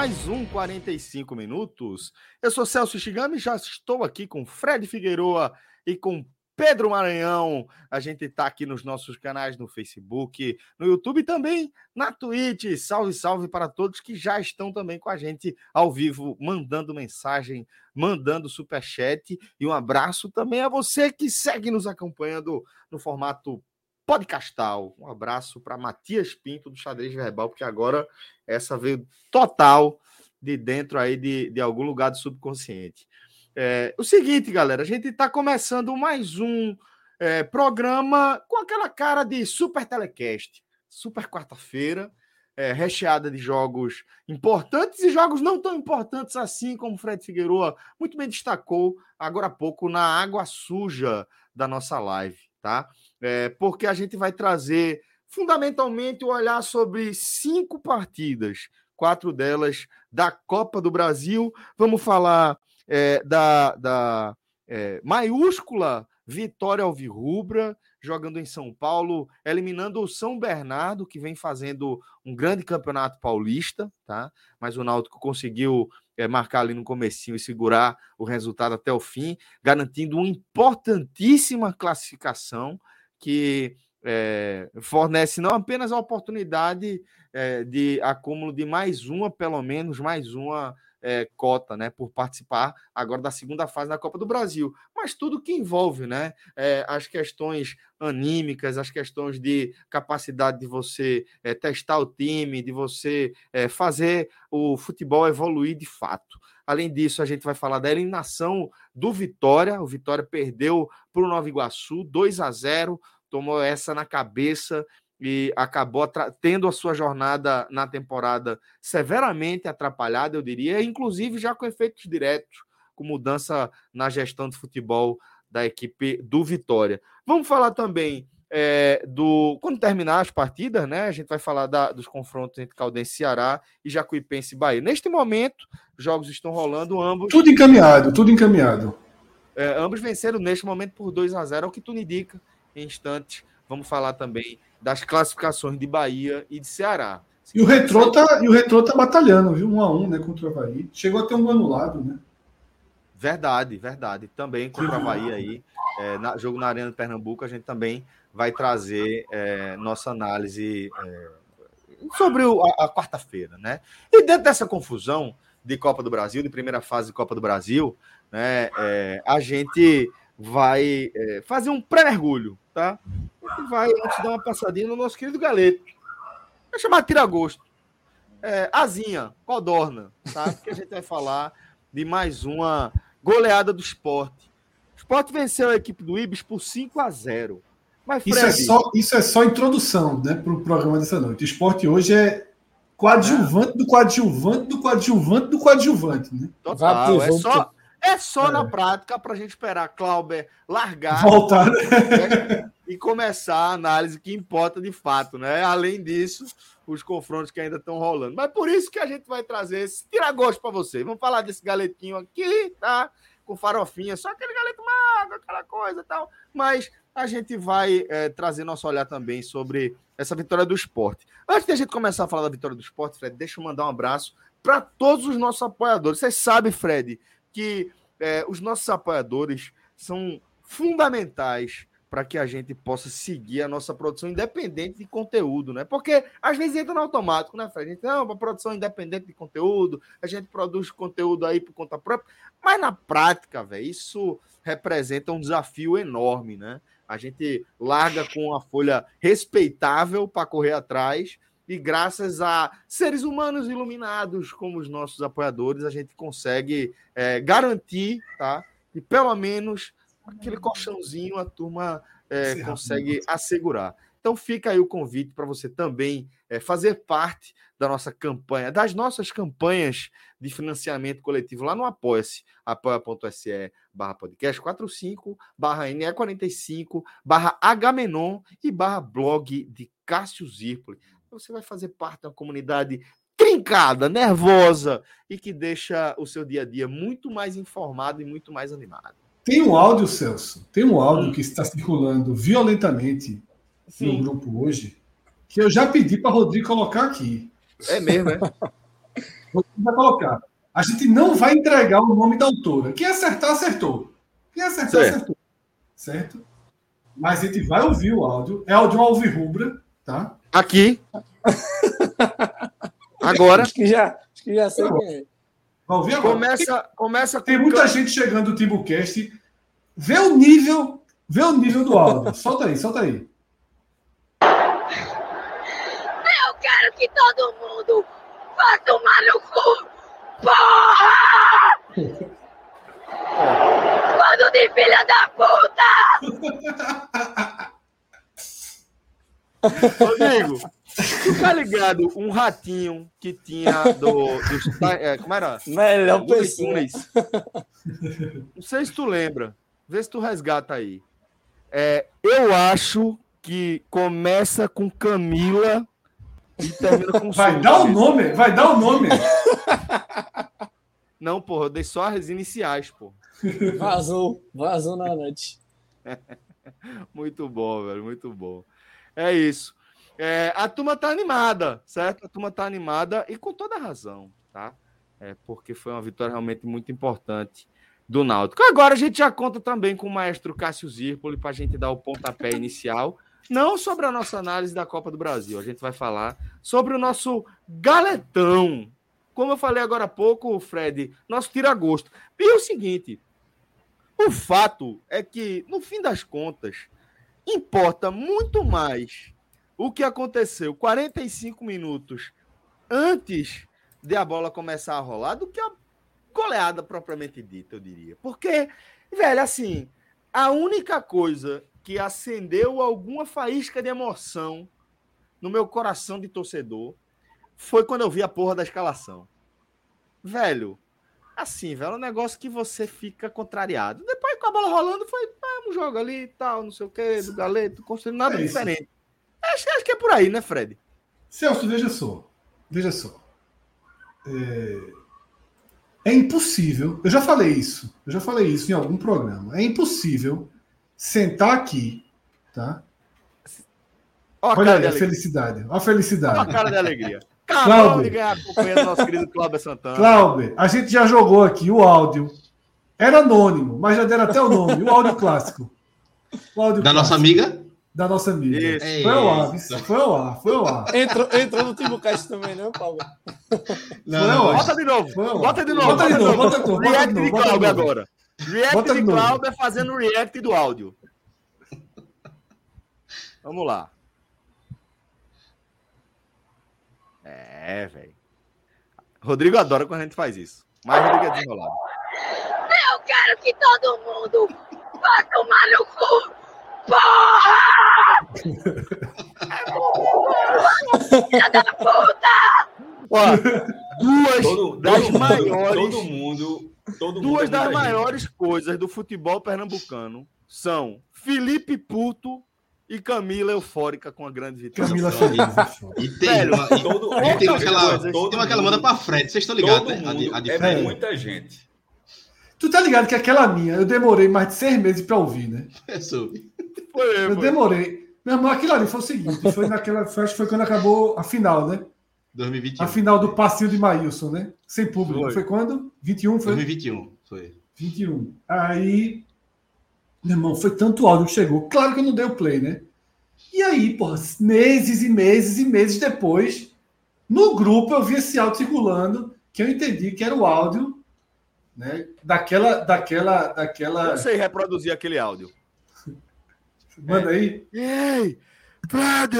Mais um 45 minutos. Eu sou Celso Shigami, já estou aqui com Fred Figueroa e com Pedro Maranhão. A gente está aqui nos nossos canais no Facebook, no YouTube e também na Twitch. Salve, salve para todos que já estão também com a gente ao vivo, mandando mensagem, mandando superchat. E um abraço também a você que segue nos acompanhando no formato podcastal. Um abraço para Matias Pinto do Xadrez Verbal, porque agora essa veio total de dentro aí de, de algum lugar do subconsciente. É, o seguinte, galera, a gente está começando mais um é, programa com aquela cara de super telecast, super quarta-feira, é, recheada de jogos importantes e jogos não tão importantes assim, como o Fred Figueroa muito bem destacou agora há pouco na água suja da nossa live, tá? É, porque a gente vai trazer fundamentalmente o olhar sobre cinco partidas, quatro delas da Copa do Brasil. Vamos falar é, da, da é, maiúscula vitória alvirrubra, jogando em São Paulo, eliminando o São Bernardo, que vem fazendo um grande campeonato paulista, tá? Mas o Náutico conseguiu é, marcar ali no comecinho e segurar o resultado até o fim, garantindo uma importantíssima classificação que é, fornece não apenas a oportunidade é, de acúmulo de mais uma, pelo menos, mais uma é, cota, né, por participar agora da segunda fase da Copa do Brasil, mas tudo que envolve, né, as questões anímicas, as questões de capacidade de você testar o time, de você fazer o futebol evoluir de fato. Além disso, a gente vai falar da eliminação do Vitória. O Vitória perdeu para o Nova Iguaçu, 2 a 0 tomou essa na cabeça e acabou tendo a sua jornada na temporada severamente atrapalhada, eu diria, inclusive já com efeitos diretos, com mudança na gestão de futebol da equipe do Vitória. Vamos falar também é, do quando terminar as partidas, né? A gente vai falar da, dos confrontos entre Caldense Ceará e Jacuipense e Bahia. Neste momento, os jogos estão rolando ambos. Tudo encaminhado, tudo encaminhado. É, ambos venceram neste momento por 2 a 0 é o que tudo indica em instantes. Vamos falar também das classificações de Bahia e de Ceará. E o Retrô tá, e o Retrô tá batalhando, viu? Um a um, né, contra o Havaí. Chegou a ter um anulado, né? Verdade, verdade. Também contra o Havaí aí, é, na, jogo na Arena de Pernambuco, a gente também vai trazer é, nossa análise é, sobre o, a, a quarta-feira, né? E dentro dessa confusão de Copa do Brasil, de primeira fase de Copa do Brasil, né, é, a gente vai é, fazer um pré-mergulho, tá? E vai antes dar uma passadinha no nosso querido Galeto. Vai chamar Tiragosto. É, Azinha, Codorna, tá? Porque a gente vai falar de mais uma goleada do esporte. O esporte venceu a equipe do Ibis por 5 a 0 Mas, Fred, isso, é só, isso é só introdução né, para o programa dessa noite. O esporte hoje é coadjuvante é. do coadjuvante do coadjuvante do coadjuvante. Né? Total, é só, é só é. na prática para a gente esperar Clauber largar Voltar. Né? E começar a análise que importa de fato, né? Além disso, os confrontos que ainda estão rolando. Mas por isso que a gente vai trazer esse tira-gosto para você. Vamos falar desse galetinho aqui, tá? Com farofinha, só aquele galeto magro, aquela coisa tal. Mas a gente vai é, trazer nosso olhar também sobre essa vitória do esporte. Antes de a gente começar a falar da vitória do esporte, Fred, deixa eu mandar um abraço para todos os nossos apoiadores. Você sabe, Fred, que é, os nossos apoiadores são fundamentais para que a gente possa seguir a nossa produção independente de conteúdo, né? Porque às vezes entra no automático, né, Fred? A gente, não, uma produção independente de conteúdo, a gente produz conteúdo aí por conta própria, mas na prática, velho, isso representa um desafio enorme, né? A gente larga com uma folha respeitável para correr atrás e graças a seres humanos iluminados como os nossos apoiadores, a gente consegue é, garantir, tá? E pelo menos aquele colchãozinho a turma é, consegue assegurar. Então fica aí o convite para você também é, fazer parte da nossa campanha, das nossas campanhas de financiamento coletivo lá no Apoia-se, apoia.se barra podcast 45, barra NE45, barra Hmenon e barra blog de Cássio Zirpoli. Você vai fazer parte da comunidade trincada, nervosa e que deixa o seu dia a dia muito mais informado e muito mais animado. Tem um áudio, Celso, tem um áudio que está circulando violentamente Sim. no grupo hoje, que eu já pedi para Rodrigo colocar aqui. É mesmo, é? Rodrigo vai colocar. A gente não vai entregar o nome da autora. Quem acertar, acertou. Quem acertar, certo. acertou. Certo? Mas a gente vai ouvir o áudio. É áudio Alvirrubra, tá? Aqui. Agora. Acho que já, acho que já sei quem é. Vai ouvir agora. Começa, começa Tem muita gente chegando no Timbucast. Vê o nível, vê o nível do áudio. solta aí, solta aí. Eu quero que todo mundo vá tomar no cu. Porra! Quando de filha da puta! Tu tá ligado? Um ratinho que tinha do. do é, como era? Melhor pessoa. Não sei se tu lembra. Vê se tu resgata aí. É, eu acho que começa com Camila e termina com Vai dar o nome? Vai dar o nome? Não, porra, eu dei só as iniciais, pô. Vazou, vazou na noite. muito bom, velho, muito bom. É isso. É, a turma tá animada, certo? A turma tá animada e com toda razão, tá? É, porque foi uma vitória realmente muito importante do Náutico. Agora a gente já conta também com o maestro Cássio Zirpoli para a gente dar o pontapé inicial, não sobre a nossa análise da Copa do Brasil, a gente vai falar sobre o nosso galetão. Como eu falei agora há pouco, Fred, nosso tira-gosto. E é o seguinte: o fato é que, no fim das contas, importa muito mais o que aconteceu 45 minutos antes de a bola começar a rolar do que a goleada propriamente dita, eu diria. Porque, velho, assim, a única coisa que acendeu alguma faísca de emoção no meu coração de torcedor foi quando eu vi a porra da escalação. Velho, assim, velho, é um negócio que você fica contrariado. Depois com a bola rolando, foi ah, um jogo ali e tal, não sei o que, do galeto, construindo nada é diferente. Acho, acho que é por aí, né, Fred? Celso, veja só. Veja só. É... É impossível, eu já falei isso, eu já falei isso em algum programa. É impossível sentar aqui, tá? Olha aí, a felicidade. Olha a felicidade. Olha a cara de alegria. De ganhar a do nosso querido Cláudio Santana. Cláudio, a gente já jogou aqui o áudio. Era anônimo, mas já deram até o nome, o áudio clássico. O áudio da clássico. nossa amiga? Da nossa mídia. Isso. Foi ao ar, foi ao ar, foi ao ar. Entrou, entrou no Timbucast também, né, Paulo? Não, não, bota de novo. Bota de novo. Bota de novo. Bota de novo. React de Cláudio agora. React de Cláudio é fazendo react do áudio. Vamos lá. É, velho. Rodrigo adora quando a gente faz isso. Mas Rodrigo é desenrolado. Eu quero que todo mundo vá tomar no cu porra! Filha da puta! Ó, duas todo, das todo maiores. todo mundo. Todo duas mundo das maiores gente. coisas do futebol pernambucano são Felipe Puto e Camila eufórica com a grande vitória. Camila feliz. e tem, Velho, uma, e todo, e tem aquela, todo tem aquela manda pra frente. Vocês estão ligados, né? A, a, a é muita gente. Tu tá ligado que aquela minha, eu demorei mais de seis meses pra ouvir, né? É sobre. Foi, eu foi. demorei. Meu irmão, aquilo ali foi o seguinte: foi naquela. Foi, acho que foi quando acabou a final, né? 2021. A final do passinho de Maílson, né? Sem público. Foi, foi quando? 21 foi? 2021, foi. 21. Aí. Meu irmão, foi tanto áudio que chegou. Claro que eu não dei o play, né? E aí, porra, meses e meses e meses depois, no grupo eu vi esse áudio circulando, que eu entendi que era o áudio né, daquela. daquela, daquela... Eu sei reproduzir aquele áudio. Manda aí. Ei, Fred!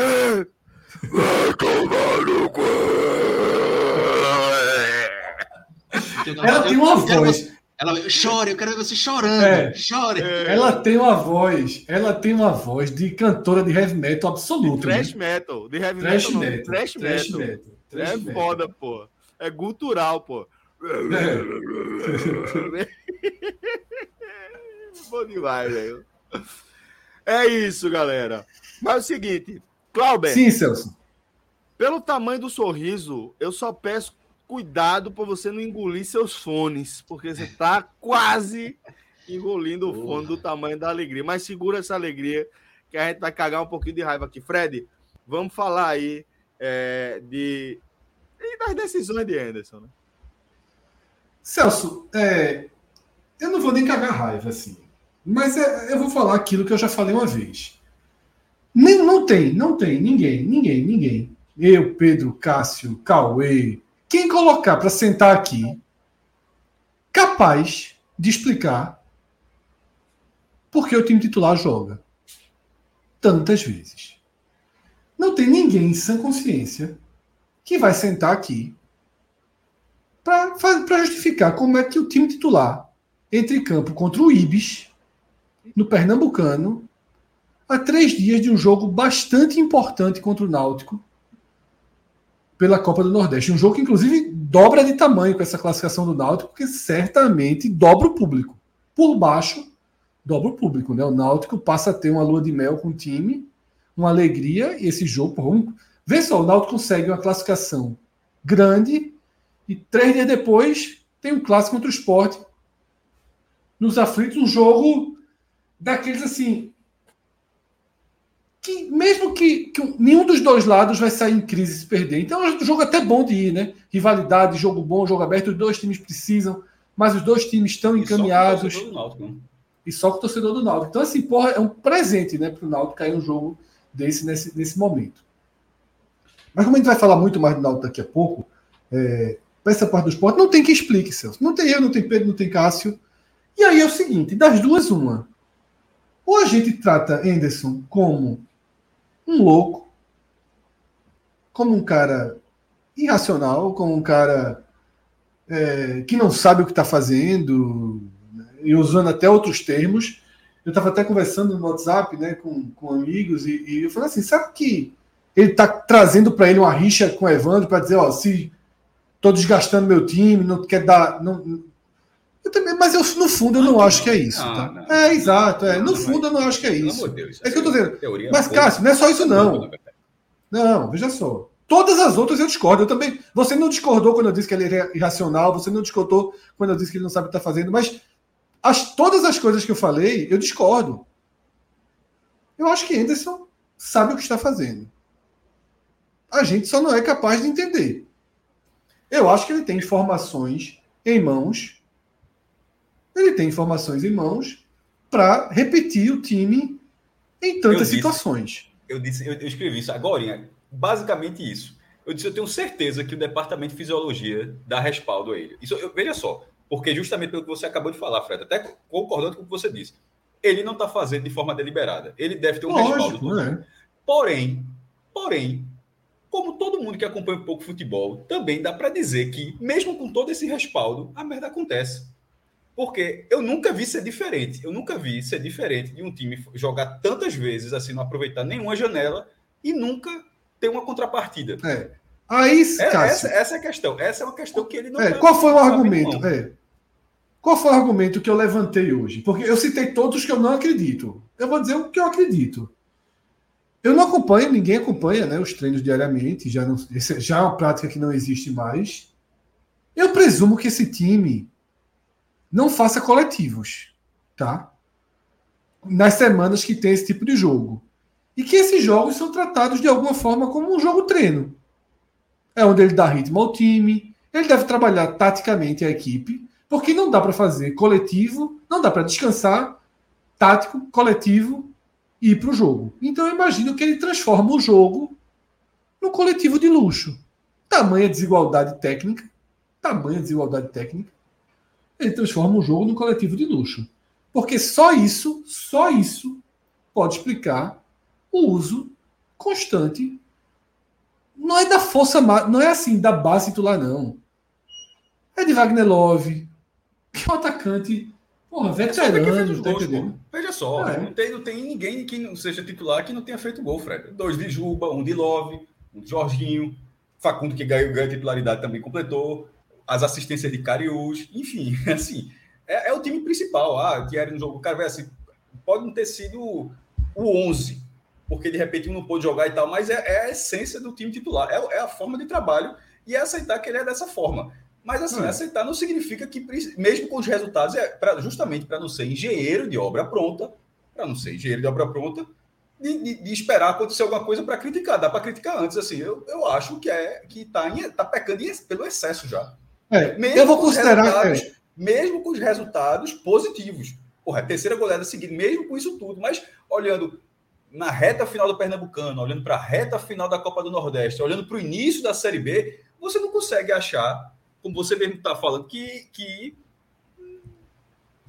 Vai tomar no cu! Ela tem uma voz. Ela chora, eu quero ver você chorando. É. Chore. Ela tem uma voz. Ela tem uma voz de cantora de heavy metal absoluta. Trash né? metal. De heavy Trash metal, metal. Trash, Trash metal. metal. Trash É metal. foda, pô. É gutural, pô. Bom demais, velho. É isso, galera. Mas é o seguinte, Clauber, Sim, Celso. pelo tamanho do sorriso, eu só peço cuidado para você não engolir seus fones, porque você tá quase engolindo o fone do tamanho da alegria. Mas segura essa alegria, que a gente vai cagar um pouquinho de raiva aqui. Fred, vamos falar aí é, de das decisões de Anderson, né? Celso, é, eu não vou nem cagar raiva, assim. Mas é, eu vou falar aquilo que eu já falei uma vez. Nem, não tem, não tem ninguém, ninguém, ninguém. Eu, Pedro, Cássio, Cauê, quem colocar para sentar aqui, capaz de explicar por que o time titular joga tantas vezes. Não tem ninguém em sã consciência que vai sentar aqui para justificar como é que o time titular entra em campo contra o Ibis, no Pernambucano, a três dias de um jogo bastante importante contra o Náutico pela Copa do Nordeste. Um jogo que, inclusive, dobra de tamanho com essa classificação do Náutico, porque certamente dobra o público. Por baixo, dobra o público. Né? O Náutico passa a ter uma lua de mel com o time, uma alegria, e esse jogo, porra, um... vê só, o Náutico consegue uma classificação grande e três dias depois tem um clássico contra o esporte. Nos aflitos, um jogo daqueles assim. Que mesmo que, que nenhum dos dois lados vai sair em crise se perder. Então é um jogo até bom de ir, né? Rivalidade, jogo bom, jogo aberto, os dois times precisam, mas os dois times estão encaminhados. E só com o torcedor do Náutico, né? E só com o torcedor do Náutico. Então, assim, porra, é um presente, né, para o Náutico cair um jogo desse nesse, nesse momento. Mas como a gente vai falar muito mais do Náutico daqui a pouco, é, para essa parte do esporte, não tem que explique, Celso. Não tem eu, não tem Pedro, não tem Cássio. E aí é o seguinte, das duas, uma. Ou a gente trata Anderson como um louco, como um cara irracional, como um cara é, que não sabe o que está fazendo, e usando até outros termos. Eu estava até conversando no WhatsApp né, com, com amigos, e, e eu falei assim: sabe que ele está trazendo para ele uma rixa com o Evandro para dizer, ó, se estou desgastando meu time, não quer dar. Não... Eu também, mas eu, no fundo eu não, Não, acho não. que é isso. Não, tá? não. É, exato. É. No não, fundo eu não acho que é isso. Deus, É que eu tô dizendo. teoria Mas. Cássio, não é só isso, não. Não, veja só. Todas as outras eu discordo. Eu também. Você não discordou quando eu disse que ele é irracional, você não discordou quando eu disse que ele não sabe o que está fazendo, mas as, todas as coisas que eu falei, eu discordo. Eu acho que Anderson sabe o que está fazendo. A gente só não é capaz de entender. Eu acho que ele tem informações em mãos. Ele tem informações em mãos para repetir o time em tantas disse. situações. Eu, disse, eu, eu escrevi isso agora, basicamente isso. Eu disse, eu tenho certeza que o departamento de fisiologia dá respaldo a ele. Isso, eu- veja só, porque justamente pelo que você acabou de falar, Fred, até concordando com o que você disse, ele não está fazendo de forma deliberada. Ele deve ter um respaldo. Lógico, todo. né? Porém, porém, como todo mundo que acompanha um pouco futebol, também dá para dizer que, mesmo com todo esse respaldo, a merda acontece. Porque eu nunca vi ser diferente. Eu nunca vi ser diferente de um time jogar tantas vezes assim, não aproveitar nenhuma janela e nunca ter uma contrapartida. É. Aí, É- Cássio, essa, essa é a questão. Essa é uma questão que ele não. é, tá- qual foi o sabe, argumento? É. Qual foi o argumento que eu levantei hoje? Porque eu citei todos que eu não acredito. Eu vou dizer o que eu acredito. Eu não acompanho, ninguém acompanha né, os treinos diariamente, já, não, já é uma prática que não existe mais. Eu presumo que esse time não faça coletivos, tá? Nas semanas que tem esse tipo de jogo. E que esses jogos são tratados de alguma forma como um jogo treino. É onde ele dá ritmo ao time, ele deve trabalhar taticamente a equipe, porque não dá para fazer coletivo, não dá para descansar tático, coletivo e ir para o jogo. Então eu imagino que ele transforma o jogo no coletivo de luxo. Tamanha desigualdade técnica, tamanha desigualdade técnica, ele transforma o jogo no coletivo de luxo. Porque só isso, só isso pode explicar o uso constante. Não é da força, não é assim da base titular não. É de Wagner Love, que é um atacante Porra, veterano, tá gols, Veja só, é. não, tem, não tem ninguém que não seja titular que não tenha feito gol, Fred. Dois de Juba, um de Love, um de Jorginho, Facundo que ganhou, ganhou titularidade também completou, as assistências de Cariús, enfim, assim, é, é, o time principal. Ah, que era no jogo, o cara vai assim, pode não ter sido o 11, porque de repente um não pôde jogar e tal, mas é, é a essência do time titular, é, é, a forma de trabalho e é aceitar que ele é dessa forma. Mas assim, é. aceitar não significa que, mesmo com os resultados, é pra, justamente para não ser engenheiro de obra pronta, para não ser engenheiro de obra pronta, de, de, de esperar acontecer alguma coisa para criticar. Dá para criticar antes, assim. Eu, eu acho que é que está tá pecando pelo excesso já. É, eu vou considerar. É. Mesmo com os resultados positivos. Porra, terceira goleada seguida, mesmo com isso tudo, mas olhando na reta final do Pernambucano, olhando para a reta final da Copa do Nordeste, olhando para o início da Série B, você não consegue achar como você mesmo está falando, que, que,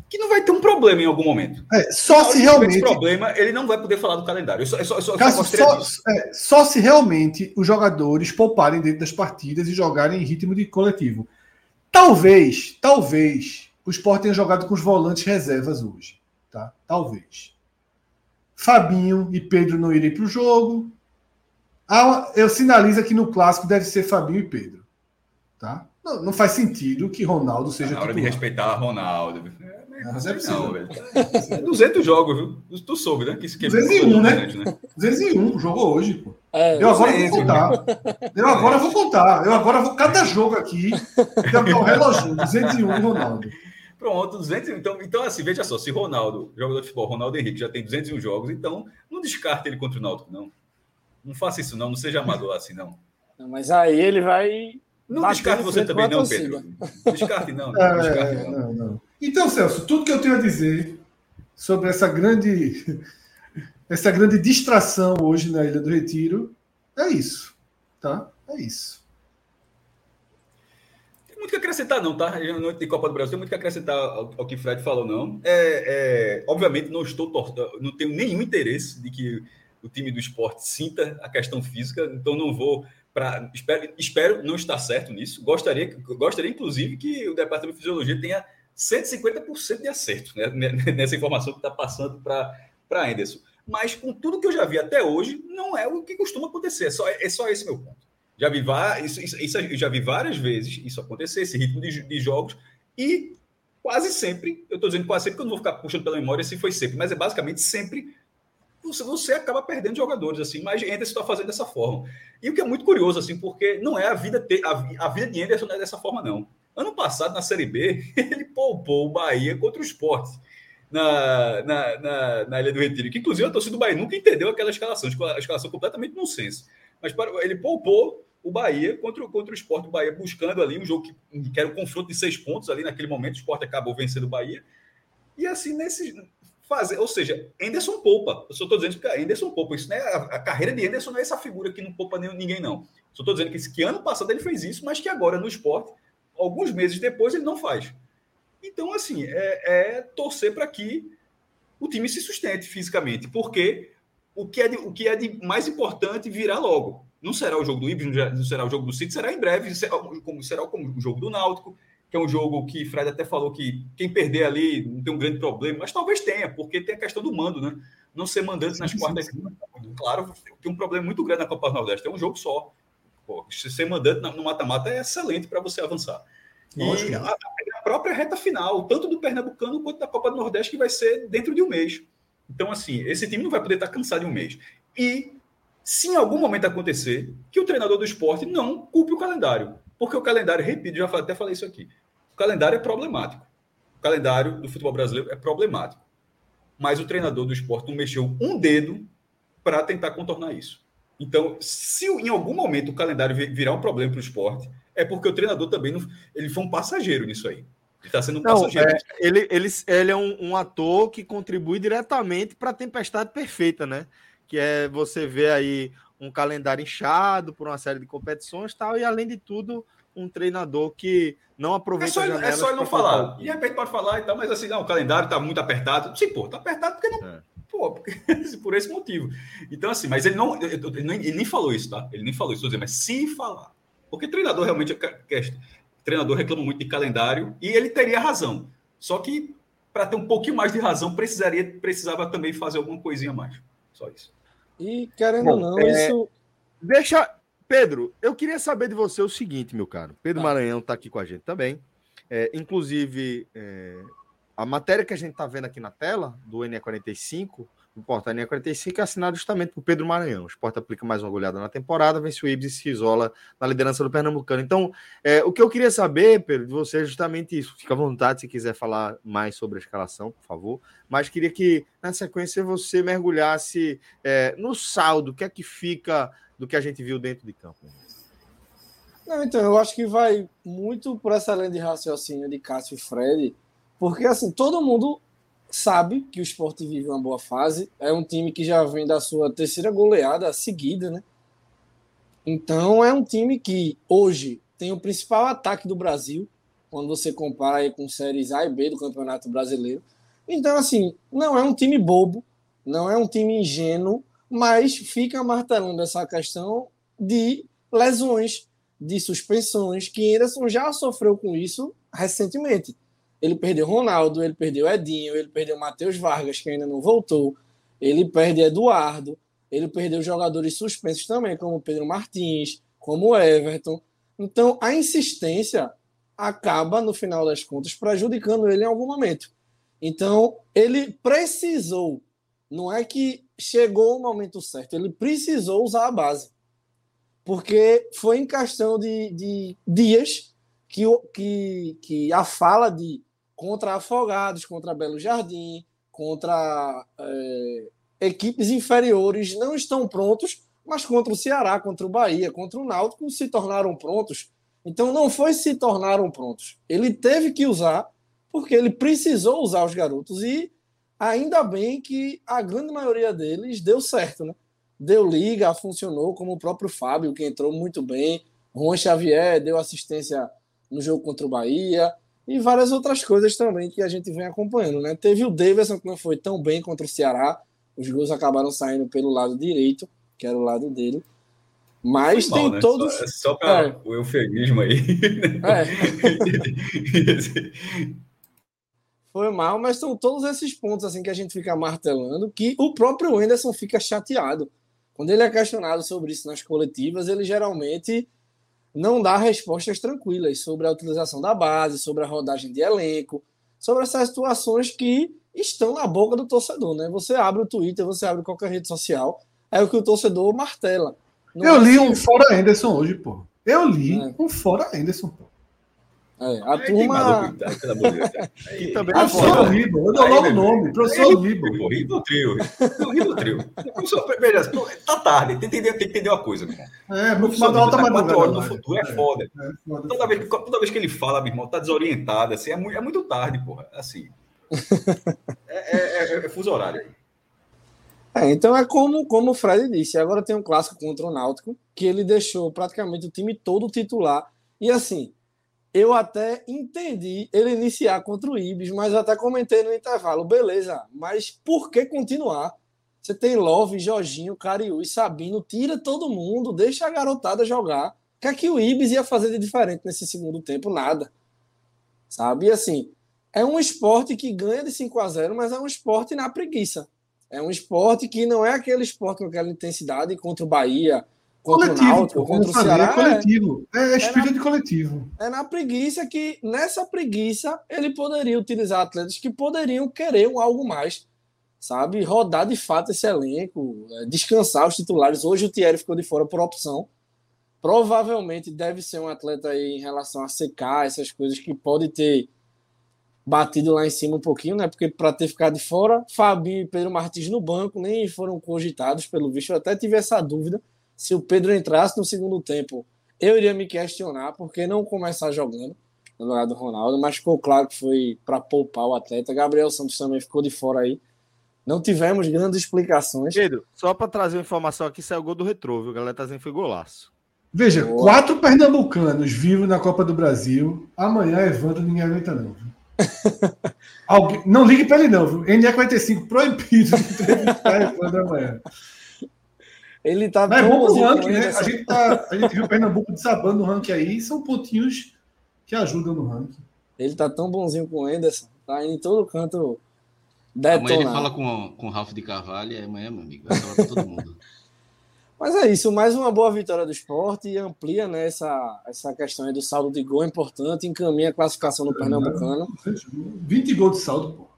que não vai ter um problema em algum momento. É, só se realmente. Esse problema, ele não vai poder falar do calendário. Eu só, eu só, só, só, é, só, se realmente os jogadores pouparem dentro das partidas e jogarem em ritmo de coletivo. Talvez, talvez, o Sport tenha jogado com os volantes reservas hoje. Tá? Talvez. Fabinho e Pedro não irem para o jogo. Ah, eu sinalizo que no clássico deve ser Fabinho e Pedro. Tá? Não, não faz sentido que Ronaldo seja. Na hora titular. de respeitar Ronaldo. É, mas é não, velho. 200 jogos, viu? Tu soube, né? Que isso 201, né? né? 201 jogou hoje, pô. É, eu agora vou contar. Eu agora vou contar. Eu agora vou. Cada jogo aqui. Tem um relógio. 201 Ronaldo. Pronto, 200. Então, então, assim, veja só. Se Ronaldo, jogador de futebol, Ronaldo Henrique, já tem 201 jogos, então não descarte ele contra o Náutico, não. Não faça isso, não. Não seja amador assim, não. Mas aí ele vai não descarte você também, não, Pedro. Descarte, não. Não, é, descarte, não. não, não. Então, Celso, tudo que eu tenho a dizer sobre essa grande, essa grande distração hoje na Ilha do Retiro é isso. Tá? É isso. Tem muito que acrescentar, não, tá? Noite de Copa do Brasil, tem muito que acrescentar ao, ao que Fred falou, não. É, é, obviamente, não estou não tenho nenhum interesse de que o time do esporte sinta a questão física, então não vou Pra, espero, espero não estar certo nisso. Gostaria, gostaria, inclusive, que o Departamento de Fisiologia tenha 150% de acerto né, nessa informação que está passando para Anderson. Mas com tudo que eu já vi até hoje, não é o que costuma acontecer. É só, é só esse meu ponto. Já vi, isso, isso, isso, já vi várias vezes isso acontecer, esse ritmo de, de jogos, e quase sempre, eu estou dizendo quase sempre, porque eu não vou ficar puxando pela memória se foi sempre, mas é basicamente sempre você, você acaba perdendo jogadores, assim, mas Anderson está fazendo dessa forma. E o que é muito curioso, assim, porque não é a vida, te, a, a vida de Anderson não é dessa forma, não. Ano passado, na Série B, ele poupou o Bahia contra o esporte na, na, na, na Ilha do Retiro, que inclusive a torcida do Bahia nunca entendeu aquela escalação, a escalação completamente nonsense. Mas para, ele poupou o Bahia contra, contra o esporte, o Bahia buscando ali um jogo que, que era um confronto de seis pontos ali naquele momento, o esporte acabou vencendo o Bahia. E assim, nesse, fazer, ou seja, Anderson poupa. Eu só estou dizendo que Anderson poupa. Isso não é, a, a, carreira de Anderson não é essa figura que não poupa ninguém, não. Só estou dizendo que, que ano passado ele fez isso, mas que agora no esporte, alguns meses depois, ele não faz. Então, assim, é, é torcer para que o time se sustente fisicamente, porque o que, é de, o que é de mais importante virá logo. Não será o jogo do Ibis, não será o jogo do City, será em breve, será, como, será como o jogo do Náutico, que é um jogo que Fred até falou que quem perder ali não tem um grande problema, mas talvez tenha, porque tem a questão do mando, né? Não ser mandante nas quartas. Claro, tem um problema muito grande na Copa do Nordeste, é um jogo só. Pô, ser mandante no mata-mata é excelente para você avançar. E a, a, própria reta final, tanto do Pernambucano quanto da Copa do Nordeste, que vai ser dentro de um mês. Então, assim, esse time não vai poder estar cansado em um mês. E se em algum momento acontecer que o treinador do esporte não culpe o calendário. Porque o calendário, repito, já até falei isso aqui. O calendário é problemático. O calendário do futebol brasileiro é problemático. Mas o treinador do esporte não mexeu um dedo para tentar contornar isso. Então, se em algum momento o calendário virar um problema para o esporte, é porque o treinador também não, ele foi um passageiro nisso aí. Ele tá sendo um Não, é, ele, ele, ele é um, um ator que contribui diretamente para a tempestade perfeita, né? Que é você ver aí um calendário inchado por uma série de competições tal, e além de tudo, um treinador que não aproveita é só, É só ele não falar. E de repente pode falar e tal, mas assim, não, o calendário está muito apertado. Sim, pô, tá apertado porque não. É. Pô, porque, por esse motivo. Então, assim, mas ele não. Ele, nem, ele nem falou isso, tá? Ele nem falou isso, mas se falar. Porque treinador realmente é. Treinador reclama muito de calendário e ele teria razão. Só que, para ter um pouquinho mais de razão, precisaria, precisava também fazer alguma coisinha mais. Só isso. E, querendo ou não, é... isso. Deixa, Pedro, eu queria saber de você o seguinte, meu caro. Pedro ah. Maranhão está aqui com a gente também. É, inclusive, é, a matéria que a gente está vendo aqui na tela, do NE45, do portal NE45, é assinado justamente por Pedro Maranhão. O Sport aplica mais uma goleada na temporada, vence o Ibis e se isola na liderança do Pernambucano. Então, é, o que eu queria saber, Pedro, de você é justamente isso. Fica à vontade se quiser falar mais sobre a escalação, por favor. Mas queria que, na sequência, você mergulhasse é, no saldo, o que é que fica do que a gente viu dentro de campo. Não, então, eu acho que vai muito por essa linha de raciocínio de Cássio e Fred, porque assim, todo mundo sabe que o esporte vive uma boa fase, é um time que já vem da sua terceira goleada seguida, né? Então é um time que hoje tem o principal ataque do Brasil, quando você compara aí com séries A e B do Campeonato Brasileiro. Então, assim, não é um time bobo, não é um time ingênuo, mas fica martelando essa questão de lesões, de suspensões, que Anderson já sofreu com isso recentemente. Ele perdeu Ronaldo, ele perdeu Edinho, ele perdeu Matheus Vargas, que ainda não voltou, ele perde Eduardo, ele perdeu jogadores suspensos também, como Pedro Martins, como Everton. Então, a insistência acaba, no final das contas, prejudicando ele em algum momento. Então, ele precisou, não é que chegou o momento certo. Ele precisou usar a base. Porque foi em questão de, de dias que, que, que a fala de contra Afogados, contra Belo Jardim, contra é, equipes inferiores não estão prontos, mas contra o Ceará, contra o Bahia, contra o Náutico se tornaram prontos. Então não foi se tornaram prontos. Ele teve que usar porque ele precisou usar os garotos e Ainda bem que a grande maioria deles deu certo, né? Deu liga, funcionou, como o próprio Fábio, que entrou muito bem. Juan Xavier deu assistência no jogo contra o Bahia e várias outras coisas também que a gente vem acompanhando, né? Teve o Davidson que não foi tão bem contra o Ceará, os gols acabaram saindo pelo lado direito, que era o lado dele. Mas tem né? todos. Só, é só para é. o eufemismo aí. É. foi mal, mas são todos esses pontos assim que a gente fica martelando que o próprio Anderson fica chateado. Quando ele é questionado sobre isso nas coletivas, ele geralmente não dá respostas tranquilas sobre a utilização da base, sobre a rodagem de elenco, sobre essas situações que estão na boca do torcedor, né? Você abre o Twitter, você abre qualquer rede social, é o que o torcedor martela. Não Eu é li assim, um fora Anderson hoje, pô. Eu li é. um fora Anderson, pô. É, a Aí turma. E também professor Ribo, eu dou logo o nome, professor Ribo. Ribotril. Ribotril. Veja, tá tarde, tem que entender, tem que entender uma coisa, meu irmão. É, no final da alta madrugada. no futuro é foda. É, foda. Toda, vez, toda vez que ele fala, meu irmão, tá desorientado, assim, é muito, é muito tarde, porra. Assim. É, é, é, é fuso horário aí. É, então é como, como o Fred disse, agora tem um clássico contra o Náutico, que ele deixou praticamente o time todo titular. E assim, eu até entendi ele iniciar contra o Ibis, mas até comentei no intervalo, beleza, mas por que continuar? Você tem Love, Jorginho, Cariú e Sabino, tira todo mundo, deixa a garotada jogar. O que é que o Ibis ia fazer de diferente nesse segundo tempo? Nada. Sabe? E assim, é um esporte que ganha de 5 a 0 mas é um esporte na preguiça. É um esporte que não é aquele esporte com aquela intensidade contra o Bahia, contra coletivo, o Náutico, contra o Ceará. É coletivo. É, é espírito é na, de coletivo. É na preguiça que, nessa preguiça, ele poderia utilizar atletas que poderiam querer um algo mais. Sabe? Rodar de fato esse elenco, é, descansar os titulares. Hoje o Thierry ficou de fora por opção. Provavelmente deve ser um atleta aí em relação a secar, essas coisas que pode ter batido lá em cima um pouquinho, né? Porque para ter ficado de fora, Fabinho e Pedro Martins no banco nem foram cogitados, pelo visto. Eu até tive essa dúvida se o Pedro entrasse no segundo tempo, eu iria me questionar por que não começar jogando. no lugar do Ronaldo, mas ficou claro que foi para poupar o atleta. Gabriel Santos também ficou de fora aí. Não tivemos grandes explicações. Pedro, só para trazer uma informação aqui, saiu o gol do retrô, viu? A galera tá dizendo que foi golaço. Veja, Boa. quatro pernambucanos vivos na Copa do Brasil. Amanhã, Evandro, ninguém aguenta não. Alguém... Não ligue para ele não, viu? NE45 proibido de entrevistar Evandro amanhã. Ele tá Mas é bom pro ranking, né? A gente, tá, a gente viu o Pernambuco desabando no ranking aí, são pontinhos que ajudam no ranking. Ele tá tão bonzinho com o Anderson, tá em todo canto detonar. Amanhã ele fala com, com o Ralf de Carvalho e amanhã, meu amigo, vai falar com todo mundo. Mas é isso, mais uma boa vitória do esporte e amplia né, essa, essa questão do saldo de gol importante, encaminha a classificação no Pernambucano. 20 gols de saldo, pô.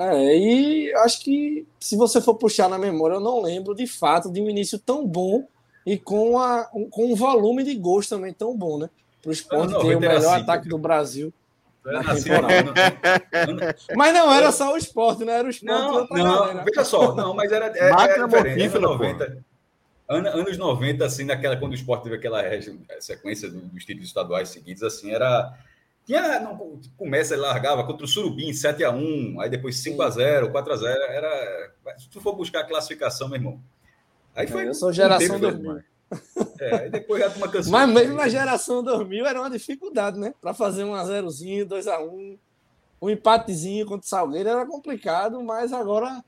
É, e acho que se você for puxar na memória, eu não lembro de fato de um início tão bom e com, a, com um volume de gols também tão bom, né? Para o esporte ter o melhor assim, ataque do Brasil. Assim, mas não era só o esporte, não era o esporte. Não, não veja só, não, mas era, era, era diferente. 90, anos 90, assim, naquela, quando o esporte teve aquela sequência dos títulos estaduais seguidos, assim, era tinha, não, começa, ele largava contra o Surubim 7x1, aí depois 5x0, 4x0. Era. Se tu for buscar a classificação, meu irmão. Aí foi. Eu sou geração 2000. É, aí depois já uma canção. Mas mesmo na geração 2000 era uma dificuldade, né? Para fazer um a 0zinho, 2x1, um empatezinho contra o Salgueiro era complicado, mas agora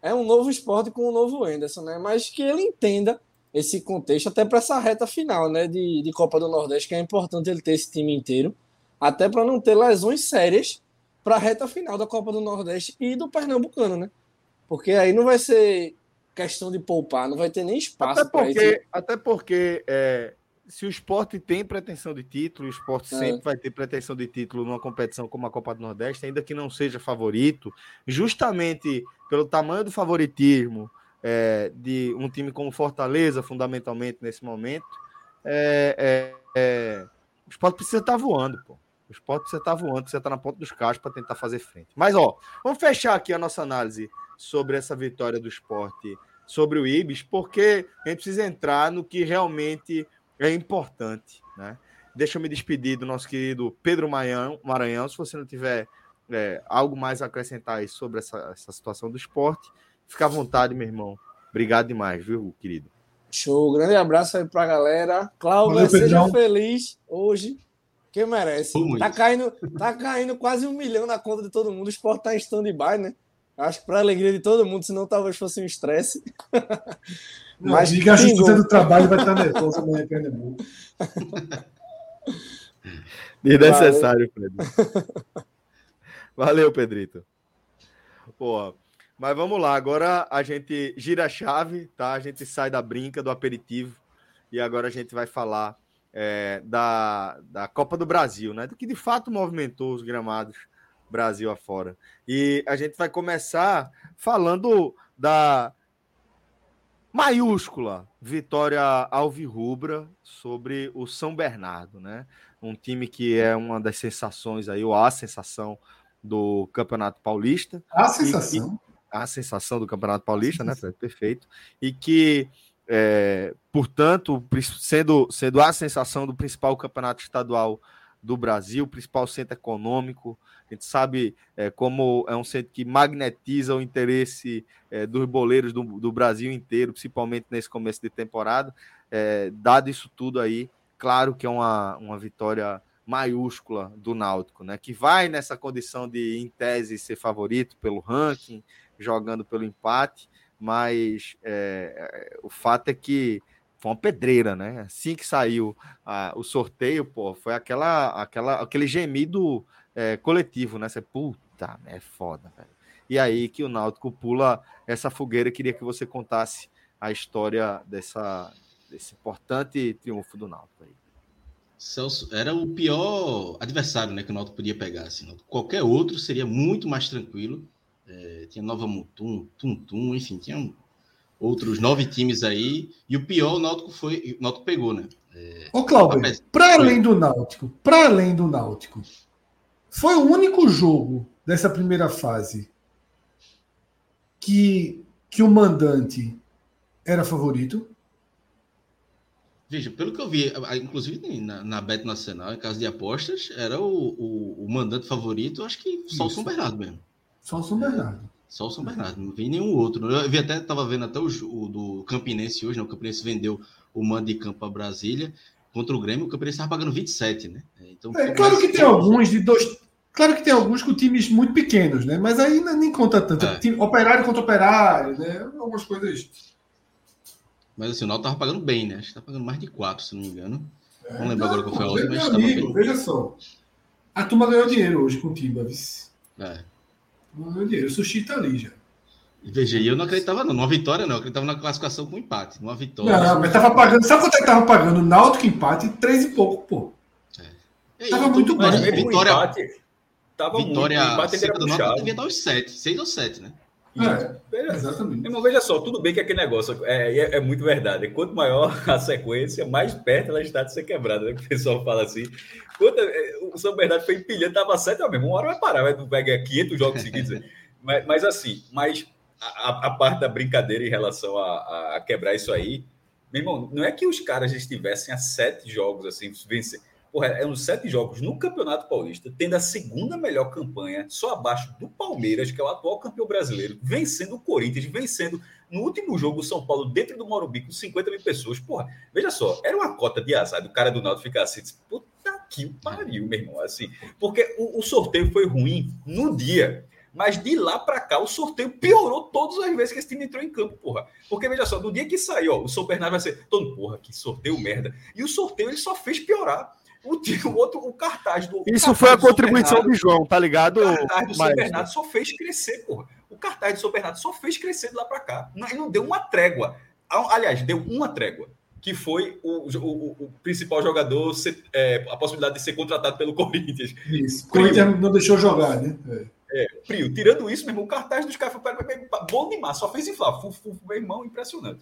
é um novo esporte com um novo Anderson, né? Mas que ele entenda esse contexto, até para essa reta final, né? De, de Copa do Nordeste, que é importante ele ter esse time inteiro até para não ter lesões sérias para a reta final da Copa do Nordeste e do Pernambucano, né? Porque aí não vai ser questão de poupar, não vai ter nem espaço para isso. Até porque é, se o esporte tem pretensão de título, o esporte é. sempre vai ter pretensão de título numa competição como a Copa do Nordeste, ainda que não seja favorito, justamente pelo tamanho do favoritismo é, de um time como Fortaleza, fundamentalmente nesse momento, é, é, é o esporte precisa estar tá voando, pô. O esporte estar tá voando, estar tá na ponta dos cachos para tentar fazer frente. Mas, ó, vamos fechar aqui a nossa análise sobre essa vitória do esporte sobre o Ibis, porque a gente precisa entrar no que realmente é importante, né? Deixa eu me despedir do nosso querido Pedro Maranhão. Maranhão se você não tiver é, algo mais a acrescentar aí sobre essa, essa situação do esporte, fica à vontade, meu irmão. Obrigado demais, viu, querido? Show, grande abraço aí pra galera. Cláudia, seja feliz hoje quem merece. Tá caindo, tá caindo quase um milhão na conta de todo mundo. O esporte tá em stand-by, né? Acho que para alegria de todo mundo, senão talvez fosse um estresse. Mas diga a justiça do trabalho vai estar nervoso amanhã em Pernambuco. Desnecessário, Pedro. Valeu, Pedrito. Pô, mas vamos lá, agora a gente gira a chave, tá? A gente sai da brinca, do aperitivo, e agora a gente vai falar é, da, da Copa do Brasil, né? Do que de fato movimentou os gramados Brasil afora. E a gente vai começar falando da maiúscula vitória alvirrubra sobre o São Bernardo, né? Um time que é uma das sensações aí, ou a sensação do Campeonato Paulista. A sensação. Que, a sensação do Campeonato Paulista, né, Fred? Perfeito. E que é, portanto, sendo, sendo a sensação do principal campeonato estadual do Brasil, principal centro econômico, a gente sabe é, como é um centro que magnetiza o interesse é, dos boleiros do, do, Brasil inteiro, principalmente nesse começo de temporada. É, dado isso tudo aí, claro que é uma, uma vitória maiúscula do Náutico, né? Que vai nessa condição de, em tese, ser favorito pelo ranking, jogando pelo empate, mas é, o fato é que foi uma pedreira, né? Assim que saiu ah, o sorteio, pô, foi aquela, aquela, aquele gemido é, coletivo, né? Você, puta, é foda, velho. E aí que o Náutico pula essa fogueira. Queria que você contasse a história dessa, desse importante triunfo do Náutico aí. Celso, era o pior adversário né, que o Náutico podia pegar. Assim, qualquer outro seria muito mais tranquilo é, tinha Nova Mutum, Tum Tum, enfim, tinha outros nove times aí, e o pior o Náutico foi, o Náutico pegou, né? É, Ô, Cláudio, para além do Náutico, para além do Náutico, foi o único jogo dessa primeira fase que, que o mandante era favorito? Veja, pelo que eu vi, inclusive na, na Bet Nacional, em caso de apostas, era o, o, o mandante favorito, acho que só Isso. o São Bernardo mesmo. Só o São Bernardo. Só o São Bernardo, não vi nenhum outro. Eu vi até, tava vendo até o, o do Campinense hoje, né? O Campinense vendeu o mando de campo para Brasília contra o Grêmio, o Campinense estava pagando 27, né? Então, é, claro que tem alguns de dois. Claro que tem alguns com times muito pequenos, né? Mas aí nem conta tanto. É. Time, operário contra operário, né? Algumas coisas. Mas assim, o Náutico estava pagando bem, né? Acho que está pagando mais de 4, se não me engano. É, não lembro agora qual foi a outra, mas amigo, Veja só. A turma ganhou dinheiro hoje com o Timba, É. Ganhou dinheiro. O sushi tá ali já. Veja, eu não acreditava não, numa vitória não, eu acreditava na classificação com empate, numa vitória. Não, mas tava pagando, sabe quanto é que tava pagando? Náutico empate, três e pouco, pô. É. Tava muito bom. Vitória, empate, tava vitória muito, empate era do Náutico devia dar uns sete, seis ou sete, né? É, exatamente. Irmão, veja só, tudo bem que aquele negócio é, é, é, muito verdade. Quanto maior a sequência, mais perto ela está de ser quebrada, né? O pessoal fala assim. Quanto, é, o São Bernardo foi empilhando, estava sete, ó, mesmo, uma hora vai parar, vai pegar 500 jogos seguidos. mas, mas assim, mas a, a, parte da brincadeira em relação a, a, quebrar isso aí, meu irmão, não é que os caras estivessem a sete jogos assim, vencer. Porra, é uns sete jogos no Campeonato Paulista, tendo a segunda melhor campanha, só abaixo do Palmeiras, que é o atual campeão brasileiro, vencendo o Corinthians, vencendo no último jogo o São Paulo dentro do Morumbi com 50 mil pessoas. Porra, veja só, era uma cota de azar do cara do Naldo ficar assim, puta que pariu, meu irmão, assim, porque o, o sorteio foi ruim no dia. Mas de lá para cá, o sorteio piorou todas as vezes que esse time entrou em campo, porra. Porque, veja só, no dia que saiu, ó, o São Bernardo vai ser todo, porra, que sorteio merda. E o sorteio ele só fez piorar. O, o outro, o cartaz do. Isso cartaz foi a contribuição do João, tá ligado? O cartaz do São Bernardo só fez crescer, porra. O cartaz do São Bernardo só fez crescer de lá para cá. Não, não deu uma trégua. Aliás, deu uma trégua que foi o, o, o principal jogador, ser, é, a possibilidade de ser contratado pelo Corinthians. Isso. O Corinthians não deixou jogar, né? É. É, frio. Tirando isso, meu irmão, o cartaz dos caras foi bom demais, só fez inflar. Fufu, meu irmão, impressionante.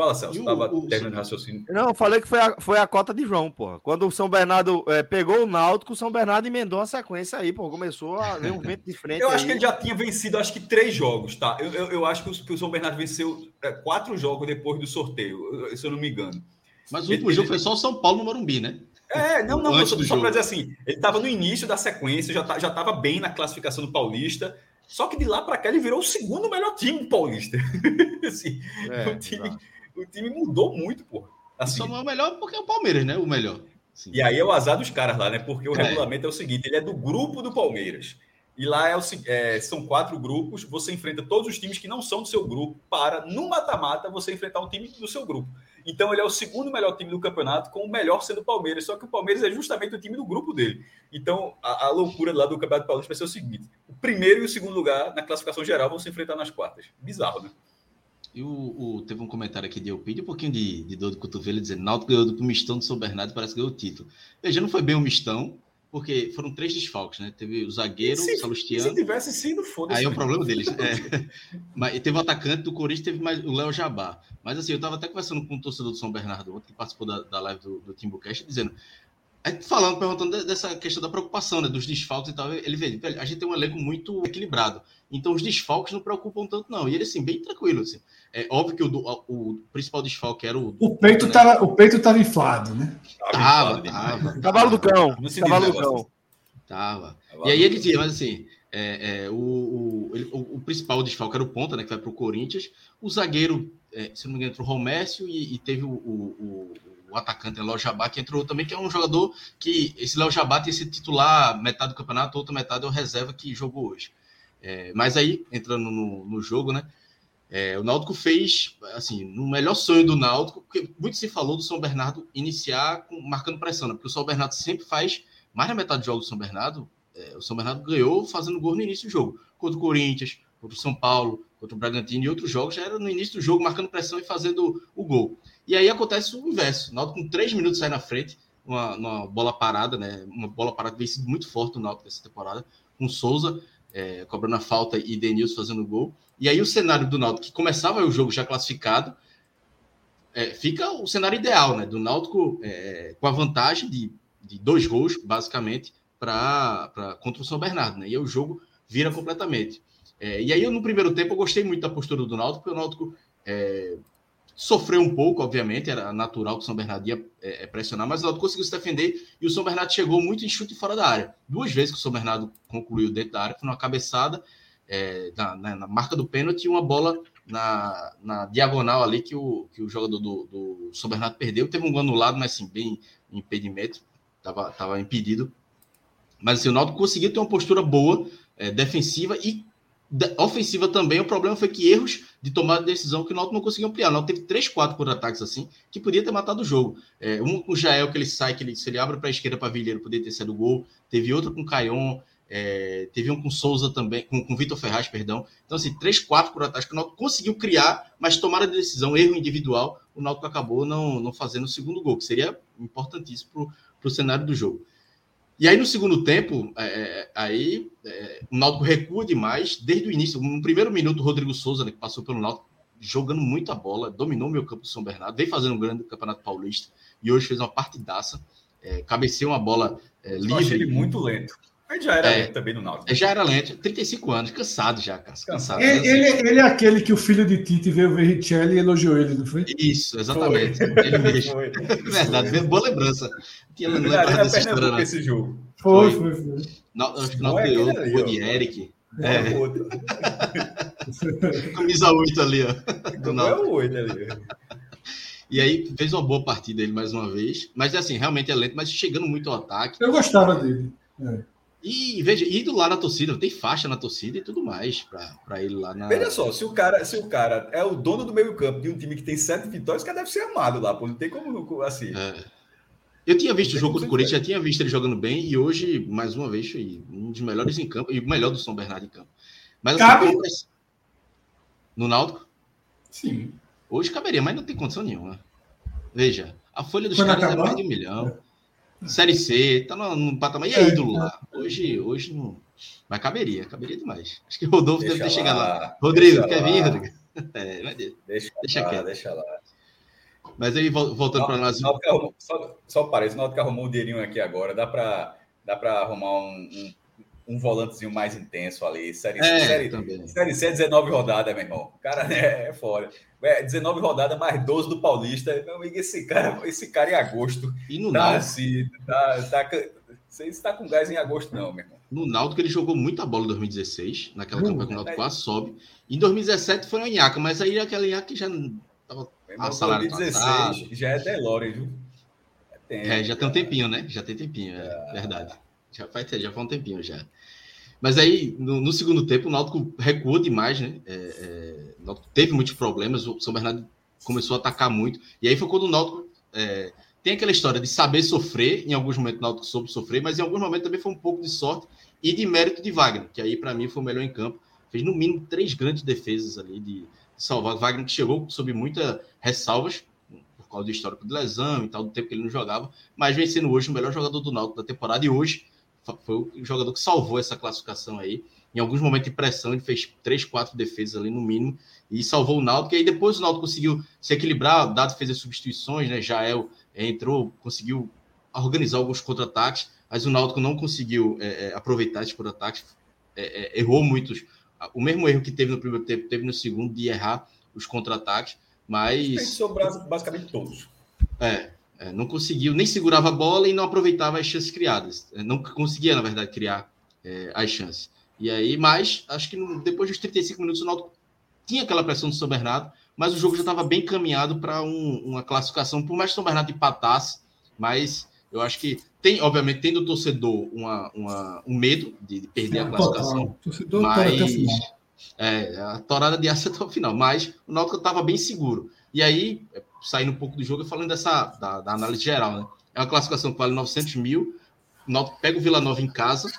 Fala, Celso, estava terminando o raciocínio. Não, eu falei que foi a, foi a cota de João, pô. Quando o São Bernardo é, pegou o Náutico, o São Bernardo emendou a sequência aí, pô. Começou a ver um vento de frente. eu aí. acho que ele já tinha vencido, acho que três jogos, tá? Eu, eu, eu acho que o, que o, São Bernardo venceu é, quatro jogos depois do sorteio, se eu não me engano. Mas o último ele, jogo ele... foi só o São Paulo no Morumbi, né? É, não, não, só, só para dizer assim, ele estava no início da sequência, já, tá, já estava bem na classificação do Paulista, só que de lá para cá ele virou o segundo melhor time do Paulista. assim, é, o, time, o, time, mudou muito, pô. Assim, só não é o melhor porque é o Palmeiras, né? O melhor. Sim. E aí é o azar dos caras lá, né? Porque o é. regulamento é o seguinte: ele é do grupo do Palmeiras. E lá é o, é, são quatro grupos, você enfrenta todos os times que não são do seu grupo para, no mata-mata, você enfrentar um time do seu grupo. Então ele é o segundo melhor time do campeonato, com o melhor sendo o Palmeiras. Só que o Palmeiras é justamente o time do grupo dele. Então a, a loucura lá do Campeonato Paulista vai ser o seguinte: o primeiro e o segundo lugar na classificação geral vão se enfrentar nas quartas. Bizarro, né? E o, o, teve um comentário aqui de Eupídio, um pouquinho de, de dor do cotovelo, dizendo: Náutico ganhou do mistão do São Bernardo, parece que ganhou o título. Veja, não foi bem um mistão, porque foram três desfalques, né? Teve o zagueiro, se, o Salustiano. Se tivesse sido, foda-se. Aí é o problema deles. É. Mas teve o atacante do Corinthians, teve mais o Léo Jabá. Mas assim, eu estava até conversando com um torcedor do São Bernardo ontem, que participou da, da live do, do Timbucast, dizendo. Falando, perguntando dessa questão da preocupação, né, dos desfalques e tal, ele vê, a gente tem um elenco muito equilibrado. Então os desfalques não preocupam tanto, não. E ele, assim, bem tranquilo, assim. É óbvio que o, o, o principal desfalque era o. O peito, né? tava, o peito tava inflado, né? Tava, tava. Cavalo do cão. Cavalo do cão. Tava. E aí ele dizia, mas assim, é, é, o, o, ele, o, o, principal desfalque era o Ponta, né, que vai para o Corinthians. O zagueiro, é, se não me engano, entrou o Romércio e, e teve o, o, o atacante, né, Léo Jabá, que entrou também, que é um jogador que esse Léo Jabá tem esse titular metade do campeonato, outra metade é o reserva que jogou hoje. É, mas aí, entrando no, no jogo, né, é, o Náutico fez, assim, no melhor sonho do Náutico, porque muito se falou do São Bernardo iniciar com, marcando pressão, né, porque o São Bernardo sempre faz mais da metade do jogo do São Bernardo, é, o São Bernardo ganhou fazendo gol no início do jogo. Contra o Corinthians, contra o São Paulo, contra o Bragantino e outros jogos, já era no início do jogo marcando pressão e fazendo o gol. E aí acontece o inverso. O Náutico com três minutos sai na frente, uma, uma, bola parada, né? Uma bola parada que vem sido muito forte o Náutico dessa temporada, com Souza é, cobrando a falta e Denilson fazendo gol. E aí o cenário do Náutico, que começava o jogo já classificado, é, fica o cenário ideal, né? Do Náutico é, com a vantagem de de dois gols, basicamente, para contra o São Bernardo, né? E aí o jogo vira completamente. É, e aí, no primeiro tempo, eu gostei muito da postura do Náutico, porque o Náutico é, Sofreu um pouco, obviamente, era natural que o São Bernardo ia é, é pressionar, mas o Náutico conseguiu se defender e o São Bernardo chegou muito em chute fora da área. Duas vezes que o São Bernardo concluiu dentro da área, foi uma cabeçada é, na, na, na, marca do pênalti e uma bola na, na, diagonal ali que o, que o jogador do, do São Bernardo perdeu. Teve um gol anulado, mas assim, bem impedimento, estava tava impedido. Mas assim, o Náutico conseguiu ter uma postura boa, é, defensiva e ofensiva também, o problema foi que erros de tomada de decisão que o Náutico não conseguiu ampliar. O Náutico teve três, quatro contra-ataques assim, que podia ter matado o jogo. É, um com o Jael, que ele sai, que ele, se ele abre para a esquerda para Vilheiro, poderia ter sido gol. Teve outro com o Caion, é, teve um com Souza também, com, com Vitor Ferraz, perdão. Então, assim, três, quatro contra-ataques que o Náutico conseguiu criar, mas tomada de decisão, erro individual, o Náutico acabou não, não fazendo o segundo gol, que seria importantíssimo para o cenário do jogo. E aí, no segundo tempo, é, é, aí é, o Náutico recua demais, desde o início. No primeiro minuto, o Rodrigo Souza, né, que passou pelo Náutico, jogando muito a bola, dominou o meu campo do São Bernardo, veio fazendo um grande campeonato paulista e hoje fez uma partidaça. É, cabeceou uma bola é, livre. Eu achei ele muito lento. Mas já era é, lento também no Náutico. Já era lento, 35 anos, cansado já, cara. Cansado. Ele, ele, ele, é aquele que o filho de Tite veio ver Richelli e elogiou ele, não foi? Isso, exatamente. Foi. Ele mesmo. Foi. Verdade, boa lembrança. Tinha lembrança desse Pernambuco esse jogo. Foi, foi, foi. Não, acho que não ganhou o gol de Eric. É. é. Camisa 8 ali, ó. Do não é o 8 ali. E aí fez uma boa partida ele mais uma vez. Mas assim, realmente é lento, mas chegando muito ao ataque. Eu gostava dele. É. E veja, indo lá na torcida, tem faixa na torcida e tudo mais para ele lá na. Veja só, se o cara, se o cara é o dono do meio-campo de um time que tem sete vitórias, o cara deve ser amado lá, pô. Não tem como assim. É. Eu tinha visto o jogo do Corinthians, já tinha visto ele jogando bem, e hoje, mais uma vez, foi um dos melhores em campo, e o melhor do São Bernardo em campo. Mas assim, Cabe. no Náutico? Sim. Hoje caberia, mas não tem condição nenhuma. Veja, a folha dos caras é mais de um milhão. É. Série C, tá no, no patamar. E é ídolo lá. Hoje, hoje não. Mas caberia, caberia demais. Acho que o Rodolfo deixa deve ter lá, chegado lá. Rodrigo, quer vir, Rodrigo? É, mas deixa, deixa lá, quieto. Deixa lá. Mas aí, voltando para nós. Só, só parece, o Náutico arrumou um dinheirinho aqui agora. Dá para dá arrumar um, um, um, volantezinho mais intenso ali. Série, é, série, série C, 19 rodadas, meu irmão. O cara é, é fora. É, 19 rodadas mais 12 do Paulista. Meu amigo, esse cara, esse cara em agosto. E no tá, assim, tá, tá, Você está com gás em agosto, não, meu irmão. No Náutico ele jogou muita bola em 2016, naquela campanha que o Náutico quase sobe. Em 2017 foi uma Inhaca, mas aí aquela Inhaca que já estava salário 2016 já é Delore, viu? É, é, já tem um tempinho, né? Já tem tempinho, é, é. verdade. Já faz, já faz um tempinho já. Mas aí, no, no, segundo tempo, o Náutico recuou demais, né? É, é, o Náutico teve muitos problemas, o São Bernardo começou a atacar muito. E aí foi quando o Náutico é, tem aquela história de saber sofrer, em alguns momentos o Náutico soube sofrer, mas em alguns momentos também foi um pouco de sorte e de mérito de Wagner, que aí para mim foi o melhor em campo. Fez no mínimo três grandes defesas ali de salvar. Wagner que chegou sob muitas ressalvas, por causa do histórico de lesão e tal, do tempo que ele não jogava, mas vem sendo hoje o melhor jogador do Náutico da temporada e hoje foi o jogador que salvou essa classificação aí. Em alguns momentos de pressão, ele fez três, quatro defesas ali no mínimo e salvou o Náutico. E aí depois o Náutico conseguiu se equilibrar, Dado fez as substituições, né? Jael entrou, conseguiu organizar alguns contra-ataques, mas o Náutico não conseguiu é, é, aproveitar esses contra-ataques, é, é errou muitos. O mesmo erro que teve no primeiro tempo, teve no segundo, de errar os contra-ataques, mas. Sobrou basicamente todos. É, é, não conseguiu, nem segurava a bola e não aproveitava as chances criadas. É, não conseguia, na verdade, criar é, as chances. E aí, mas acho que no, depois dos 35 minutos o Náutico tinha aquela pressão do São Bernardo, mas o jogo já estava bem caminhado para um, uma classificação, por mais que o São Bernardo empatasse, mas eu acho que tem, obviamente, tem do torcedor uma, uma, um medo de, perder a classificação. Torcedor mas, é, a torada de aço até o final, mas o Náutico estava bem seguro. E aí, saindo um pouco do jogo, falando dessa da, da, análise geral, né? É uma classificação que vale 900 mil. Pega o Vila Nova em casa,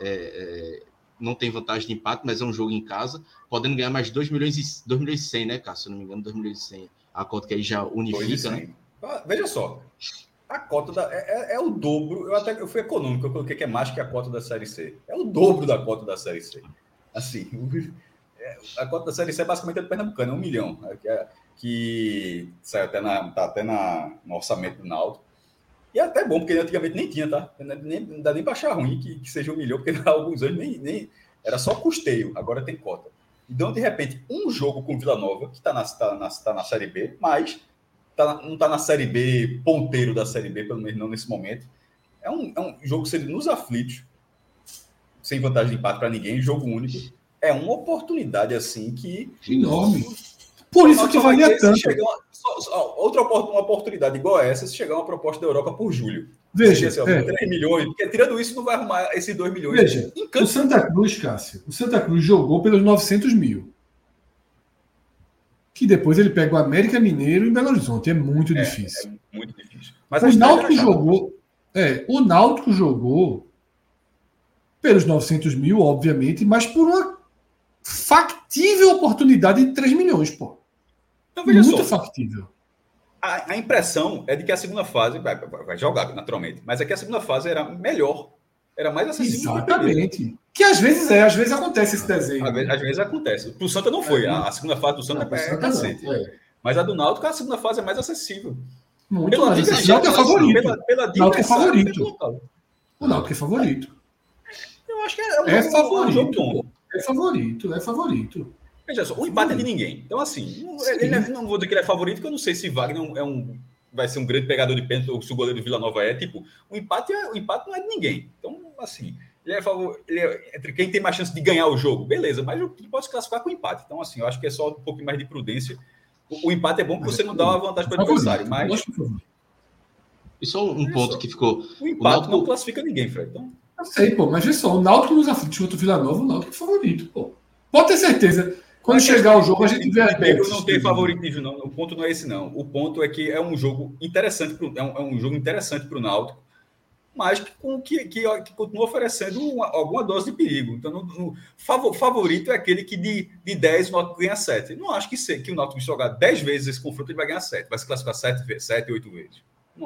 é, é, não tem vantagem de empate, mas é um jogo em casa, podendo ganhar mais 2 milhões e 2 milhões e 100, né, Cássio? Se não me engano, 2 milhões e 100. A conta que aí já unifica, né? Ah, veja só, a cota da, é, é, é, o dobro. Eu até eu fui econômico, eu coloquei que é mais que a cota da Série C. É o dobro da cota da Série C. Assim, é, a cota da Série C é basicamente do Pernambucano, é um milhão. Né? É, que saiu até, na, tá até na, no orçamento do Náutico. E é até bom, porque antigamente nem tinha, tá? Nem, não dá nem para achar ruim que, que, seja um milhão, porque há alguns anos nem, nem era só custeio, agora tem cota. Então, de repente, um jogo com o Vila Nova, que está na, tá na, tá na Série B, mas tá, não está na Série B, ponteiro da Série B, pelo menos não nesse momento. É um, é um jogo sendo nos aflitos, sem vantagem de empate para ninguém, jogo único. É uma oportunidade assim que. Enorme. Por isso que valia tanto. Uma, só, só, outra uma oportunidade igual a essa, se chegar uma proposta da Europa por julho. Veja, assim, é. 3 milhões, porque tirando isso, não vai arrumar esses 2 milhões. Veja, o Santa Cruz, Cássio, o Santa Cruz jogou pelos 900 mil. Que depois ele pega o América Mineiro em Belo Horizonte. É muito é, difícil. É muito difícil. Mas o Náutico jogou. É, o Náutico jogou pelos 900 mil, obviamente, mas por uma factível oportunidade de 3 milhões, pô. Então, veja muito só. factível a, a, impressão é de que a segunda fase vai, vai, jogar naturalmente, mas é que a segunda fase era melhor, era mais acessível. Exatamente. Que às vezes é, às vezes acontece esse desenho. Às vezes, às vezes acontece. Para o Santa não foi. É, a, a, segunda fase do Santa é, é recente. É. Mas a do Náutico, a segunda fase é mais acessível. Muito pela mais acessível. O Náutico é favorito. Pela, pela Náutico é favorito. O Náutico é favorito. Eu acho que é, um é favorito. É favorito, é favorito. Veja só, o empate é de ninguém. Então, assim, ele é, não vou dizer que ele é favorito, porque eu não sei se Wagner é um, vai ser um grande pegador de pênalti ou se o goleiro do Vila Nova é. Tipo, o empate, é, o empate não é de ninguém. Então, assim, ele é, favor, ele é entre quem tem mais chance de ganhar o jogo, beleza, mas pode se classificar com empate. Então, assim, eu acho que é só um pouco mais de prudência. O, o empate é bom porque você não dá uma vantagem para o adversário, mas. E só um ponto que ficou. O empate o Náutico... não classifica ninguém, Fred. Então... Eu sei, pô, mas vê só, o Náutico nos aflitos contra o Vila Nova, o Náutico é favorito, pô. Pode ter certeza. Quando chegar o jogo, a gente vê as bets. Não tem favoritismo, não. O ponto não é esse, não. O ponto é que é um jogo interessante, pro, é, um, é um jogo interessante para o Náutico, mas que, que, que, que continua oferecendo uma, alguma dose de perigo. Então, no, no, favorito é aquele que de, de 10 o Náutico ganha 7. Não acho que, se, que o Náutico jogar 10 vezes esse confronto, ele vai ganhar 7. Vai se classificar 7, 7 8 vezes.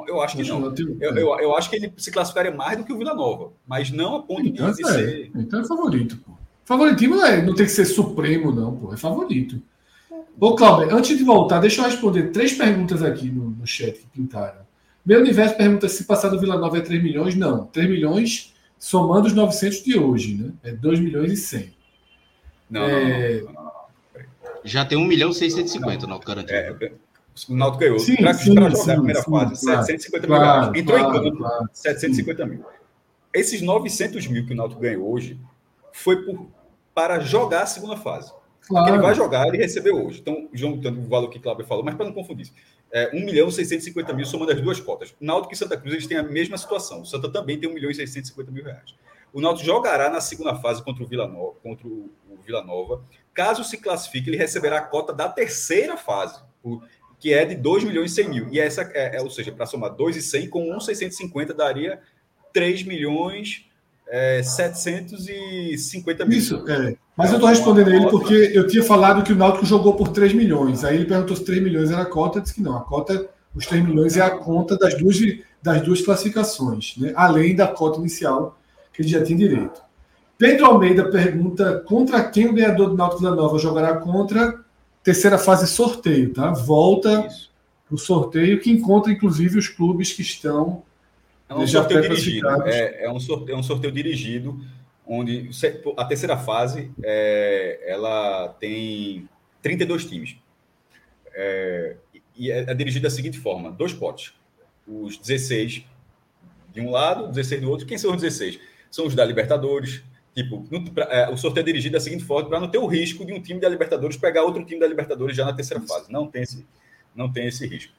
Eu acho que não. Eu, eu, eu, acho que ele se classificaria mais do que o Vila Nova, mas não a ponto então, de, de é, ser. Então é favorito, pô. Favoritismo não, é, não tem que ser supremo, não, pô. É favorito. Ô, Cláudio, antes de voltar, deixa eu responder três perguntas aqui no, no chat que pintaram. Meu universo pergunta se passar do Vila Nova é 3 milhões. Não, 3 milhões somando os 900 de hoje, né? É 2 milhões e 100. Não, é... não, não, não, Já tem 1 milhão e 650 no garantido. É, o Náutico ganhou. Para jogar sim, a primeira sim, fase, claro, 750 mil claro, Entrou claro, em campo, claro, 750 sim. mil. Esses 900 mil que o Náutico ganhou hoje foi por, para jogar a segunda fase. Claro. Ele vai jogar, ele recebeu hoje. Então, juntando o valor que o Cláudio falou, mas para não confundir isso. É, 1 milhão e 650 mil somando as duas cotas. Náutico e Santa Cruz eles têm a mesma situação. O Santa também tem 1 milhão e 650 mil reais. O Náutico jogará na segunda fase contra o Vila Nova, contra o, Vila Nova. Caso se classifique, ele receberá a cota da terceira fase, que é de 2 milhões e 100 mil. E essa, é, é ou seja, para somar 2 e 100 com 1,650 daria 3 milhões é, 750 mil. Isso, é. Mas eu estou respondendo a ele porque eu tinha falado que o Náutico jogou por 3 milhões. Aí ele perguntou se 3 milhões era a cota, disse que não. A cota, os 3 milhões é a conta das duas, das duas classificações, né? além da cota inicial que ele já tinha direito. Pedro Almeida pergunta contra quem o ganhador do Náutico da Nova jogará contra terceira fase sorteio, tá? Volta o sorteio que encontra inclusive os clubes que estão é um sorteio dirigido. É, é, um sorteio, é um sorteio dirigido, onde a terceira fase é, ela tem 32 times. É, e é, é dirigido da seguinte forma: dois potes. Os 16 de um lado, 16 do outro. Quem são os 16? São os da Libertadores. Tipo, no, pra, é, o sorteio é dirigido da seguinte forma para não ter o risco de um time da Libertadores pegar outro time da Libertadores já na terceira fase. Não tem esse, não tem esse risco.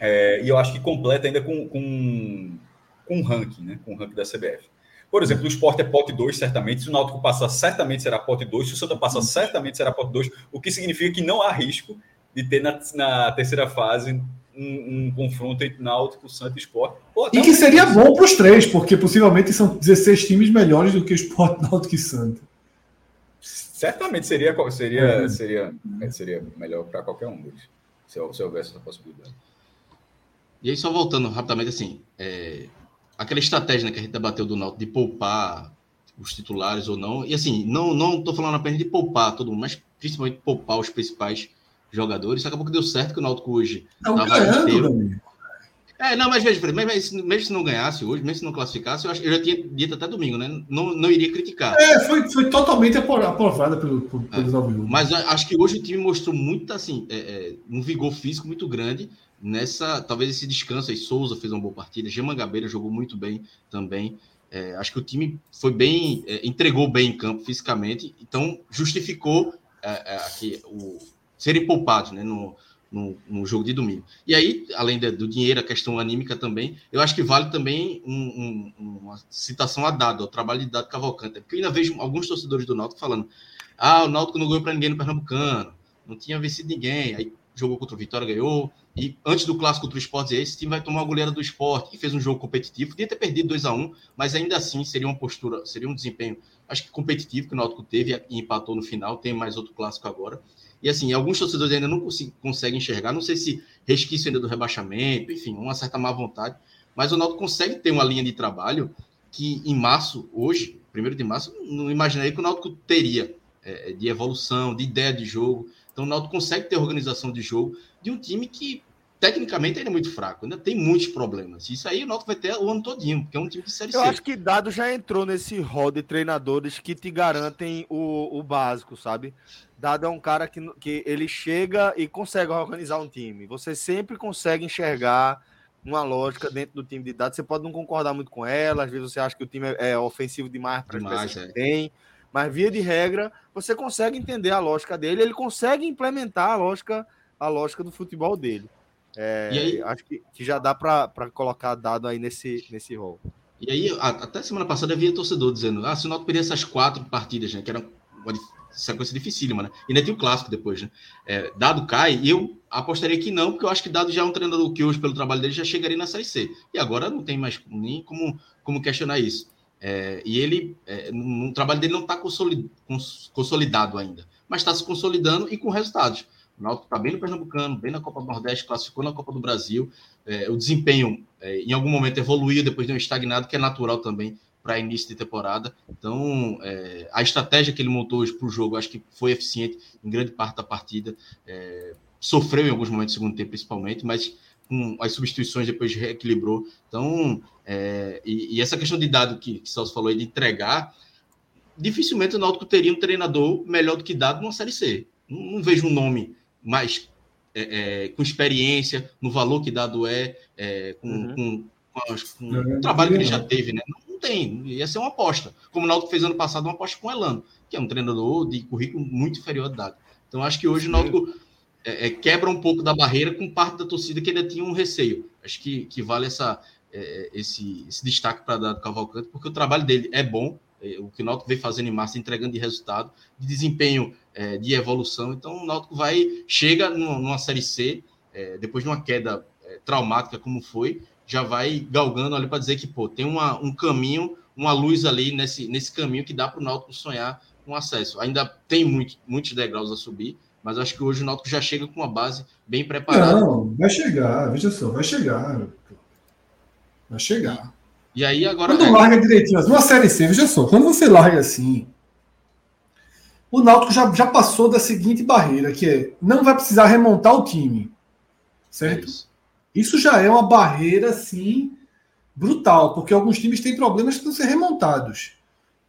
É, e eu acho que completa ainda com, com, com um ranking, né? Com o ranking da CBF. Por exemplo, o Sport é pote 2, certamente. Se o Náutico passar, certamente será pote 2. Se o Santa passar, certamente será pote 2. O que significa que não há risco de ter na, na terceira fase um, um, confronto entre Náutico, Santa e Sport. Pô, e que seria bom para os três, porque possivelmente são 16 times melhores do que o Sport, Náutico e Santa. Certamente seria, seria, é. seria, seria melhor para qualquer um deles, se, se houvesse essa possibilidade. E aí, só voltando rapidamente, assim, é, aquela estratégia né, que a gente debateu do Náutico de poupar os titulares ou não, e assim, não não estou falando apenas de poupar todo mundo, mas principalmente poupar os principais jogadores, acabou que deu certo que o Náutico hoje estava inteiro. É, não, mas veja, mesmo, mesmo se não ganhasse hoje, mesmo se não classificasse, eu, acho, eu já tinha dito até domingo, né? Não, não iria criticar. É, foi, foi totalmente aprovada pelo, pelo, é, pelos Mas acho que hoje o time mostrou muito, assim, é, é, um vigor físico muito grande nessa, talvez esse descanso aí. Souza fez uma boa partida, Gemangabeira jogou muito bem também. É, acho que o time foi bem, é, entregou bem em campo fisicamente, então justificou é, aqui, o, serem poupados, né? No, no, no, jogo de domingo. E aí, além de, do dinheiro, a questão anímica também, eu acho que vale também um, um, uma citação a dado, ao trabalho de Dado Cavalcante, porque eu ainda vejo alguns torcedores do Náutico falando ah, o Náutico não ganhou para ninguém no Pernambucano, não tinha vencido ninguém, aí jogou contra o Vitória, ganhou, e antes do clássico contra o Esporte, esse time vai tomar a goleira do Esporte, e fez um jogo competitivo, podia ter perdido 2 a 1 um, mas ainda assim seria uma postura, seria um desempenho, acho que competitivo, que o Náutico teve e empatou no final, tem mais outro clássico agora, e assim, alguns torcedores ainda não conseguem enxergar, não sei se resquício ainda do rebaixamento, enfim, uma certa má vontade, mas o Náutico consegue ter uma linha de trabalho que em março, hoje, primeiro de março, não imaginaria que o Náutico teria é, de evolução, de ideia de jogo. Então o Náutico consegue ter organização de jogo de um time que tecnicamente ainda é muito fraco, ainda tem muitos problemas. Isso aí o Náutico vai ter o ano todinho, porque é um time de série Eu C. Eu acho que Dado já entrou nesse rol de treinadores que te garantem o, o básico, sabe? Dado é um cara que, que ele chega e consegue organizar um time. Você sempre consegue enxergar uma lógica dentro do time de Dado. Você pode não concordar muito com ela, às vezes você acha que o time é, é ofensivo demais para as é. que tem. Mas via de regra, você consegue entender a lógica dele, ele consegue implementar a lógica, a lógica do futebol dele. É, e aí, acho que, que já dá para colocar dado aí nesse, nesse rol. E aí, até semana passada, havia torcedor dizendo: ah, se o Náutico perder essas quatro partidas, né, que era uma sequência dificílima, né? E ainda tem o clássico depois, né? É, dado cai, e eu apostaria que não, porque eu acho que Dado já é um treinador que hoje, pelo trabalho dele, já chegaria na Série C. E agora não tem mais nem como, como questionar isso. É, e ele, é, no trabalho dele não está consolidado ainda, mas está se consolidando e com resultados. O Náutico está bem no Pernambucano, bem na Copa do Nordeste, classificou na Copa do Brasil. É, o desempenho, é, em algum momento, evoluiu depois de um estagnado, que é natural também para início de temporada. Então, é, a estratégia que ele montou hoje para o jogo, acho que foi eficiente em grande parte da partida. É, sofreu em alguns momentos do segundo tempo, principalmente, mas com as substituições depois reequilibrou. Então, é, e, e, essa questão de dado que, que Celso falou aí, de entregar, dificilmente o Náutico teria um treinador melhor do que dado numa Série C. Não, não vejo um nome mais é, é, com experiência, no valor que dado é, é com, uhum. com, com, com o trabalho que ele já teve, né? Não, não, tem, ia ser uma aposta. Como o Náutico fez ano passado, uma aposta com o Elano, que é um treinador de currículo muito inferior a dado. Então, acho que hoje o Náutico é, é, quebra um pouco da barreira com parte da torcida que ainda tinha um receio. Acho que, que vale essa, é, esse, esse destaque para dar do Cavalcante, porque o trabalho dele é bom, é, o que o Náutico vem fazendo em massa, entregando de resultado, de desempenho, é, de evolução. Então, o Náutico vai, chega numa, numa Série C, é, depois de uma queda é, traumática como foi, já vai galgando ali para dizer que pô, tem uma, um caminho, uma luz ali nesse, nesse caminho que dá para o Náutico sonhar com acesso. Ainda tem muito, muitos degraus a subir, mas acho que hoje o Náutico já chega com uma base bem preparada. Não, vai chegar, veja só, vai chegar. Vai chegar. E aí agora. Quando é... larga direitinho, uma série C, veja só, quando você larga assim, o Náutico já, já passou da seguinte barreira, que é não vai precisar remontar o time. Certo? É isso. isso já é uma barreira assim brutal, porque alguns times têm problemas que precisam ser remontados.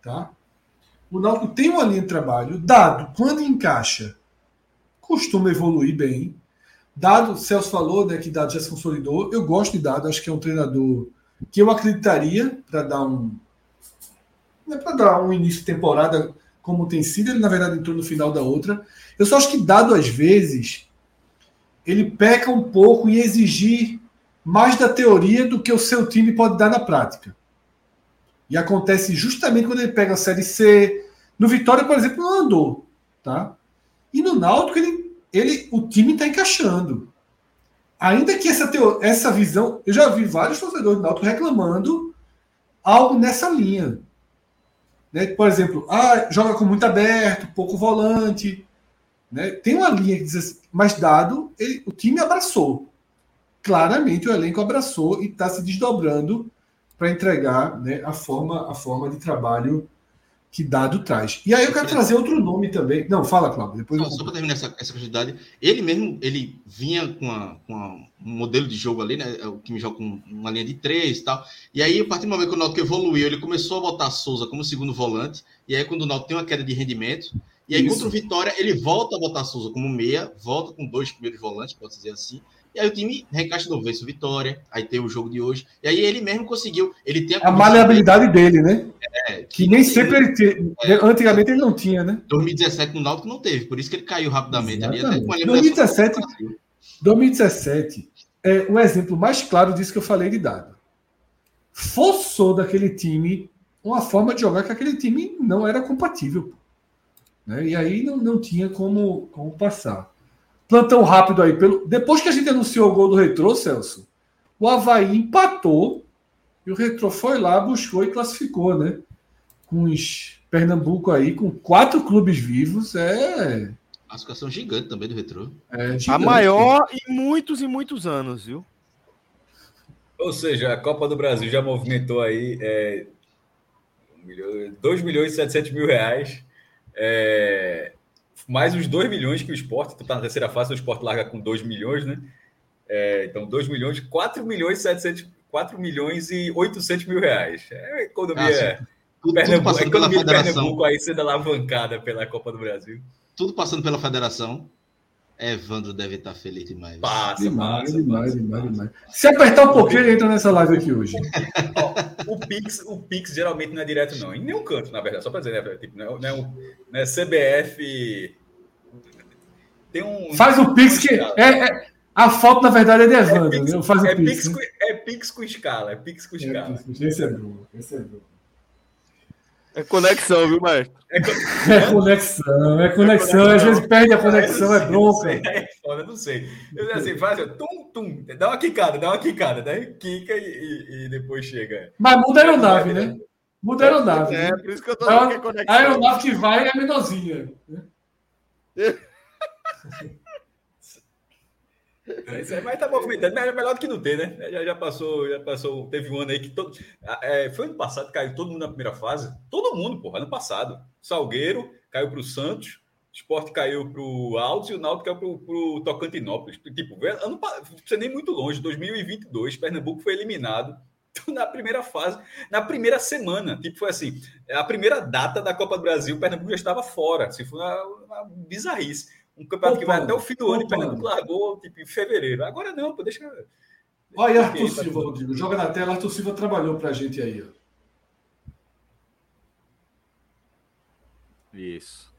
Tá? O Náutico tem uma linha de trabalho, dado quando encaixa costuma evoluir bem. Dado, Celso falou né, que Dado já se consolidou. Eu gosto de Dado, acho que é um treinador que eu acreditaria para dar um. Né, para dar um início de temporada como tem sido, ele na verdade entrou no final da outra. Eu só acho que Dado, às vezes, ele peca um pouco em exigir mais da teoria do que o seu time pode dar na prática. E acontece justamente quando ele pega a Série C. No Vitória, por exemplo, não andou. Tá? E no Náutico, ele, ele, o time está encaixando. Ainda que essa, teo, essa visão. Eu já vi vários torcedores do Náutico reclamando algo nessa linha. Né? Por exemplo, ah, joga com muito aberto, pouco volante. Né? Tem uma linha que diz assim, mas dado, ele, o time abraçou. Claramente o elenco abraçou e está se desdobrando para entregar né, a, forma, a forma de trabalho que dado traz. E aí eu quero trazer outro nome também. Não, fala, Cláudio. Depois Não, só para terminar essa, essa quantidade, ele mesmo ele vinha com, a, com a, um modelo de jogo ali, né? O time joga com uma linha de três e tal. E aí, a partir do momento que o Náutico evoluiu, ele começou a botar Souza como segundo volante. E aí, quando o Náutico tem uma queda de rendimento, e aí Isso. contra o Vitória, ele volta a botar Souza como meia, volta com dois primeiros volantes, pode dizer assim. E aí o time rencaixa no vence o Vitória, aí tem o jogo de hoje. E aí ele mesmo conseguiu, ele tem A maleabilidade dele, né? É, Que nem sempre ele te... Antigamente ele não tinha, né? 2017 no Náutico não teve, por isso que ele caiu rapidamente ali. Exatamente. Até com a eliminação 2017 do Brasil. 2017 é o exemplo mais claro disso que eu falei de dado. Forçou daquele time uma forma de jogar que aquele time não era compatível. Né? E aí não, não tinha como, como passar. Plantão rápido aí. Pelo... Depois que a gente anunciou o gol do Retrô, Celso, o Havaí empatou e o Retrô foi lá, buscou e classificou, né? Com os Pernambuco aí, com quatro clubes vivos, é. Classificação gigante também do Retrô. é A maior em muitos e muitos anos, viu? Ou seja, a Copa do Brasil já movimentou aí é, 2 milhões e 700 mil reais. é, mais os 2 milhões que o esporte, tu tá na terceira fase, o esporte larga com 2 milhões, né? É, então, 2 milhões, 4 milhões e 700, 4 milhões e 800 mil reais. É a economia, Ah, sim. Tudo, tudo Pernambuco, a passando pela economia de federação. Pernambuco aí sendo alavancada pela Copa do Brasil. Tudo passando pela federação. Evandro deve estar feliz demais. Passa, Demais, passa, demais, passa, demais, passa. demais. Se apertar um pouquinho, ele entra nessa live aqui hoje. Ó, o Pix, o Pix geralmente não é direto, não. Em nenhum canto, na verdade. Só para dizer, né? Tipo, não, é, não, é não é CBF. Tem um. Faz o Pix que. É, é- a foto, na verdade, é de Evandro. Pix, né? Faz o é, Pix. Pix né? com, é Pix com escala. É Pix com escala. É, Esse é bom. Esse é bom. É conexão, viu, mestre? É, co- É conexão, é conexão. Às vezes perde a conexão, é bronca. É foda, não sei. Eu digo assim, faz assim, tum, tum, dá uma quicada, dá uma quicada, né? Quica e, e- e depois chega. Mas muda a aeronave, né? Muda a aeronave. É, né? por isso que eu tô dizendo que é A conexão. aeronave que vai é a menorzinha. É, Isso mas tá movimentando, mas é melhor do que não ter, né? Já, já passou, já passou. Teve um ano aí que todo. é, foi ano passado, caiu todo mundo na primeira fase. Todo mundo, porra, ano passado. Salgueiro caiu para o Santos, Sport caiu para o Altos e o Náutico caiu para o Tocantinópolis. Tipo, ano, precisa nem muito longe, 2022, Pernambuco foi eliminado na primeira fase, na primeira semana. Tipo, foi assim: a primeira data da Copa do Brasil, Pernambuco já estava fora. Assim, foi uma, uma bizarrice. Um campeonato que vai até o fim do ano e. Pernambuco largou tipo, em fevereiro. Agora não, pô, deixa. Olha aí, Arthur deixa- Silva, Rodrigo. Joga na tela. Arthur Silva trabalhou pra gente aí. Ó. Isso.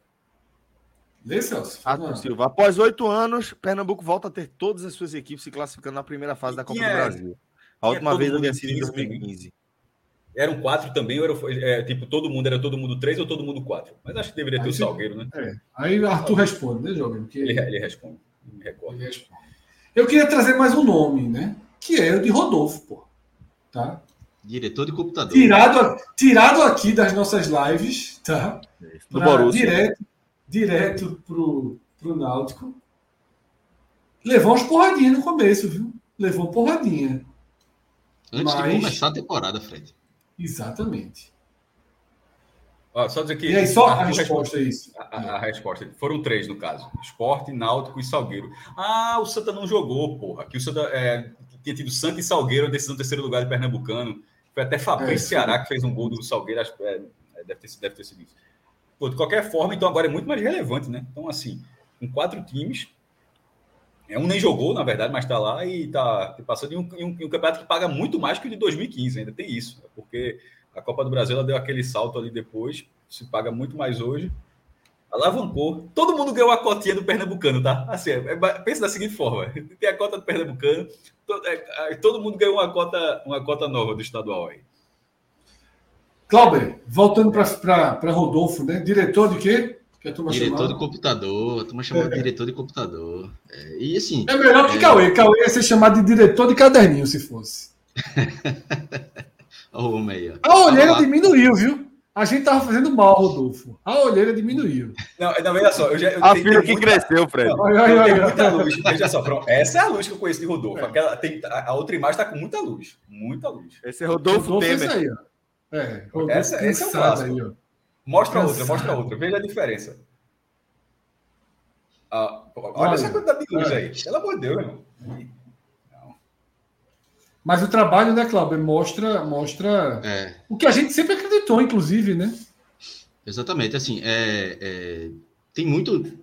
Lê, Celso. Arthur Silva. Após oito anos, Pernambuco volta a ter todas as suas equipes se classificando na primeira fase da Copa Tinha- do Brasil. A última todo vez havia em sido em 15 também. 2015. Eram quatro também, ou era, é, tipo, todo mundo era todo mundo três ou todo mundo quatro. Mas acho que deveria ter Aí o Salgueiro, né? É. Aí Arthur responde, né, jovem? Porque Ele, ele responde. Me recordo. ele responde. Eu queria trazer mais um nome, né? Que é o de Rodolfo, pô. Tá? Diretor de computador. Tirado, tirado aqui das nossas lives, tá? Do Pra- Borussia. Direto, direto pro, pro Náutico. Levou uns porradinhas no começo, viu? Levou porradinha. Antes Mas- de começar a temporada, Fred. Exatamente. Ó, só dizer que. E aí, só a Arthur resposta é isso. A, a- a resposta. Foram três, no caso. Esporte, Náutico e Salgueiro. Ah, o Santa não jogou, porra. Que o Santa é, tinha tido Santa e Salgueiro, a decisão do terceiro lugar do Pernambucano. Foi até Fabrício É, Ceará que fez um gol do Salgueiro. Acho, que, é, é, deve, ter, deve ter sido isso. Pô, de qualquer forma, então agora é muito mais relevante, né? Então, assim, com quatro times. É, um nem jogou, na verdade, mas está lá e está passando em um, em um- em um campeonato que paga muito mais que o de 2015, ainda tem isso. né? Porque a Copa do Brasil ela deu aquele salto ali depois, se paga muito mais hoje. Alavancou. Todo mundo ganhou a cotinha do Pernambucano, tá? Assim, é, é, pensa da seguinte forma: tem a cota do Pernambucano, todo, é, todo mundo ganhou uma cota, uma cota nova do estadual aí. Clauber, voltando para Rodolfo, né? Diretor de quê? Diretor chamava? de computador. A turma chamou de diretor de computador. É, e assim, É melhor que É. Cauê. Cauê ia ser chamado de diretor de caderninho, se fosse. olha o homem aí. ó. A olheira lá. diminuiu, viu? A gente tava fazendo mal, Rodolfo. A olheira diminuiu. Não, não veja só, eu já. Eu A filha que muita- cresceu, Fred. Não, Olha, eu tenho olha. muita luz. Veja só, pronto. Essa é a luz que eu conheço de Rodolfo. Aquela, tem, a, a outra imagem está com muita luz. Muita luz. Esse é Rodolfo, Rodolfo é Temer. isso aí, ó. É, Rodolfo Essa- esse é o clássico. aí, ó. Mostra Cansado. outra, mostra outra. Veja a diferença. Ah, olha, essa quantidade de luz aí. Pelo amor de Deus, irmão. Mas o trabalho, né, Cláudio, mostra, mostra é. o que a gente sempre acreditou, inclusive, né? Exatamente, assim, é, é, tem muito.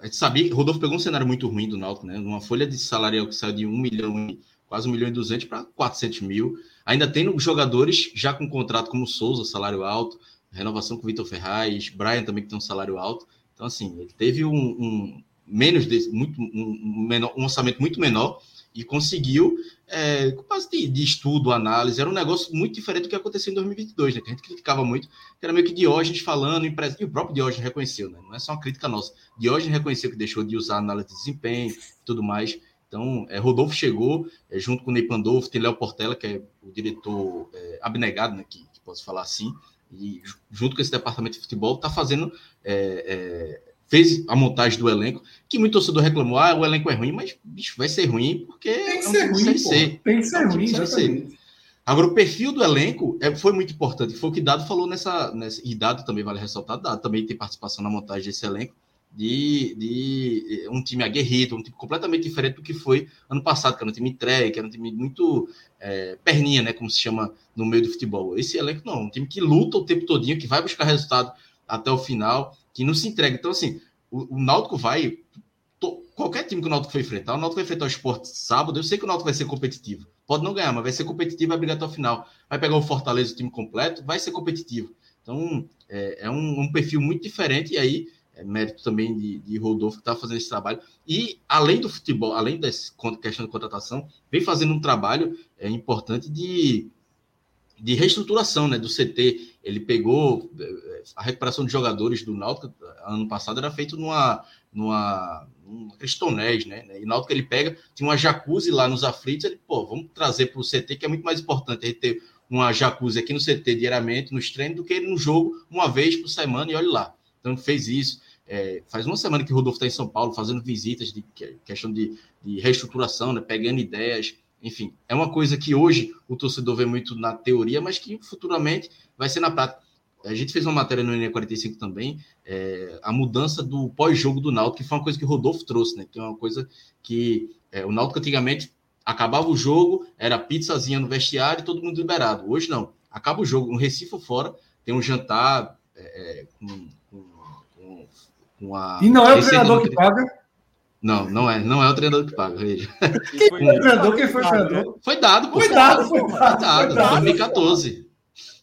A gente sabia que Rodolfo pegou um cenário muito ruim do Náutico, né? Uma folha de salário que saiu de 1 milhão, quase 1 milhão e 200 para 400 mil. Ainda tem jogadores já com contrato como Souza, salário alto, renovação com Vitor Ferraz, Brian também que tem um salário alto. Então, assim, ele teve um, um menos desse, muito, um, menor, um orçamento muito menor e conseguiu, é, com base de, de, estudo, análise, era um negócio muito diferente do que aconteceu em 2022, né? Que a gente criticava muito, que era meio que Diógenes falando, e o próprio Diógenes reconheceu, né? Não é só uma crítica nossa. Diógenes reconheceu que deixou de usar análise de desempenho e tudo mais. Então, é, Rodolfo chegou, é, junto com o Ney Pandolfo, tem Léo Portela, que é o diretor é, abnegado, né? Que, que posso falar assim, e junto com esse departamento de futebol, está fazendo é, é fez a montagem do elenco, que muito torcedor reclamou, ah, o elenco é ruim, mas bicho, vai ser ruim porque tem que é um ser ruim, ser. Tem que ser é um ruim, exatamente. Agora, o perfil do elenco é, foi muito importante. Foi o que Dado falou nessa, nessa. E Dado também vale ressaltar. Dado também tem participação na montagem desse elenco. De, de um time aguerrido, um time completamente diferente do que foi ano passado, que era um time entregue, que era um time muito é, perninha, né? Como se chama no meio do futebol. Esse elenco não, um time que luta o tempo todinho, que vai buscar resultado até o final que não se entrega. Então, assim, o, o Náutico vai. To, qualquer time que o Náutico for enfrentar, o Náutico vai enfrentar o esporte sábado. Eu sei que o Náutico vai ser competitivo. Pode não ganhar, mas vai ser competitivo, vai brigar até o final. Vai pegar o Fortaleza, o time completo, vai ser competitivo. Então, é, é um, um, perfil muito diferente. E aí, é mérito também de, de Rodolfo que está fazendo esse trabalho. E, além do futebol, além dessa questão de contratação, vem fazendo um trabalho é, importante de de reestruturação né, do CT. Ele pegou eh, a recuperação de jogadores do Náutico ano passado era feito numa numa um cristonés, né? E Náutico ele pega, tinha uma jacuzzi lá nos aflitos, ele, pô, vamos trazer para o CT que é muito mais importante ter uma jacuzzi aqui no CT diariamente, nos treinos, do que no jogo uma vez por semana e olha lá. Então fez isso. É, faz uma semana que o Rodolfo está em São Paulo fazendo visitas de questão de, de reestruturação, né? pegando ideias, enfim, é uma coisa que hoje o torcedor vê muito na teoria, mas que futuramente vai ser na prática. A gente fez uma matéria no NE45 também, é, a mudança do pós-jogo do Náutico, que foi uma coisa que o Rodolfo trouxe, né? Que é uma coisa que é, o Náutico antigamente acabava o jogo, era pizzazinha no vestiário e todo mundo liberado. Hoje não. Acaba o jogo, um Recife fora, tem um jantar é, é com, com, com, a. E não é o treinador que paga? Não, não é. Não é o treinador que paga, veja. Quem foi o treinador? Quem foi o treinador? Foi dado, pô. Foi dado, foi dado. Foi dado, foi dado 2014.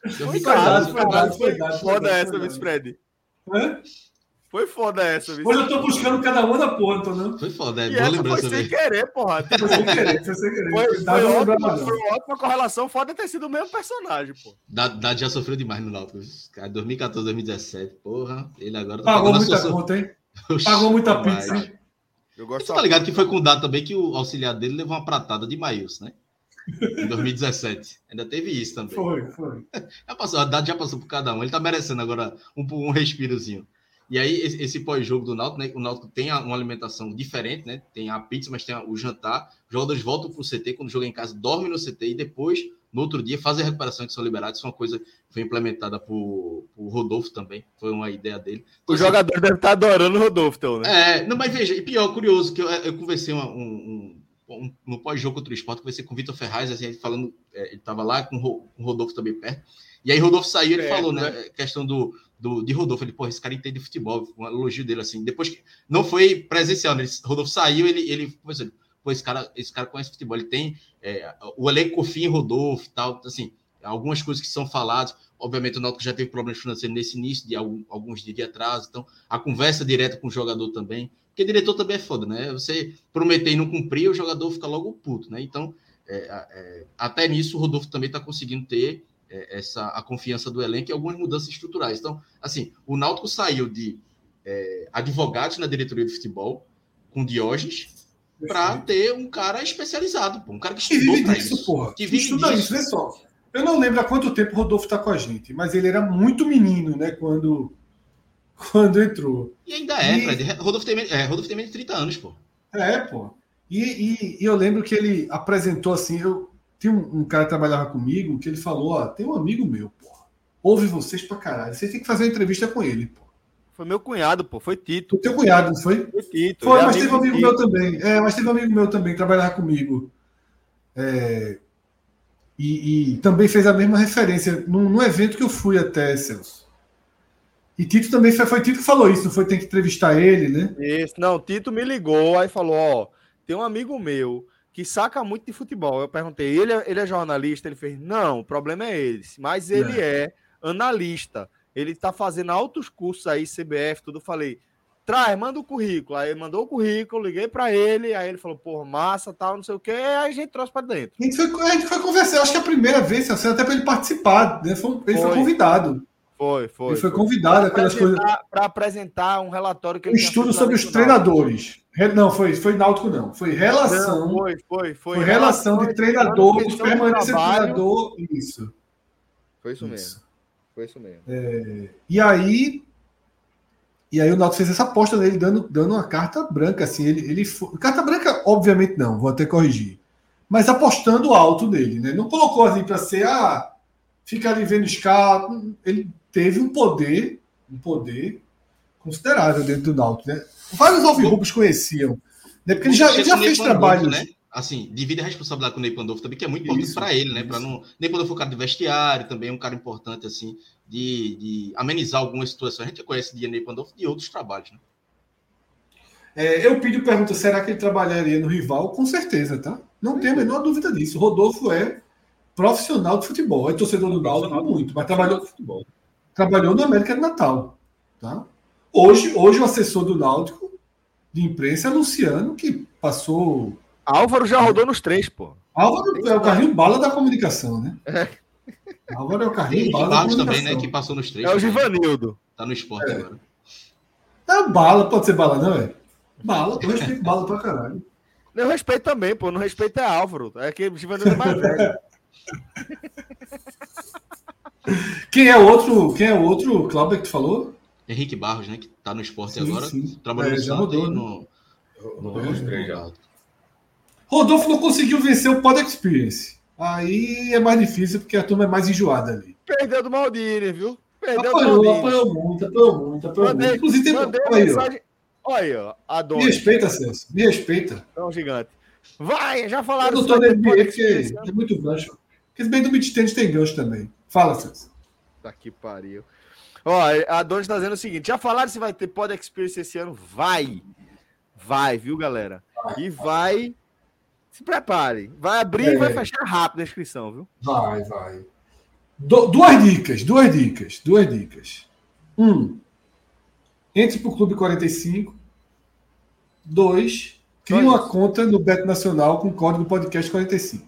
Foi dado, foi dado, foi dado. Foda essa, Miss Fred. Foi foda essa, Hoje eu tô buscando cada uma da ponta, né? Foi foda, é boa lembrança. Foi sem querer, porra. Foi sem querer, foi sem querer. Foi, foi, ótima, foi uma ótima correlação, foda ter sido o mesmo personagem, pô. Dado já sofreu demais no Náutico. 2014, 2017, porra. Ele agora tá Pagou muita conta, hein? Pagou muita pizza, hein? Eu gosto você tá ligado que foi com o dado também que o auxiliar dele levou uma pratada de Maius, né? Em 2017. Ainda teve isso também. Foi, foi. Já passou, a dado já passou por cada um. Ele tá merecendo agora um, um respirozinho. E aí, esse, pós-jogo do Náutico, né? O Náutico tem uma alimentação diferente, né? Tem a pizza, mas tem o jantar. Os jogadores voltam pro CT, quando jogam em casa, dormem no CT e depois no outro dia fazer a recuperação que são liberados. Isso é uma coisa que foi implementada por, por Rodolfo também, foi uma ideia dele. Então, o assim, jogador deve estar adorando o Rodolfo, então, né? É, não, mas veja, e pior, curioso, que eu, eu conversei uma, um, um, um, no pós-jogo contra o esporte, conversei com o Vitor Ferraz, assim, falando, é, ele estava lá com, com o Rodolfo também perto. E aí Rodolfo saiu, ele é, falou, né, né? Questão do, do, de Rodolfo. Ele, pô, esse cara entende futebol, um elogio dele assim. Depois que não foi presencial, né? Rodolfo saiu, ele, ele, ele pô, esse cara, esse cara conhece futebol, ele tem é, o elenco confia em Rodolfo e tal, assim, algumas coisas que são faladas. Obviamente, o Náutico já teve problemas financeiros nesse início, de algum, alguns dias de atraso. Então, a conversa direta com o jogador também. Porque diretor também é foda, né? Você prometer e não cumprir, o jogador fica logo puto, né? Então, é, é, até nisso, o Rodolfo também está conseguindo ter essa, a confiança do elenco e algumas mudanças estruturais. Então, assim, o Náutico saiu de é, advogados na diretoria de futebol, com Diógenes, para ter um cara especializado, um cara que estudou para isso, porra. Que vive Estuda disso. isso, só. Eu não lembro há quanto tempo o Rodolfo está com a gente, mas ele era muito menino, né, quando quando entrou. E ainda é, e... Fred. Rodolfo tem, é, Rodolfo tem menos de 30 anos, pô. É, pô. E, e, e, eu lembro que ele apresentou assim, eu tinha um, um, cara que trabalhava comigo que ele falou, ó, tem um amigo meu, pô. ouve vocês pra caralho. Vocês têm que fazer uma entrevista com ele, pô. Foi meu cunhado, pô. Foi Tito. O teu cunhado, não foi? Foi Tito. Foi, é mas teve um amigo do meu Tito. também. É, mas teve um amigo meu também que trabalhava comigo. É, e, e também fez a mesma referência num, num evento que eu fui até, Celso. E Tito também foi, foi Tito que falou isso, não foi? Tem que entrevistar ele, né? Isso. Não, Tito me ligou, aí falou: Ó, tem um amigo meu que saca muito de futebol. Eu perguntei, ele é, ele é jornalista? Ele fez: Não, o problema é ele. Mas ele é, analista. Ele tá fazendo altos cursos aí, CBF, tudo. Eu falei: Traz, manda o currículo. Aí ele mandou o currículo, liguei pra ele. Aí ele falou: Porra, massa, tal, não sei o quê. Aí a gente trouxe pra dentro. A gente foi, a gente foi conversar, acho que é a primeira vez, Celso, até para ele participar. Né? Foi- ele foi, Foi. convidado. Foi, foi. ele foi convidado, aquelas coisas. Para apresentar um relatório que Um ele tinha estudo sobre os treinadores. Re- Não, foi, foi Náutico, não. Foi relação. Não, foi, foi, foi. Foi relação de treinadores, questão de permanência de treinador. Isso. Foi isso isso. mesmo. Foi isso mesmo. E aí. E aí o Náutico fez essa aposta nele, dando, dando uma carta branca, assim. Ele, ele foi- Carta branca, obviamente, não, vou até corrigir. Mas apostando alto nele, né? Não colocou assim para ser, ah, fica ali vendo escala. Ele teve um poder, um poder considerável dentro do Náutico, né? Vários alvirrubos conheciam. Né? Porque ele já, ele já fez trabalhos. né? Assim, divide a responsabilidade com o Ney Pandolfo também, que é muito importante para ele, né? Para não. Ney Pandolfo é um cara de vestiário, também é um cara importante, assim, de, de amenizar algumas situações. A gente conhece de Ney Pandolfo de outros trabalhos, né? É, eu pedi pergunta: será que ele trabalharia no rival? Com certeza, tá? Não tenho a menor dúvida disso. Rodolfo é profissional de futebol, é torcedor do Náutico muito, mas trabalhou, futebol. Trabalhou no América de Natal. Tá? Hoje, hoje o assessor do Náutico de imprensa é Luciano, que passou. Álvaro já rodou nos três, pô. Álvaro é o carrinho bala da comunicação, né? Álvaro é o carrinho E bala da comunicação. também, né? Que passou nos três. É o. Givanildo. Tá no esporte agora. É bala, pode ser bala, não é? Bala, eu respeito bala pra caralho. Eu respeito também, pô. Não respeito é Álvaro. É que o Givanildo é mais velho. Quem é o outro, quem é o outro, Cláudio, que tu falou? Henrique Barros, né? Que tá no esporte Sim, agora. sim. Trabalhou É, no já Santos mudou, né? no, no, no- Rodolfo não conseguiu vencer o Pod Experience. Aí é mais difícil porque a turma é mais enjoada ali. Perdeu do Maldini, viu? Perdeu do Apanhou, Maldini. apanhou muito, apanhou muito, apanhou muito. Mandei, Inclusive, tem... mandei olha aí, ó. mensagem. Olha aí, ó. Me Adonis. respeita, Celso. Me respeita. É um gigante. Vai, já Eu falaram não tô na NBA porque Experience, é muito gancho. Porque bem do beat tênis tem gancho também. Fala, Celso. Tá que pariu. Ó, a Donis tá dizendo o seguinte: já falaram se vai ter Pod Experience esse ano? Vai. Vai, viu, galera? E vai. Se prepare. Vai abrir É. e vai fechar rápido a inscrição, viu? Vai, vai. Du- duas dicas, duas dicas, duas dicas. Um, entre pro Clube 45. Dois, crie Só uma conta no Beto Nacional com código podcast 45.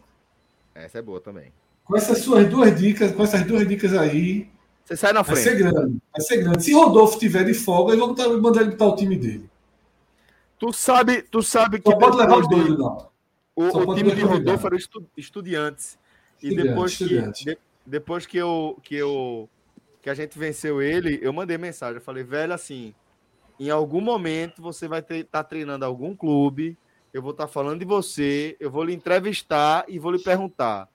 Essa é boa também. Com essas suas duas dicas, com essas duas dicas aí, Você sai na vai frente. ser grande. Vai ser grande. Se Rodolfo tiver de folga, eu vou mandar ele botar o time dele. Tu sabe, tu sabe que Só pode levar os dois, não. o, o time de Rodolfo era estu, estudiantes. E Estudiante, depois que, estudiante. de- depois que eu que eu que a gente venceu ele, eu mandei mensagem, eu falei, velho, assim, em algum momento você vai estar treinando algum clube, eu vou estar falando de você, eu vou lhe entrevistar e vou lhe perguntar.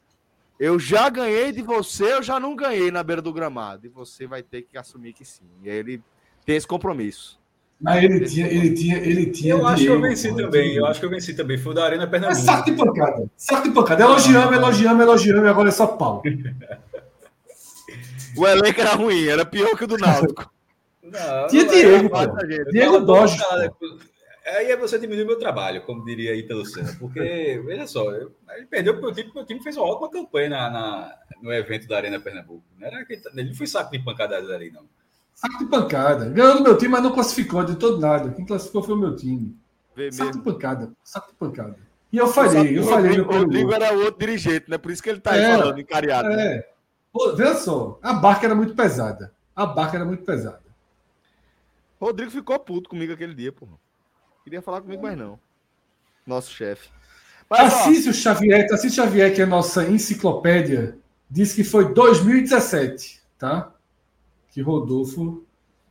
Eu já ganhei de você, eu já não ganhei na beira do gramado. E você vai ter que assumir que sim. E aí ele tem esse compromisso. Mas ele tinha, ele tinha, ele tinha. Eu acho que eu venci também. Eu acho que eu venci também. Foi o da Arena É Pernambuco. saco de pancada. Saco de pancada. Elogiamos, elogiamos, elogiamos, e agora é só pau. O elenco era ruim, era pior que o do Náutico. Não, Tinha não, Diego, eu- pô. Mata a gente. eu Diego calado. Aí é você diminuir meu trabalho, como diria aí pelo Senna. Porque, veja só, eu- ele perdeu porque o time, porque o time fez uma ótima campanha na, na- no evento da Arena Pernambuco. Não era que, ele não foi saco de pancadas ali, não. Saco de pancada. Ganhou do meu time, mas não classificou de todo nada. Quem classificou foi o meu time. Vê Saco mesmo. de pancada. Saco de pancada. E eu falhei, eu falhei no O Rodrigo era o outro dirigente, né? Por isso que ele tá aí Era. falando, encariado. né? É. Pô, veja só, a barca era muito pesada. A barca era muito pesada. Rodrigo ficou puto comigo aquele dia, porra. Queria falar comigo, mas não. Nosso chefe. Tarcísio Xavier, Tarcísio Xavier, que é a nossa enciclopédia, disse que foi 2017, tá? Que Rodolfo.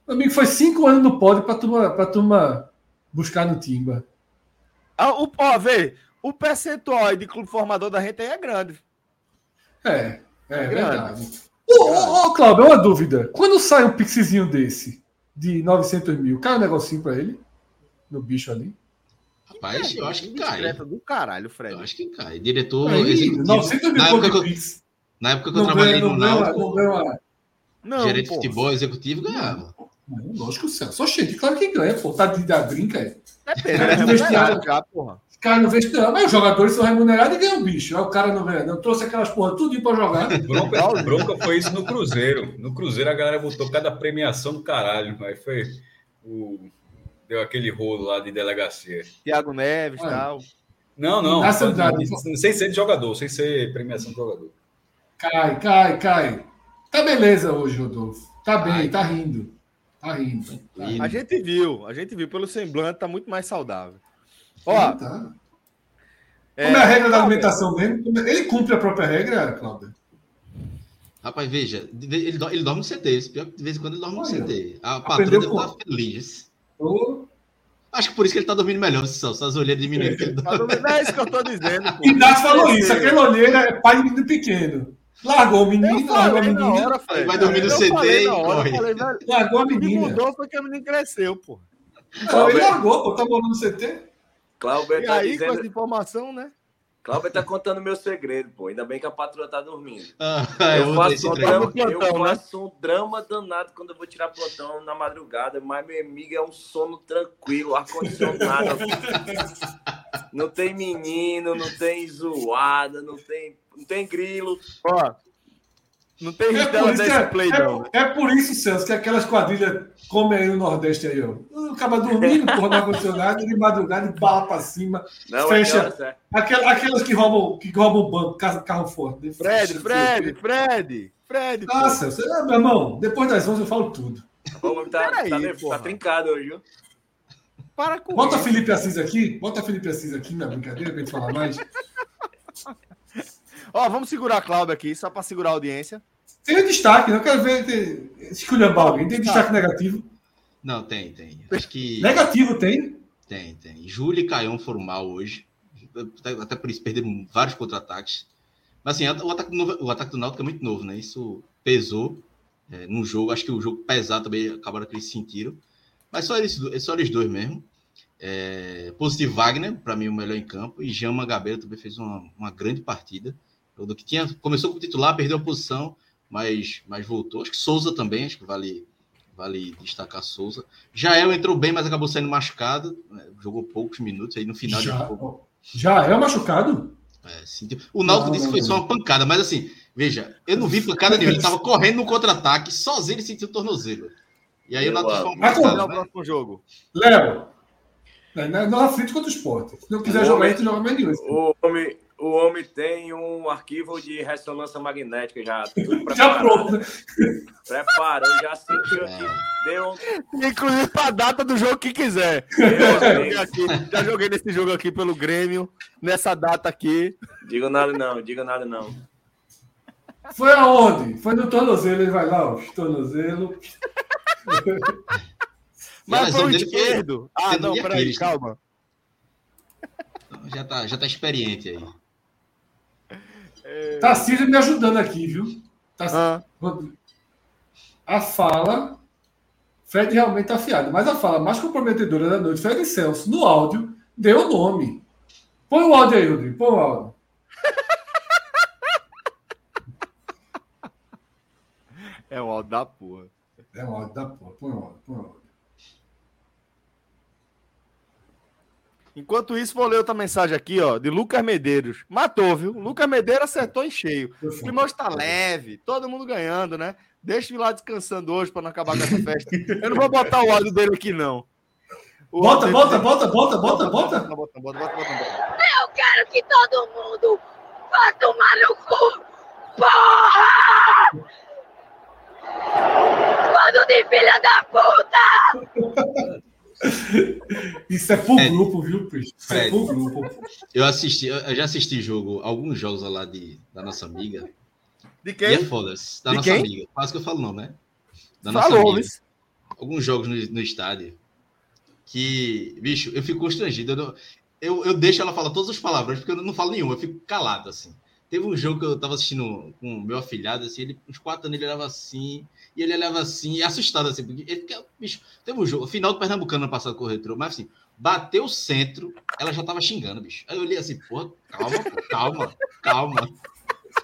Meu amigo, foi cinco anos no pódio para turma, pra turma buscar no Timba. ah, o, ó, vê, o percentual de clube formador da gente aí é grande. É, é grande. verdade. Ô, ô, ô, Cláudio, uma dúvida. Quando sai um pixizinho desse, de 900 mil, cai um negocinho pra ele? No bicho ali? Rapaz, eu acho que cai. Do caralho, Eu Fred. acho que cai. Diretor Aí, executivo. 900 mil Na época, que de eu, na época que eu Não trabalhei ganha, no Náutico, não gerente de futebol executivo ganhava. Não, Lógico, o Celso. Só cheio. Claro que ganha, pô. Tá de dar brinca, é. Depende, Cara, né? do vestiário. Já, porra. Os caras não vestem, não. Mas os jogadores são remunerados e ganham bicho. Aí o cara não ganha. Não trouxe aquelas porra tudo pra jogar. Bronca, bronca foi isso no Cruzeiro. No Cruzeiro a galera botou cada premiação do caralho. Aí foi o. Deu aquele rolo lá de delegacia. Thiago Neves e tal. Não, não. Andrade. sem ser de jogador, sem ser premiação de jogador. Cai, cai, cai. Tá beleza hoje, Rodolfo. Tá bem, tá rindo. Tá rindo. Tá A gente viu, a gente viu pelo semblante, tá muito mais saudável. Ó, tá. é, Como é a regra da alimentação mesmo? Ele cumpre a própria regra, Cláudio? Rapaz, veja, ele, ele dorme no CT. esse Pior que de vez em quando ele dorme no Olha. CT. A patroa deve estar feliz. Acho que por isso que ele tá dormindo melhor, Celso. As olheiras diminuindo. dorme. tá dormindo- É isso que eu tô dizendo, pô. Inácio falou isso. Aquela olheira é pai de menino pequeno. Largou o menino, largou a menina. hora. Vai dormir no falei e corre. falei, velho, Largou a o que menina. mudou foi que a menina cresceu, pô. Não, ele largou, pô. Tá morando no CT. Cláudio E tá aí, com dizendo. essa informação, né? Cláudio tá contando meu segredo, pô. Ainda bem que a patroa tá dormindo. Ah, Eu eu faço, um drama, Plantão, eu né? faço um drama danado quando eu vou tirar plantão na madrugada, mas meu amigo é um sono tranquilo, ar-condicionado. não tem menino, não tem zoada, não tem, não tem grilo. Ó, não tem É risco por, dela isso que desse é, play, é- não. é por isso, Celso, que aquelas quadrilhas comem aí no Nordeste aí, ó. Acaba dormindo, porra, no ar-condicionado, de madrugada, e bala pra cima. Não, Fecha. é hora certa. Aquela- aquelas que roubam, que roubam banco, carro, carro forte. Fred, Fecha, Fred, Fred, Fred. Nossa, você, ah, meu irmão, depois das 11 eu falo tudo. O homem tá, Peraí, tá, porra. tá trincado hoje, viu? Para com Bota isso. Felipe Assis aqui, bota Felipe Assis aqui na brincadeira pra gente falar mais. Ó, vamos segurar a Cláudia aqui, só pra segurar a audiência. Tem um destaque? Eu quero ver tem, esculhambar alguém. Tem destaque negativo. Não, tem, tem. Acho que Negativo tem. tem, tem. Júlio e Caião foram mal hoje. Até, por isso perderam vários contra-ataques. Mas assim, o ataque, do novo- o ataque do Náutico é muito novo, né? Isso pesou é, no jogo. Acho que o jogo pesado também acabaram que eles sentiram. Mas só eles, do- só eles dois mesmo. É, positivo Wagner, para mim o melhor em campo. E Jean Magabeira também fez uma, uma grande partida. Do que tinha, começou como titular, perdeu a posição, mas, mas voltou. Acho que Souza também, acho que vale, vale destacar Souza. Jael entrou bem, mas acabou saindo machucado. né? Jogou poucos minutos aí no final de Já, jogo. já é machucado? É. O Náutico Não, disse que não, foi não. só uma pancada, mas assim, veja, eu não vi pancada nenhuma. Ele tava correndo no contra-ataque, sozinho ele sentiu o tornozelo. E aí o Eu Náutico amo. foi uma Mas, pancada, o né? próximo jogo. Léo, na, na, na frente contra o esporte. Se não quiser O jogar, homem- a gente joga meio nenhum. O homem, o homem tem um arquivo de ressonância magnética já. Tudo Já pronto? Preparou, já sentiu aqui. Deu. Inclusive pra data do jogo que quiser. Deu Já joguei, aqui, já joguei nesse jogo aqui pelo Grêmio, nessa data aqui. Diga nada não, diga nada não. Foi aonde? Foi no tornozelo, ele vai lá, ó, tornozelo. Mas foi o dele foi esquerdo. Ah, não, peraí, calma. Já tá, já tá experiente aí. Tarcísio me ajudando aqui, viu? Tarcísio. Ah, A fala, Fred realmente tá afiado, mas a fala mais comprometedora da noite, Fred Celso, no áudio, deu o nome. Põe o áudio aí, Rodrigo, põe o áudio. é um áudio da porra. É o áudio da porra, põe o áudio, põe o áudio. Enquanto isso, vou ler outra mensagem aqui, ó, de Lucas Medeiros. Matou, viu? Lucas Medeiros acertou em cheio. O clima está leve, todo mundo ganhando, né? Deixa eu ir lá descansando hoje para não acabar com essa festa. Eu não vou botar o áudio dele aqui, não. O Bota, bota, bota, bota, bota, bota. Bota, bota, bota, bota, bota. Eu quero que todo mundo vá tomar no cu. Porra! Bando de filha da puta! Isso é pro É. grupo, viu, Peixe? Isso é pro grupo. Eu assisti, eu já assisti jogo, alguns jogos lá de, da nossa amiga. De E é quem? foda Da De nossa quem? amiga. Quase que eu falo não, né? Da nossa Falou, amiga. Luiz. alguns jogos no, no estádio que, bicho, eu fico constrangido. Eu, não- eu, eu deixo ela falar todas as palavras, porque eu não falo nenhuma, eu fico calado, assim. Teve um jogo que eu tava assistindo com o meu afilhado, assim, ele, uns quatro anos ele olhava assim, e ele olhava assim, e assustado, assim, porque ele, bicho, teve um jogo, final do Pernambucano ano passado com o Retro, mas assim, bateu o centro, ela já tava xingando, bicho. Aí eu olhei assim, porra, calma, pô, calma, calma.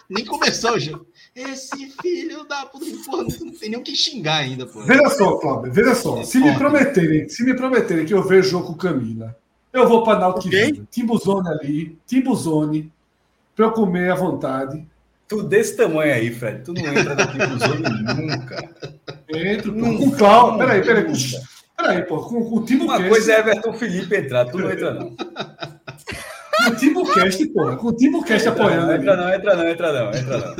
Nem começou o jogo. Esse filho da puta, porra, não tem nem o que xingar ainda, porra. Veja só, Cláudio, veja só. Se me Forte. prometerem, se me prometerem que eu vejo jogo com Camila, eu vou para Náutico Ok. Viva. Timbuzone ali, Timbuzone, para eu comer à vontade. Tu desse tamanho aí, Fred, tu não entra daqui pro Zone nunca. Entro, pô, Nunca, com Cláudio. Peraí, peraí. nunca. Peraí, pô, com, com o Timbu Uma Cast. coisa é Everton Felipe entrar, tu não entra não. Com o Timbu Cast, porra. Com o Timbu Cast Entra apoiando não, entra não, entra não, entra não, entra não.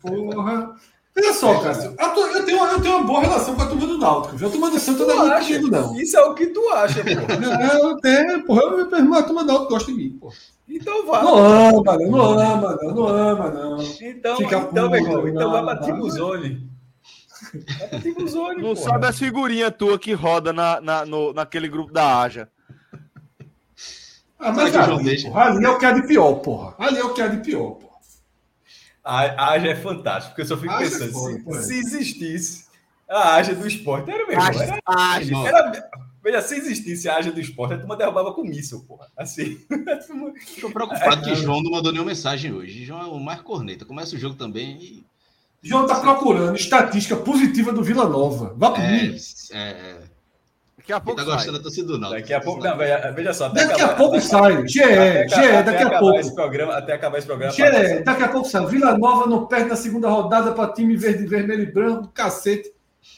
Porra. Olha só, Cássio. Eu tenho, eu tenho uma boa relação com a turma do Náutico. viu? A turma do Santa não é comigo, não. Isso é o que tu acha, pô. Não, eu tenho, porra. Eu, a turma do Náutico gosta de mim, porra. Então vá. Não ama, não, não ama, não, não ama, não. Então, Fica então, meu irmão, então não, vai pra. Tibuzone. Vai pra Tibuzone, Não porra. sabe as figurinhas tua que roda na, na, no- naquele grupo da Aja. Ah, mas ali, porra, ali é o que há de pior, porra. Ali é o que há de pior, porra. A Aja é fantástico, porque eu só fico Aja é pensando, foda, se, se existisse a Aja do esporte, era mesmo, era, Irmão, era- Veja, se existisse a Aja do esporte, a turma derrubava com míssil, porra. Assim. a turma- Tô preocupado que João não mandou nenhuma mensagem hoje. João é o mais corneta. Começa o jogo também e. João tá procurando estatística positiva do Vila Nova. Vá por É, mim. é, é. Daqui a pouco tá gostando da torcida do Náutico. Daqui a pouco. Não, veja, veja só. Daqui a acabar- pouco até- sai. GE, GE, daqui a pouco. Esse programa, até acabar esse programa. GE, daqui a pouco sai. Vila Nova não perde na segunda rodada para time verde, vermelho e branco, cacete.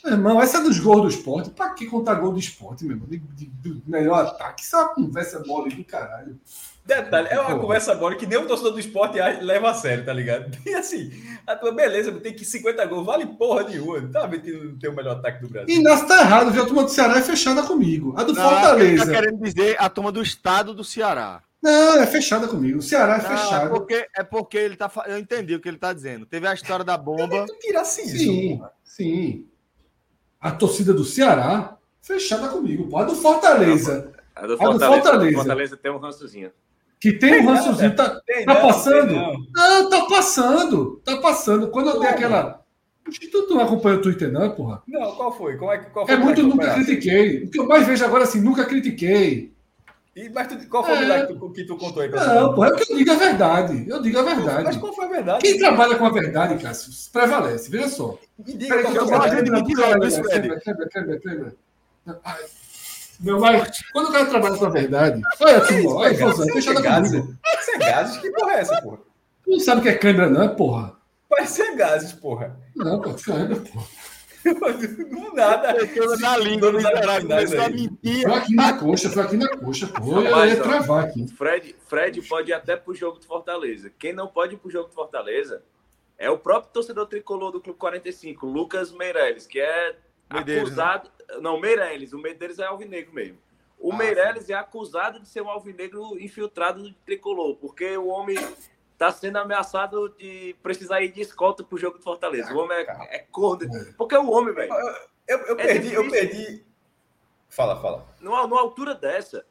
Meu irmão, essa é dos gols do esporte. Pra que contar gol do esporte, meu irmão? De, de- do melhor ataque. Isso é uma conversa mole do caralho. Detalhe, é uma Porra. conversa agora que nem o torcedor do esporte leva a sério, tá ligado? E assim, a tua beleza, tem que 50 gols, vale porra nenhuma. Tá vendo que não tem o melhor ataque do Brasil? E Inácio tá errado, viu? A turma do Ceará é fechada comigo. A do Não, Fortaleza. tá querendo dizer a turma do estado do Ceará. Não, é fechada comigo. O Ceará é Não, é fechado. porque, é porque ele tá. Eu entendi o que ele tá dizendo. Teve a história da bomba. Tu tirasse isso. Sim, sim. A torcida do Ceará, fechada comigo. Pô. A do Fortaleza, A do do Fortaleza, Fortaleza. Fortaleza tem um rançozinho. que tem um rançozinho, tá, Tem Tá não, passando? tem não. Não, tá passando. Tá passando. Quando eu dei aquela. Acho que Tu não acompanha o Twitter, não, porra? Não, qual foi? Qual, é, que- qual foi É muito nunca critiquei. O que eu mais vejo agora assim, nunca critiquei. E, mas tu, qual foi o É. milagre que tu, que tu contou aí pra Não, porra, é o que eu digo a verdade. Eu digo a Mas verdade. qual foi a verdade? Quem trabalha com a verdade, Cássio, prevalece. Veja só. Me diga Peraí, que eu a isso, Fred. Meu, mas quando o cara trabalha com a verdade, olha, turma, olha, Fozão, fechada gases. comigo. Isso é gases? Que porra é essa, porra? Tu não sabe o que é câmera, não, é porra? Parece ser gases, porra. Não, pô, câmera, porra. Não nada. Meteu na língua do Ceará, começou a mentir. Foi aqui na coxa, foi aqui na coxa, pô. Eu ia travar aqui. Fred, Fred pode ir até pro jogo do Fortaleza. Quem não pode ir pro jogo do Fortaleza é o próprio torcedor tricolor do Clube 45, Lucas Meirelles, que é Medeiros, acusado. Não, Meirelles, o Medeiros é alvinegro mesmo. O Ah, Meirelles é acusado de ser um alvinegro infiltrado do tricolor, porque o homem tá sendo ameaçado de precisar ir de escolta pro jogo do Fortaleza. O homem é, é corno. Porque o homem, velho, Eu, eu É perdi, eu perdi. Fala, fala. numa, numa altura dessa,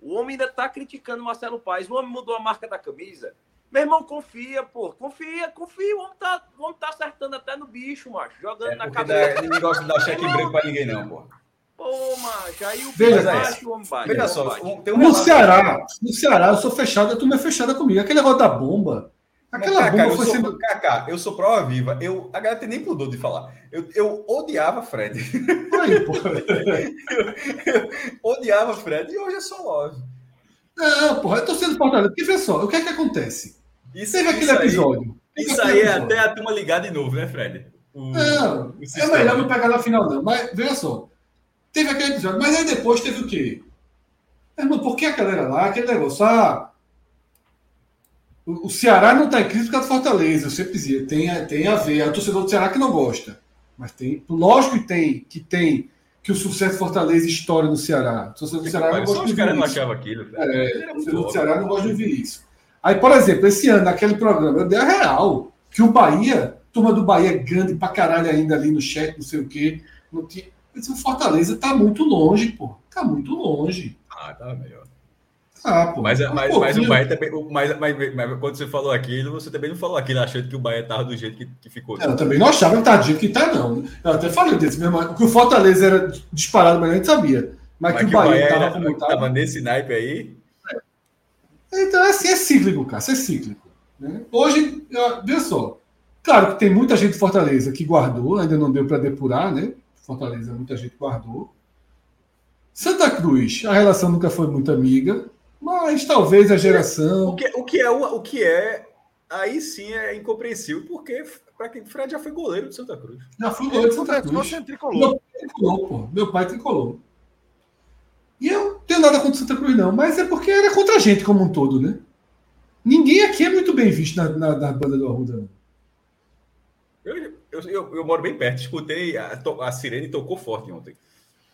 o homem ainda tá criticando o Marcelo Paes. O homem mudou a marca da camisa. Meu irmão, confia, pô. Confia, confia. O homem tá, o homem tá acertando até no bicho, macho. Jogando É na cabeça. dá, ninguém gosta de dar cheque em branco pra ninguém, não, porra. Pô, macho. Aí o Veja, bate, o bate. Veja só, um- tem um No Ceará, no Ceará, eu sou fechado, a turma é fechada comigo. Aquele negócio da bomba. Mas, Aquela Cacá, bomba eu foi sou, sendo. Cacá, eu sou prova viva. Eu, a galera tem nem pudor de falar. Eu, eu odiava Fred. Aí, porra. odiava Fred e hoje eu sou love. Não, porra, eu tô sendo Fortaleza. Porque vê só, o que é que acontece? Isso, Teve aquele isso aí- episódio. Teve Isso aquele aí é até a turma ligar de novo, né, Fred? O, Não, o é melhor não pegar na final, não. Mas, veja só. Teve aquele episódio, mas aí depois teve o quê? Irmão, por que a galera lá, aquele negócio, ah, o, Ceará não está em crise por causa do Fortaleza. Eu sempre dizia, tem, a- tem a ver. É o torcedor do Ceará que não gosta. Mas tem, lógico que tem, que tem, que o sucesso do Fortaleza estoura no Ceará. O torcedor do Ceará não Só gosta de não isso. aquilo. É, o torcedor do. Ceará não gosta de ouvir isso. Aí, por exemplo, esse ano, naquele programa, eu dei a real, que o Bahia, turma do Bahia é grande pra caralho ainda ali no chat, não sei o quê. Não tinha... Eu disse, o Fortaleza tá muito longe, pô. Tá muito longe. Ah, tá melhor. Ah, pô. Mas, um mas, mas o pouquinho. Bahia também. o- Mas, mas, mas quando você falou aquilo, você também não falou aquilo achando que o Bahia tava do jeito que, que ficou. Eu também não achava que tá do jeito que tá, não. Eu até falei desse mesmo. Que o Fortaleza era disparado, mas a gente sabia. Mas, Mas que o Bahia tava era- tava. nesse naipe aí. Então, é assim, é cíclico, cara. Isso é cíclico. né? Hoje, veja só. Claro que tem muita gente de Fortaleza que guardou, ainda não deu para depurar, né? Fortaleza, muita gente guardou. Santa Cruz, a relação nunca foi muito amiga, mas talvez a geração. O que, o que é o, que é. Aí sim é incompreensível, porque para quem Fred já foi goleiro de Santa Cruz. Já fui goleiro de Santa Cruz. você tricolor. Meu pai tricolou, pô. Meu pai tricolou. E eu não tenho nada contra Santa Cruz, não, mas é porque era contra a gente como um todo, né? Ninguém aqui é muito bem visto na, na, na banda do Arruda, não. Eu, eu, eu, moro bem perto, escutei a, a sirene tocou forte ontem.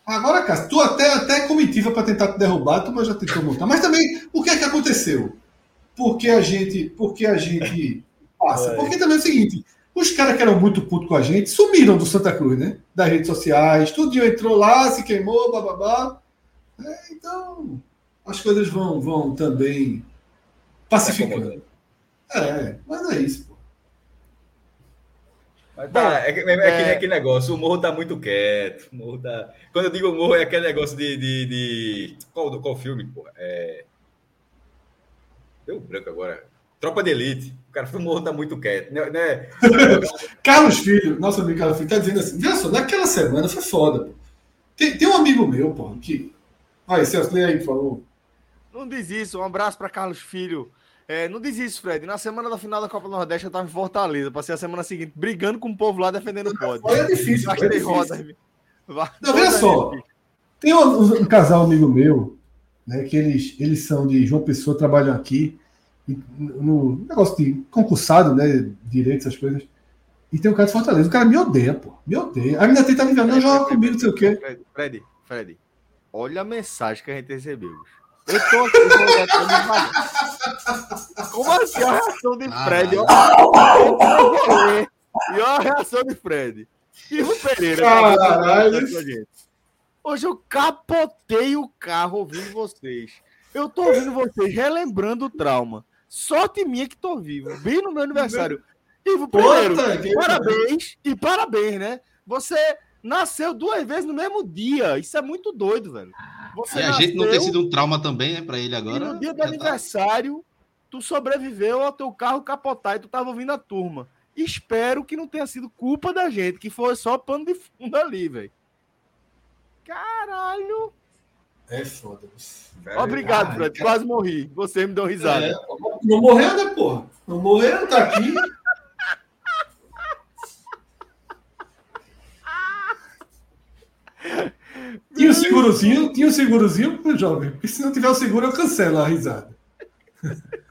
Agora, Cássio, tu até, até é comitiva para tentar te derrubar, tu mas já tentou montar. Mas também, o que é que aconteceu? Porque a gente, porque a gente passa. Porque também é o seguinte, os caras que eram muito putos com a gente sumiram do Santa Cruz, né? Das redes sociais, tudo entrou lá, se queimou, bababá. É, então, as coisas vão, vão também pacificando. É, mas é isso, pô. Mas tá, é, que- é, nem é- aquele negócio, o morro tá muito quieto. o morro tá... Quando eu digo morro, é aquele negócio de. de, de... Qual, qual filme, pô? É... Deu branco agora. Tropa de Elite. O cara, o morro tá muito quieto. Né? né? Carlos Filho, nosso amigo Carlos Filho, tá dizendo assim: veja só, naquela semana foi foda. Tem, tem um amigo meu, pô, que. Aí, Celso, lê aí, por favor. Não diz isso. Um abraço para Carlos Filho. É, não diz isso, Fred. Na semana da final da Copa do Nordeste eu tava em Fortaleza. Passei a semana seguinte brigando com o povo lá defendendo o pódio. Olha, é difícil, Vai pô, é difícil. Não, veja só. Tem um, um casal amigo meu, né, que eles, eles são de João Pessoa, trabalham aqui, no negócio de concursado, né, direito, essas coisas. E tem um cara de Fortaleza. O cara me odeia, pô. Me odeia. A menina tenta me ver, não joga comigo, não sei o quê. Fred, Fred, Fred, olha a mensagem que a gente recebeu. Eu tô aqui, mim, vai. Como assim a reação de Fred? ler. E olha a reação de Fred. Ivo Pereira. Caralho. com a gente. Hoje eu capotei o carro ouvindo vocês. Eu tô ouvindo vocês relembrando o trauma. Sorte minha que tô vivo, bem no meu aniversário. Ivo Pereira, Puta, que- parabéns e parabéns, né? Você nasceu duas vezes no mesmo dia. Isso é muito doido, velho. Você E a gente não ter nasceu sido um trauma também, né, pra ele e agora. no dia do tá. aniversário, tu sobreviveu ao teu carro capotar e tu tava ouvindo a turma. Espero que não tenha sido culpa da gente, que foi só pano de fundo ali, velho. Caralho. É foda. Obrigado, Ai, Fred. cara. Quase morri. Você me deu risada. É, não morreu, né, porra? Não morreu, tá aqui. Tinha o segurozinho? Tinha o segurozinho, jovem? Porque se não tiver o seguro, eu cancelo a risada.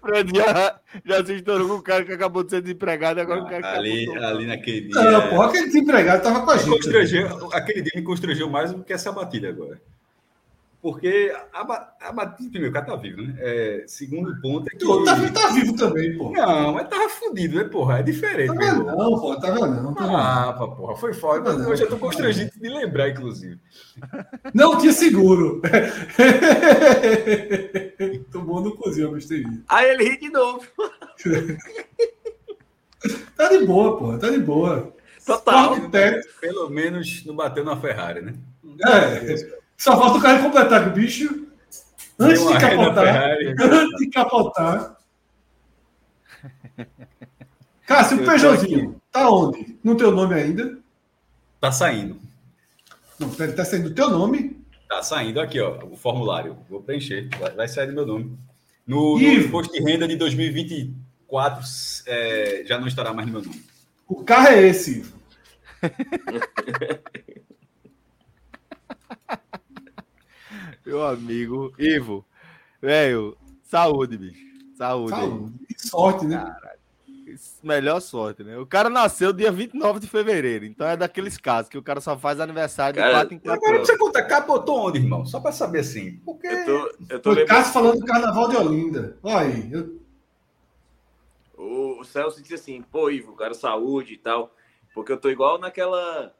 Fred já, já se estourou com o cara que acabou de ser desempregado agora o cara ali, ali naquele dia. Não, porra, aquele desempregado tava com a gente. constrangeu, aquele dia me constrangeu mais do que essa batida agora. Porque a, a batida, primeiro, o cara tá vivo, né? É, segundo ponto é que. Tu tá, tá vivo também, porra. Não, mas tava fudido, né, porra? É diferente. Tava meu irmão. não, porra, tava não. Tava não. Ah, pá, porra, foi foda. Não, não. Hoje eu tô constrangido de lembrar, inclusive. Não tinha seguro. Tomou no cozinho, gostei disso. Aí ele ri de novo. Tá de boa, porra, tá de boa. Total. Pelo menos não bateu na Ferrari, né? É, só falta o cara completar que o bicho, antes Deu de na capotar, Ferrari. antes de capotar. Cássio, o Peugeotzinho, tá onde? No teu nome ainda? Tá saindo. Não, pera, tá saindo o teu nome. Tá saindo aqui, ó, o formulário. Vou preencher. Vai, vai sair do meu nome. No, no imposto de renda de 2024, é, já não estará mais no meu nome. O carro é esse. Ivo. Meu amigo. Ivo. Velho, saúde, bicho. Saúde. Saúde. Que sorte, né? Melhor sorte, né? O cara nasceu dia 29 de fevereiro. Então é daqueles casos que o cara só faz aniversário de Cara, 4 em 4 Agora anos. você conta, capotou onde, irmão? Só pra saber assim. Porque Eu tô, eu tô Foi lembrando. Cássio falando do carnaval de Olinda. Olha aí. eu- O, o Celso disse assim, pô, Ivo, cara, saúde e tal. Porque eu tô igual naquela.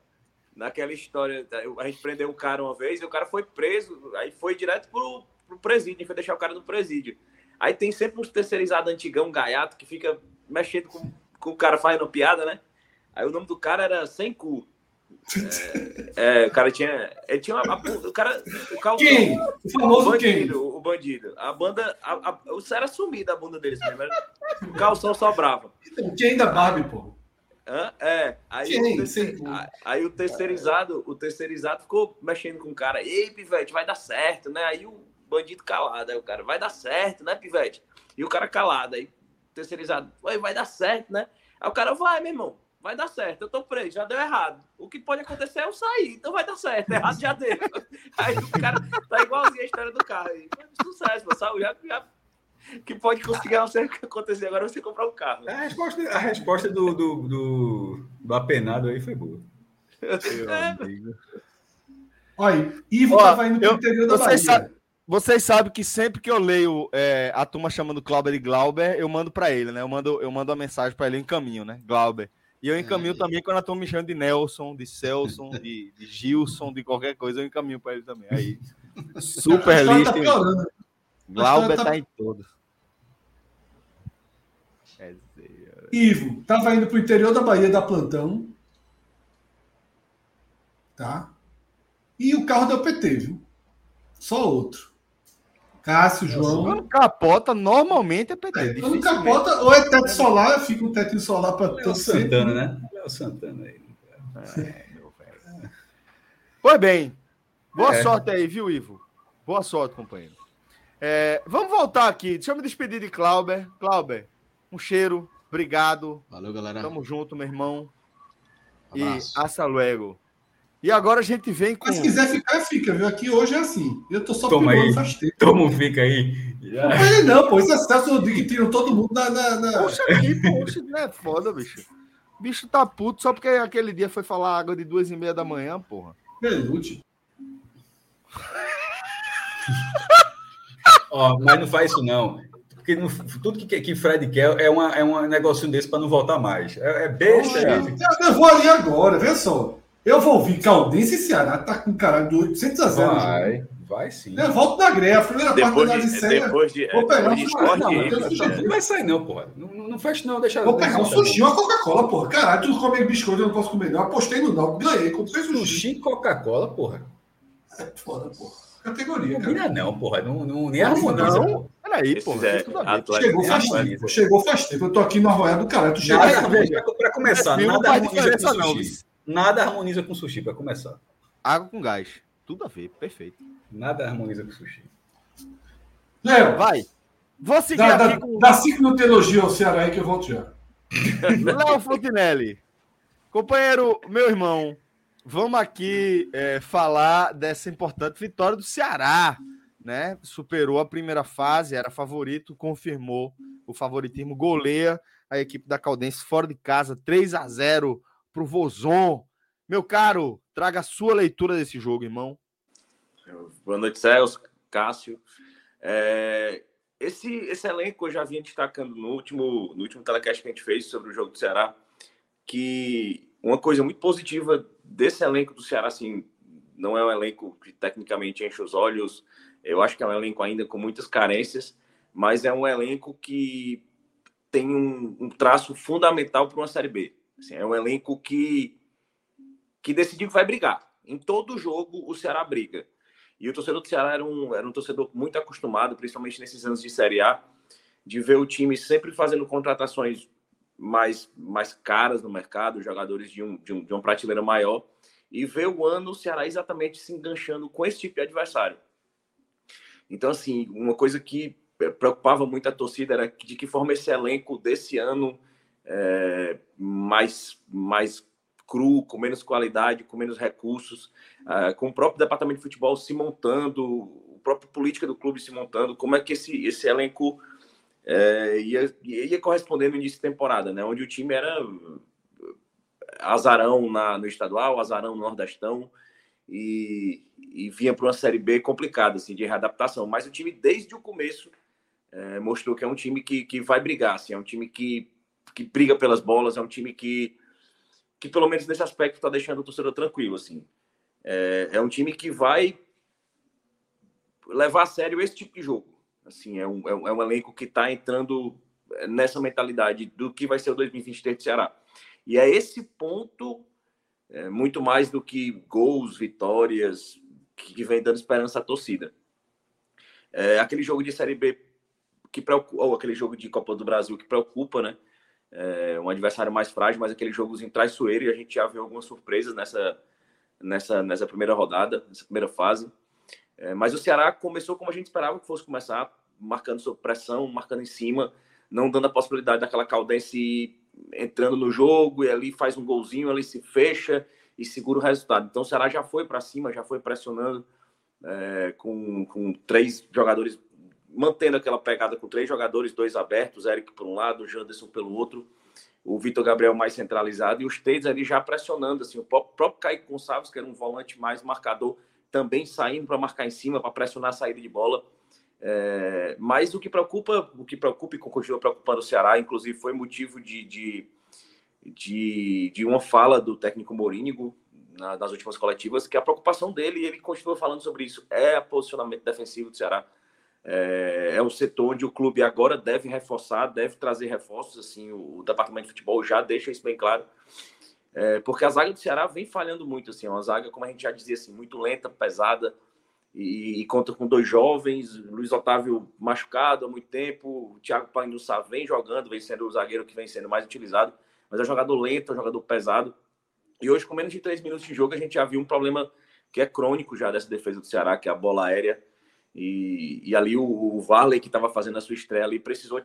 Naquela história. eu- A gente prendeu um cara uma vez e o cara foi preso. Aí foi direto pro, pro presídio, foi deixar o cara no presídio. Aí tem sempre uns terceirizados antigão, gaiato, que fica mexendo com, com o cara fazendo piada, né? Aí o nome do cara era Sem Cu. É, é, o cara tinha. Ele tinha uma. O cara. O calção, Quem? O famoso o quem? bandido, o bandido. A banda. A, a, o era sumido a bunda deles mesmo. era- O calção sobrava. Então, Quem da Barbie, pô? Hã? É. Aí, Quem? o cu. a- aí o terceirizado, o terceirizado ficou mexendo com o cara. Ei, Pivete, vai dar certo, né? Aí o bandido calado. Aí o cara, vai dar certo, né, Pivete? E o cara calado. Aí o terceirizado, "Oi, vai dar certo, né? Aí o cara, vai, meu irmão. Vai dar certo, eu tô preso, já deu errado. O que pode acontecer é eu sair, então vai dar certo. Errado já deu. Aí o cara tá igualzinho a história do carro aí. Sucesso, pessoal. Já, já, que pode conseguir acontecer agora é você comprar um carro. A resposta, a resposta do, do, do, do apenado aí foi boa. É, Olha aí, Ivo Ó, tava indo pro eu- interior da Bahia. vocês sabem- Vocês sabem que sempre que eu leio é, a turma chamando Glauber de Glauber, eu mando pra ele, né? Eu mando, eu mando uma mensagem pra ele, eu encaminho, né? Glauber. E eu encaminho Aí. também quando a turma me chama de Nelson, de Celson, de, de Gilson, de qualquer coisa, eu encaminho pra ele também. Aí, super história lista. tá. Glauber tá- tá em todos. Quer dizer, Ivo tava indo pro interior da Bahia da plantão. Tá? E o carro deu PT, viu? Só outro. Cássio, João. Quando capota, normalmente é PT. É, quando capota, ou é teto solar, fica um teto solar para Léo Santana, né? Léo Santana aí. É, meu velho. Pois bem, boa É. sorte aí, viu, Ivo? Boa sorte, companheiro. É, vamos voltar aqui. Deixa eu me despedir de Clauber. Clauber, um cheiro. Obrigado. Valeu, galera. Tamo junto, meu irmão. E Abraço. hasta luego. E agora a gente vem com. Mas se quiser ficar, fica, viu? Aqui hoje é assim. Eu tô só Toma pegando aí. faz tempo. Toma um fica aí. Não ele não, pô. Isso é Rodrigues que tiram todo mundo na. na, na... Poxa, aqui, poxa, não é foda, bicho. Bicho tá puto só porque aquele dia foi falar água de duas e meia da manhã, porra. Pelute. Ó, mas não faz isso não. Porque não- tudo que, que Fred quer é, uma, é um negocinho desse para não voltar mais. É, é besta. Isso. eu vou ali agora, vê só. Eu vou ouvir Caldense e Ceará, tá com caralho do 800 a 0. Vai, vai sim. Eu volto da greia, a primeira parte da Depois análise de, séria. depois de, Vou pegar de um esporte, não, sugiro. Não vai sair não, porra. Não, não, não fecha não, deixa... Vou pegar um sushi, uma Coca-Cola, porra. Caralho, tu come biscoito, eu não posso comer, não. Apostei no Náutico, ganhei, comprei sushi. Sushi e Coca-Cola, porra. É foda, porra. Categoria, Não cara. combina não, porra. Não, não, nem Não, harmoniza, não. porra. Peraí, porra. é Chegou faz tempo, chegou faz tempo. Eu tô aqui no Arroiado do caralho, tu chegou. Pra começar, Não nada harmoniza com não, sushi. Nada harmoniza com sushi, para começar. Água com gás. Tudo a ver, perfeito. Nada harmoniza com sushi. Léo, Vai. Vou seguir dá, aqui dá, com dá cinco minutos de elogio ao Ceará aí que eu volto já. Léo Fontinelli. Companheiro, meu irmão, vamos aqui é, falar dessa importante vitória do Ceará, né? Superou a primeira fase, era favorito, confirmou o favoritismo, goleia a equipe da Caldense fora de casa, 3 a 0 pro Vozon. Meu caro, traga a sua leitura desse jogo, irmão. Boa noite, Celso, Cássio. É, esse, esse elenco eu já vinha destacando no último, no último telecast que a gente fez sobre o jogo do Ceará, que uma coisa muito positiva desse elenco do Ceará, assim, não é um elenco que tecnicamente enche os olhos, eu acho que é um elenco ainda com muitas carências, mas é um elenco que tem um, um traço fundamental para uma Série B. Assim, é um elenco que, que decidiu que vai brigar. Em todo jogo, o Ceará briga. E o torcedor do Ceará era um, era um torcedor muito acostumado, principalmente nesses anos de Série A, de ver o time sempre fazendo contratações mais, mais caras no mercado, jogadores de, um, de, um, de uma prateleira maior, e ver o ano o Ceará exatamente se enganchando com esse tipo de adversário. Então, assim, uma coisa que preocupava muito a torcida era de que forma esse elenco desse ano é, mais, mais cru, com menos qualidade, com menos recursos, uh, com o próprio departamento de futebol se montando, o próprio política do clube se montando, como é que esse, esse elenco é, ia, ia corresponder no início de temporada, né? Onde o time era azarão na, no estadual, azarão no Nordestão e, e vinha para uma Série B complicada, assim, de readaptação. Mas o time, desde o começo, é, mostrou que é um time que, que vai brigar, assim, é um time que, que briga pelas bolas, é um time que que pelo menos nesse aspecto está deixando o torcedor tranquilo, assim. É, é, um time que vai levar a sério esse tipo de jogo. Assim, é um, é um, é um elenco que está entrando nessa mentalidade do que vai ser o 2023 do Ceará. E é esse ponto, é, muito mais do que gols, vitórias, que, que vem dando esperança à torcida. É, aquele jogo de Série B que preocupa, ou aquele jogo de Copa do Brasil que preocupa, né? É, um adversário mais frágil, mas aquele jogozinho traiçoeiro e a gente já viu algumas surpresas nessa, nessa, nessa primeira rodada, nessa primeira fase. É, mas o Ceará começou como a gente esperava que fosse começar, marcando sob pressão, marcando em cima, não dando a possibilidade daquela Caldense entrando no jogo e ali faz um golzinho, ali se fecha e segura o resultado. Então o Ceará já foi para cima, já foi pressionando é, com, com três jogadores, mantendo aquela pegada com três jogadores, dois abertos, Eric por um lado, o Janderson pelo outro, o Vitor Gabriel mais centralizado e os três ali já pressionando, assim, o próprio, Kaique Gonçalves, que era um volante mais marcador, também saindo para marcar em cima, para pressionar a saída de bola. É, mas o que preocupa, o que preocupa e continua preocupando o Ceará, inclusive foi motivo de, de, de, de uma fala do técnico Morínigo na, nas últimas coletivas, que a preocupação dele, e ele continua falando sobre isso, é o posicionamento defensivo do Ceará. É, é um setor onde o clube agora deve reforçar, deve trazer reforços, assim, o, o departamento de futebol já deixa isso bem claro, é, porque a zaga do Ceará vem falhando muito, assim, é uma zaga, como a gente já dizia, assim, muito lenta, pesada, e, e, conta com dois jovens, Luiz Otávio machucado há muito tempo, o Thiago Painussá vem jogando, vem sendo o zagueiro que vem sendo mais utilizado, mas é um jogador lento, é um jogador pesado. E hoje, com menos de três minutos de jogo, a gente já viu um problema que é crônico já dessa defesa do Ceará, que é a bola aérea. E, e ali o, o Varley, que estava fazendo a sua estreia ali, precisou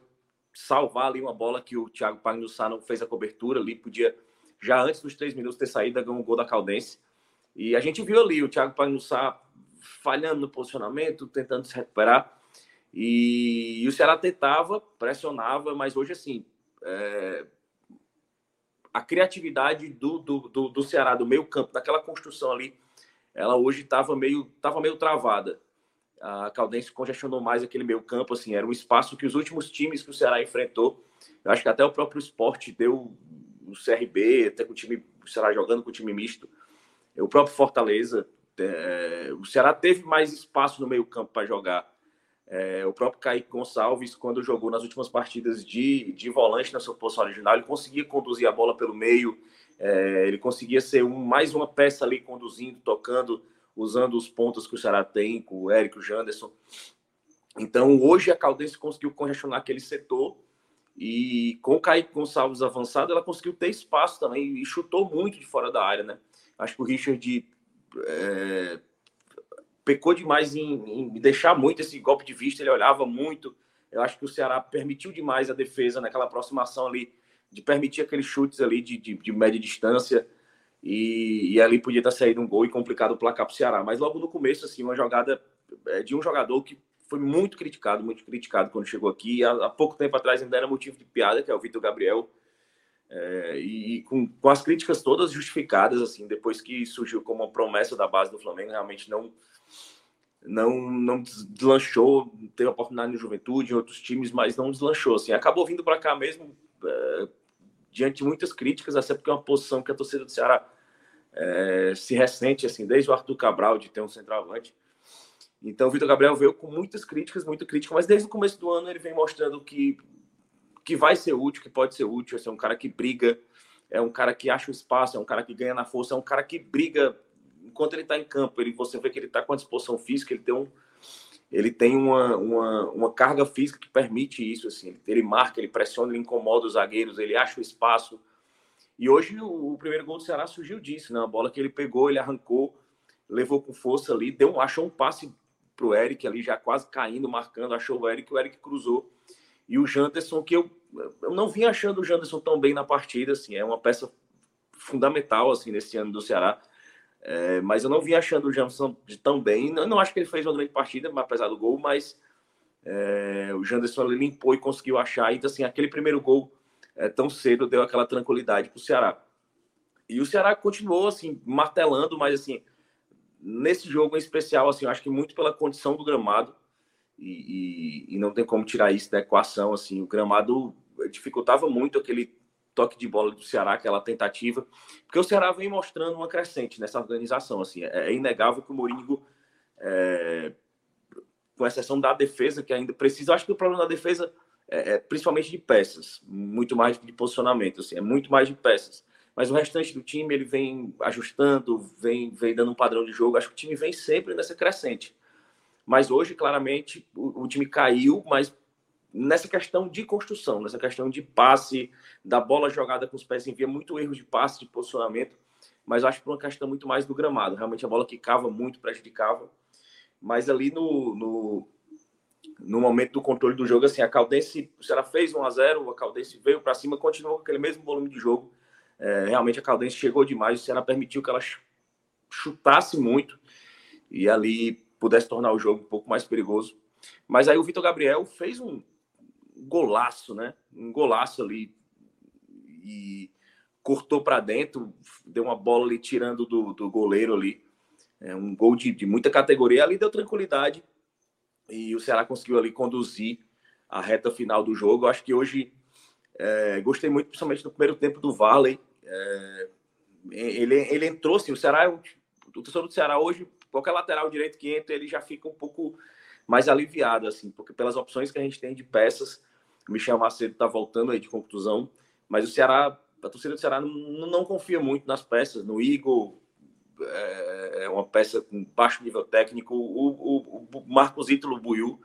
salvar ali uma bola que o Thiago Painussá não fez a cobertura ali, podia, já antes dos três minutos, ter saído, ganhou um gol da Caldense. E a gente viu ali o Thiago Painussá falhando no posicionamento, tentando se recuperar. E, e o Ceará tentava, pressionava, mas hoje, assim, é, a criatividade do, do, do, do, Ceará, do meio campo, daquela construção ali, ela hoje estava meio, tava meio travada. A Caldense congestionou mais aquele meio campo, assim, era um espaço que os últimos times que o Ceará enfrentou, eu acho que até o próprio esporte deu o CRB, até com o time, o Ceará jogando com o time misto, o próprio Fortaleza é, o Ceará teve mais espaço no meio-campo para jogar. É, o próprio Kaique Gonçalves, quando jogou nas últimas partidas de, de volante na sua posição original, ele conseguia conduzir a bola pelo meio, é, ele conseguia ser um, mais uma peça ali conduzindo, tocando, usando os pontos que o Ceará tem, com o Érico, Janderson. Então, hoje a Caldense conseguiu congestionar aquele setor e com o Kaique Gonçalves avançado, ela conseguiu ter espaço também e chutou muito de fora da área, né? Acho que o Richard é, pecou demais em, em, deixar muito esse golpe de vista, ele olhava muito. Eu acho que o Ceará permitiu demais a defesa naquela aproximação ali, de permitir aqueles chutes ali de, de, de média distância. E, e, ali podia ter saído um gol e complicado o placar para o Ceará. Mas logo no começo, assim, uma jogada é, de um jogador que foi muito criticado, muito criticado quando chegou aqui. Há, há pouco tempo atrás ainda era motivo de piada, que é o Vitor Gabriel. É, e com, com, as críticas todas justificadas, assim, depois que surgiu como uma promessa da base do Flamengo, realmente não não não deslanchou, teve oportunidade no Juventude, em outros times, mas não deslanchou, assim, acabou vindo para cá mesmo é, diante de muitas críticas, até porque é uma posição que a torcida do Ceará é, se ressente, assim, desde o Arthur Cabral de ter um centroavante. Então, o Vitor Gabriel veio com muitas críticas, muita crítica, mas desde o começo do ano ele vem mostrando que que vai ser útil, que pode ser útil. Esse é um cara que briga, é um cara que acha o espaço, é um cara que ganha na força, é um cara que briga enquanto ele está em campo. Ele, você vê que ele está com a disposição física, ele tem, um, ele tem uma, uma, uma carga física que permite isso. Assim. Ele marca, ele pressiona, ele incomoda os zagueiros, ele acha o espaço. E hoje o, o primeiro gol do Ceará surgiu disso, né? A bola que ele pegou, ele arrancou, levou com força ali, deu, achou um passe para o Eric ali, já quase caindo, marcando, achou o Eric, o Eric cruzou. E o Janderson, que eu eu não vim achando o Janderson tão bem na partida, assim, é uma peça fundamental, assim, nesse ano do Ceará, é, mas eu não vim achando o Janderson tão bem, eu não acho que ele fez uma grande partida, apesar do gol, mas é, o Janderson limpou e conseguiu achar, então, assim, aquele primeiro gol é, tão cedo deu aquela tranquilidade para o Ceará. E o Ceará continuou, assim, martelando, mas, assim, nesse jogo em especial, assim, eu acho que muito pela condição do gramado, e, e, e, não tem como tirar isso da equação. Assim, o gramado dificultava muito aquele toque de bola do Ceará, aquela tentativa, porque o Ceará vem mostrando uma crescente nessa organização. Assim, é, é inegável que o Moringo é, com exceção da defesa, que ainda precisa. Acho que o problema da defesa é, é principalmente de peças, muito mais de posicionamento, assim, é muito mais de peças. Mas o restante do time ele vem ajustando, vem, vem dando um padrão de jogo. Acho que o time vem sempre nessa crescente. Mas hoje, claramente, o, o time caiu, mas nessa questão de construção, nessa questão de passe, da bola jogada com os pés em via, muito erro de passe, de posicionamento, mas acho que por uma questão muito mais do gramado. Realmente a bola quicava muito, prejudicava. Mas ali no, no, no momento do controle do jogo, assim, a Caldense, o Ceará fez 1 a 0 a Caldense veio para cima, continuou com aquele mesmo volume de jogo. É, realmente a Caldense chegou demais, o Ceará permitiu que ela chutasse muito e ali pudesse tornar o jogo um pouco mais perigoso. Mas aí o Vitor Gabriel fez um, golaço, né? Um golaço ali e cortou para dentro, deu uma bola ali tirando do, do goleiro ali. É um gol de, de muita categoria. Ali deu tranquilidade e o Ceará conseguiu ali conduzir a reta final do jogo. Eu acho que hoje é, gostei muito, principalmente no primeiro tempo do Valley. É, ele, ele entrou, assim, o Ceará, o torcedor do Ceará hoje, qualquer lateral direito que entra, ele já fica um pouco mais aliviado, assim, porque pelas opções que a gente tem de peças, o Michel Macedo está voltando aí de contusão, mas o Ceará, a torcida do Ceará não, não confia muito nas peças. No Igor, é, é uma peça com baixo nível técnico. O, o, o Marcos Ítalo Buiu,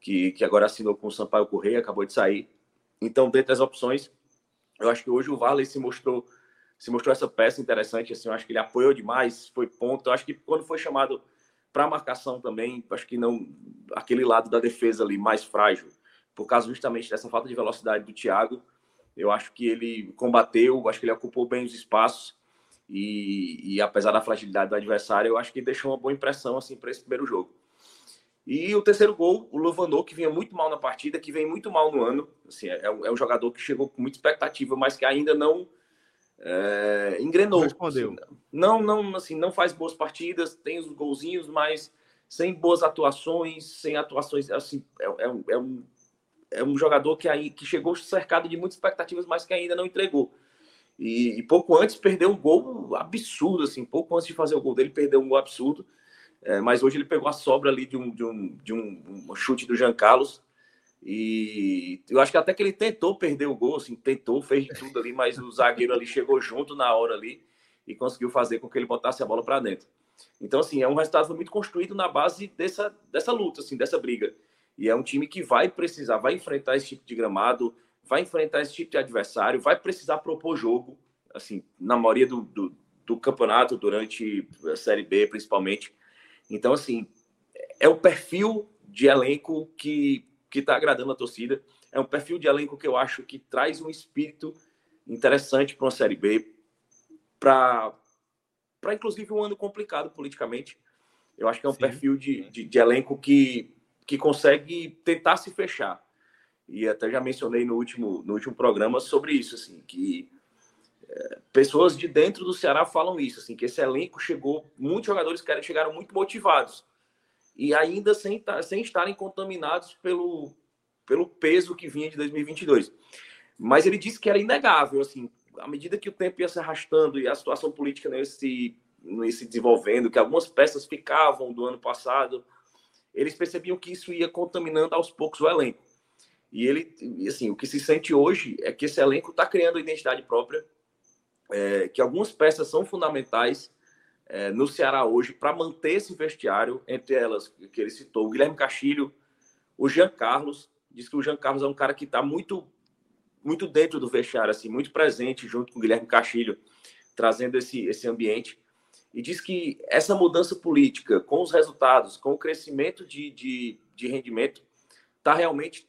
que, que agora assinou com o Sampaio Correia, acabou de sair. Então, dentre as opções, eu acho que hoje o Vale se mostrou se mostrou essa peça interessante. Assim, eu acho que ele apoiou demais, foi ponto. Eu acho que quando foi chamado para marcação também, acho que não aquele lado da defesa ali mais frágil por causa justamente dessa falta de velocidade do Thiago. Eu acho que ele combateu, acho que ele ocupou bem os espaços e, e apesar da fragilidade do adversário, eu acho que deixou uma boa impressão assim para esse primeiro jogo. E o terceiro gol, o Lovanô, que vinha muito mal na partida, que vem muito mal no ano. Assim, é, é um jogador que chegou com muita expectativa, mas que ainda não é, engrenou. Respondeu. Não, não, assim, não faz boas partidas, tem os golzinhos, mas sem boas atuações, sem atuações, assim, é, é, é um, é um jogador que, aí, que chegou cercado de muitas expectativas, mas que ainda não entregou. E, e, pouco antes perdeu um gol absurdo, assim, pouco antes de fazer o gol dele, perdeu um gol absurdo. É, mas hoje ele pegou a sobra ali de um, de um, de um, um chute do Jean Carlos. E eu acho que até que ele tentou perder o gol, assim, tentou, fez tudo ali, mas o zagueiro ali chegou junto na hora ali e conseguiu fazer com que ele botasse a bola para dentro. Então, assim, é um resultado muito construído na base dessa, dessa luta, assim, dessa briga. E é um time que vai precisar, vai enfrentar esse tipo de gramado, vai enfrentar esse tipo de adversário, vai precisar propor jogo, assim, na maioria do, do, do campeonato, durante a Série B, principalmente. Então, assim, é o perfil de elenco que que está agradando a torcida. É um perfil de elenco que eu acho que traz um espírito interessante para uma Série B, para inclusive um ano complicado politicamente. Eu acho que é um Sim. perfil de, de, de, elenco que que consegue tentar se fechar. E até já mencionei no último, no último programa sobre isso, assim, que é, pessoas de dentro do Ceará falam isso, assim, que esse elenco chegou, muitos jogadores que chegaram muito motivados e ainda sem, sem estarem contaminados pelo, pelo peso que vinha de 2022. Mas ele disse que era inegável, assim, à medida que o tempo ia se arrastando e a situação política não ia se, não ia se desenvolvendo, que algumas peças ficavam do ano passado, eles percebiam que isso ia contaminando aos poucos o elenco. E ele, assim, o que se sente hoje é que esse elenco está criando identidade própria, é, que algumas peças são fundamentais é, no Ceará hoje para manter esse vestiário, entre elas que ele citou, o Guilherme Castilho, o Jean Carlos, diz que o Jean Carlos é um cara que está muito muito dentro do vestiário, assim, muito presente junto com o Guilherme Castilho, trazendo esse, esse ambiente e diz que essa mudança política, com os resultados, com o crescimento de, de, de rendimento, está realmente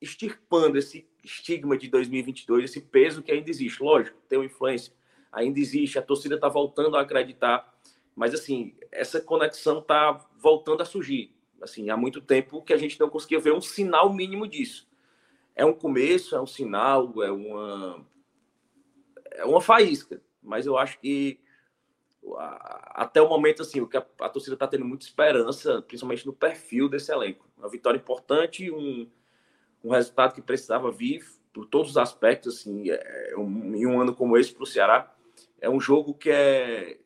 extirpando esse estigma de 2022, esse peso que ainda existe. Lógico, tem uma influência, ainda existe, a torcida está voltando a acreditar, mas assim, essa conexão está voltando a surgir. Assim, há muito tempo que a gente não conseguia ver um sinal mínimo disso. É um começo, é um sinal, é uma é uma faísca, mas eu acho que até o momento, assim, o que a, a torcida está tendo muita esperança, principalmente no perfil desse elenco. Uma vitória importante, um, um resultado que precisava vir por todos os aspectos, assim, é, um, em um ano como esse para o Ceará, é um jogo que é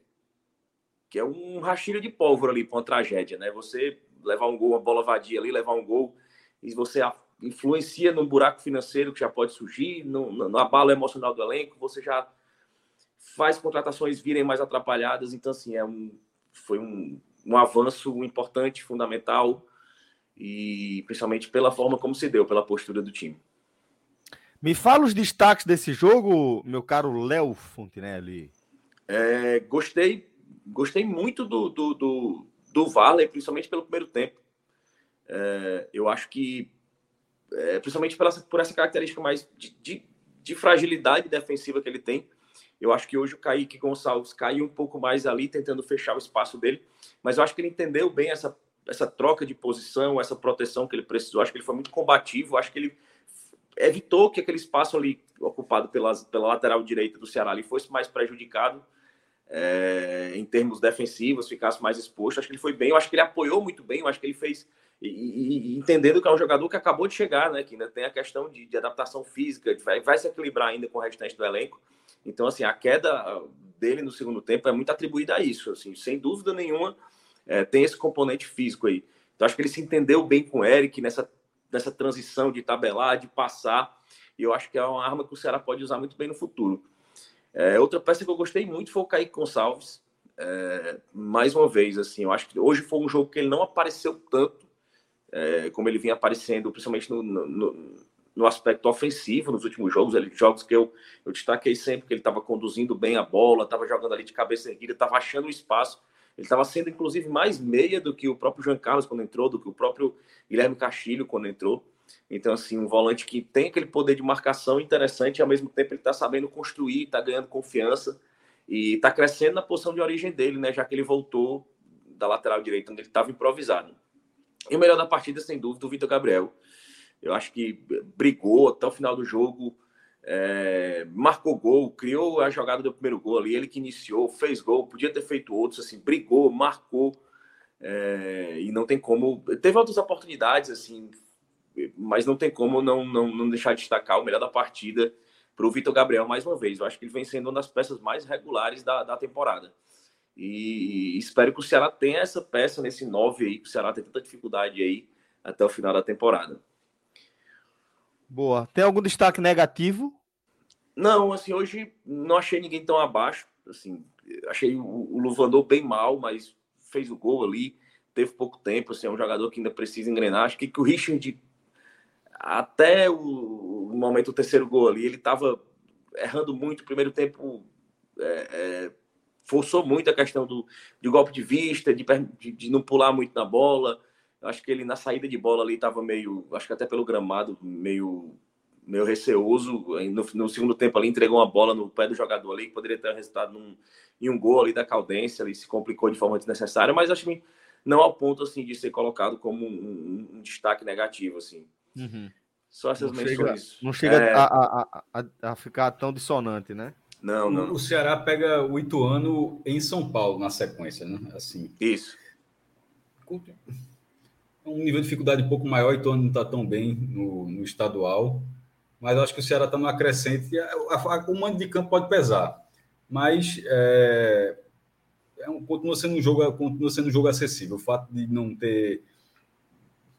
que é um rachilho de pólvora ali para uma tragédia, né? Você levar um gol, uma bola vadia ali, levar um gol, e você influencia no buraco financeiro que já pode surgir, no, no, na bala emocional do elenco, você já faz contratações virem mais atrapalhadas. Então, assim, é um, foi um, um avanço importante, fundamental, e principalmente pela forma como se deu, pela postura do time. Me fala os destaques desse jogo, meu caro Léo Fontinelli. É, gostei, gostei muito do, do, do, do Varley, principalmente pelo primeiro tempo. É, eu acho que, é, principalmente por essa, por essa característica mais de, de, de, fragilidade defensiva que ele tem, eu acho que hoje o Kaique Gonçalves caiu um pouco mais ali, tentando fechar o espaço dele, mas eu acho que ele entendeu bem essa, essa troca de posição, essa proteção que ele precisou. Acho que ele foi muito combativo, acho que ele evitou que aquele espaço ali ocupado pela, pela lateral direita do Ceará ali fosse mais prejudicado é, em termos defensivos, ficasse mais exposto. Acho que ele foi bem, eu acho que ele apoiou muito bem, eu acho que ele fez. E, e, e entendendo que é um jogador que acabou de chegar, né? Que ainda tem a questão de, de adaptação física, vai, vai se equilibrar ainda com o restante do elenco. Então, assim, a queda dele no segundo tempo é muito atribuída a isso, assim, sem dúvida nenhuma, é, tem esse componente físico aí. Então, acho que ele se entendeu bem com o Eric nessa dessa transição de tabelar, de passar. E eu acho que é uma arma que o Ceará pode usar muito bem no futuro. É, outra peça que eu gostei muito foi o Kaique Gonçalves. É, mais uma vez, assim, eu acho que hoje foi um jogo que ele não apareceu tanto é, como ele vinha aparecendo, principalmente no, no, no, aspecto ofensivo nos últimos jogos. Ele, jogos que eu, eu destaquei sempre que ele estava conduzindo bem a bola, estava jogando ali de cabeça erguida, estava achando espaço. Ele estava sendo, inclusive, mais meia do que o próprio Jean Carlos quando entrou, do que o próprio Guilherme Castilho quando entrou. Então, assim, um volante que tem aquele poder de marcação interessante e, ao mesmo tempo, ele está sabendo construir, está ganhando confiança e está crescendo na posição de origem dele, né? Já que ele voltou da lateral direita, onde ele estava improvisado. E o melhor da partida, sem dúvida, o Vitor Gabriel. Eu acho que brigou até o final do jogo, é, marcou gol, criou a jogada do primeiro gol ali, ele que iniciou, fez gol, podia ter feito outros, assim, brigou, marcou, é, e não tem como. Teve outras oportunidades, assim, mas não tem como não, não, não deixar de destacar o melhor da partida para o Vitor Gabriel mais uma vez. Eu acho que ele vem sendo uma das peças mais regulares da, da temporada. E, espero que o Ceará tenha essa peça nesse 9 aí, que o Ceará tem tanta dificuldade aí até o final da temporada. Boa. Tem algum destaque negativo? Não, assim, hoje não achei ninguém tão abaixo. Assim, achei o, o Luvandor bem mal, mas fez o gol ali, teve pouco tempo, assim, é um jogador que ainda precisa engrenar. Acho que, que o Richard, até o, o momento do terceiro gol ali, ele estava errando muito. Primeiro tempo é, é, forçou muito a questão do, de golpe de vista, de, de, de não pular muito na bola. Acho que ele na saída de bola ali estava meio, acho que até pelo gramado, meio meio receoso. No, no, segundo tempo ali entregou uma bola no pé do jogador ali, que poderia ter resultado num, em um gol ali da Caldense, ali se complicou de forma desnecessária, mas acho que não ao ponto assim de ser colocado como um, um, um destaque negativo assim. Uhum. Só essas não menções. Chega, não chega é... a, a, a, a, ficar tão dissonante, né? Não, não. O Ceará pega o Ituano em São Paulo na sequência, né? Assim. Isso. Um nível de dificuldade um pouco maior, o Ituano não está tão bem no, no estadual mas acho que o Ceará está no acrescente. O mando de campo pode pesar, mas é, é um, continua sendo um jogo, continua sendo um jogo acessível. O fato de não ter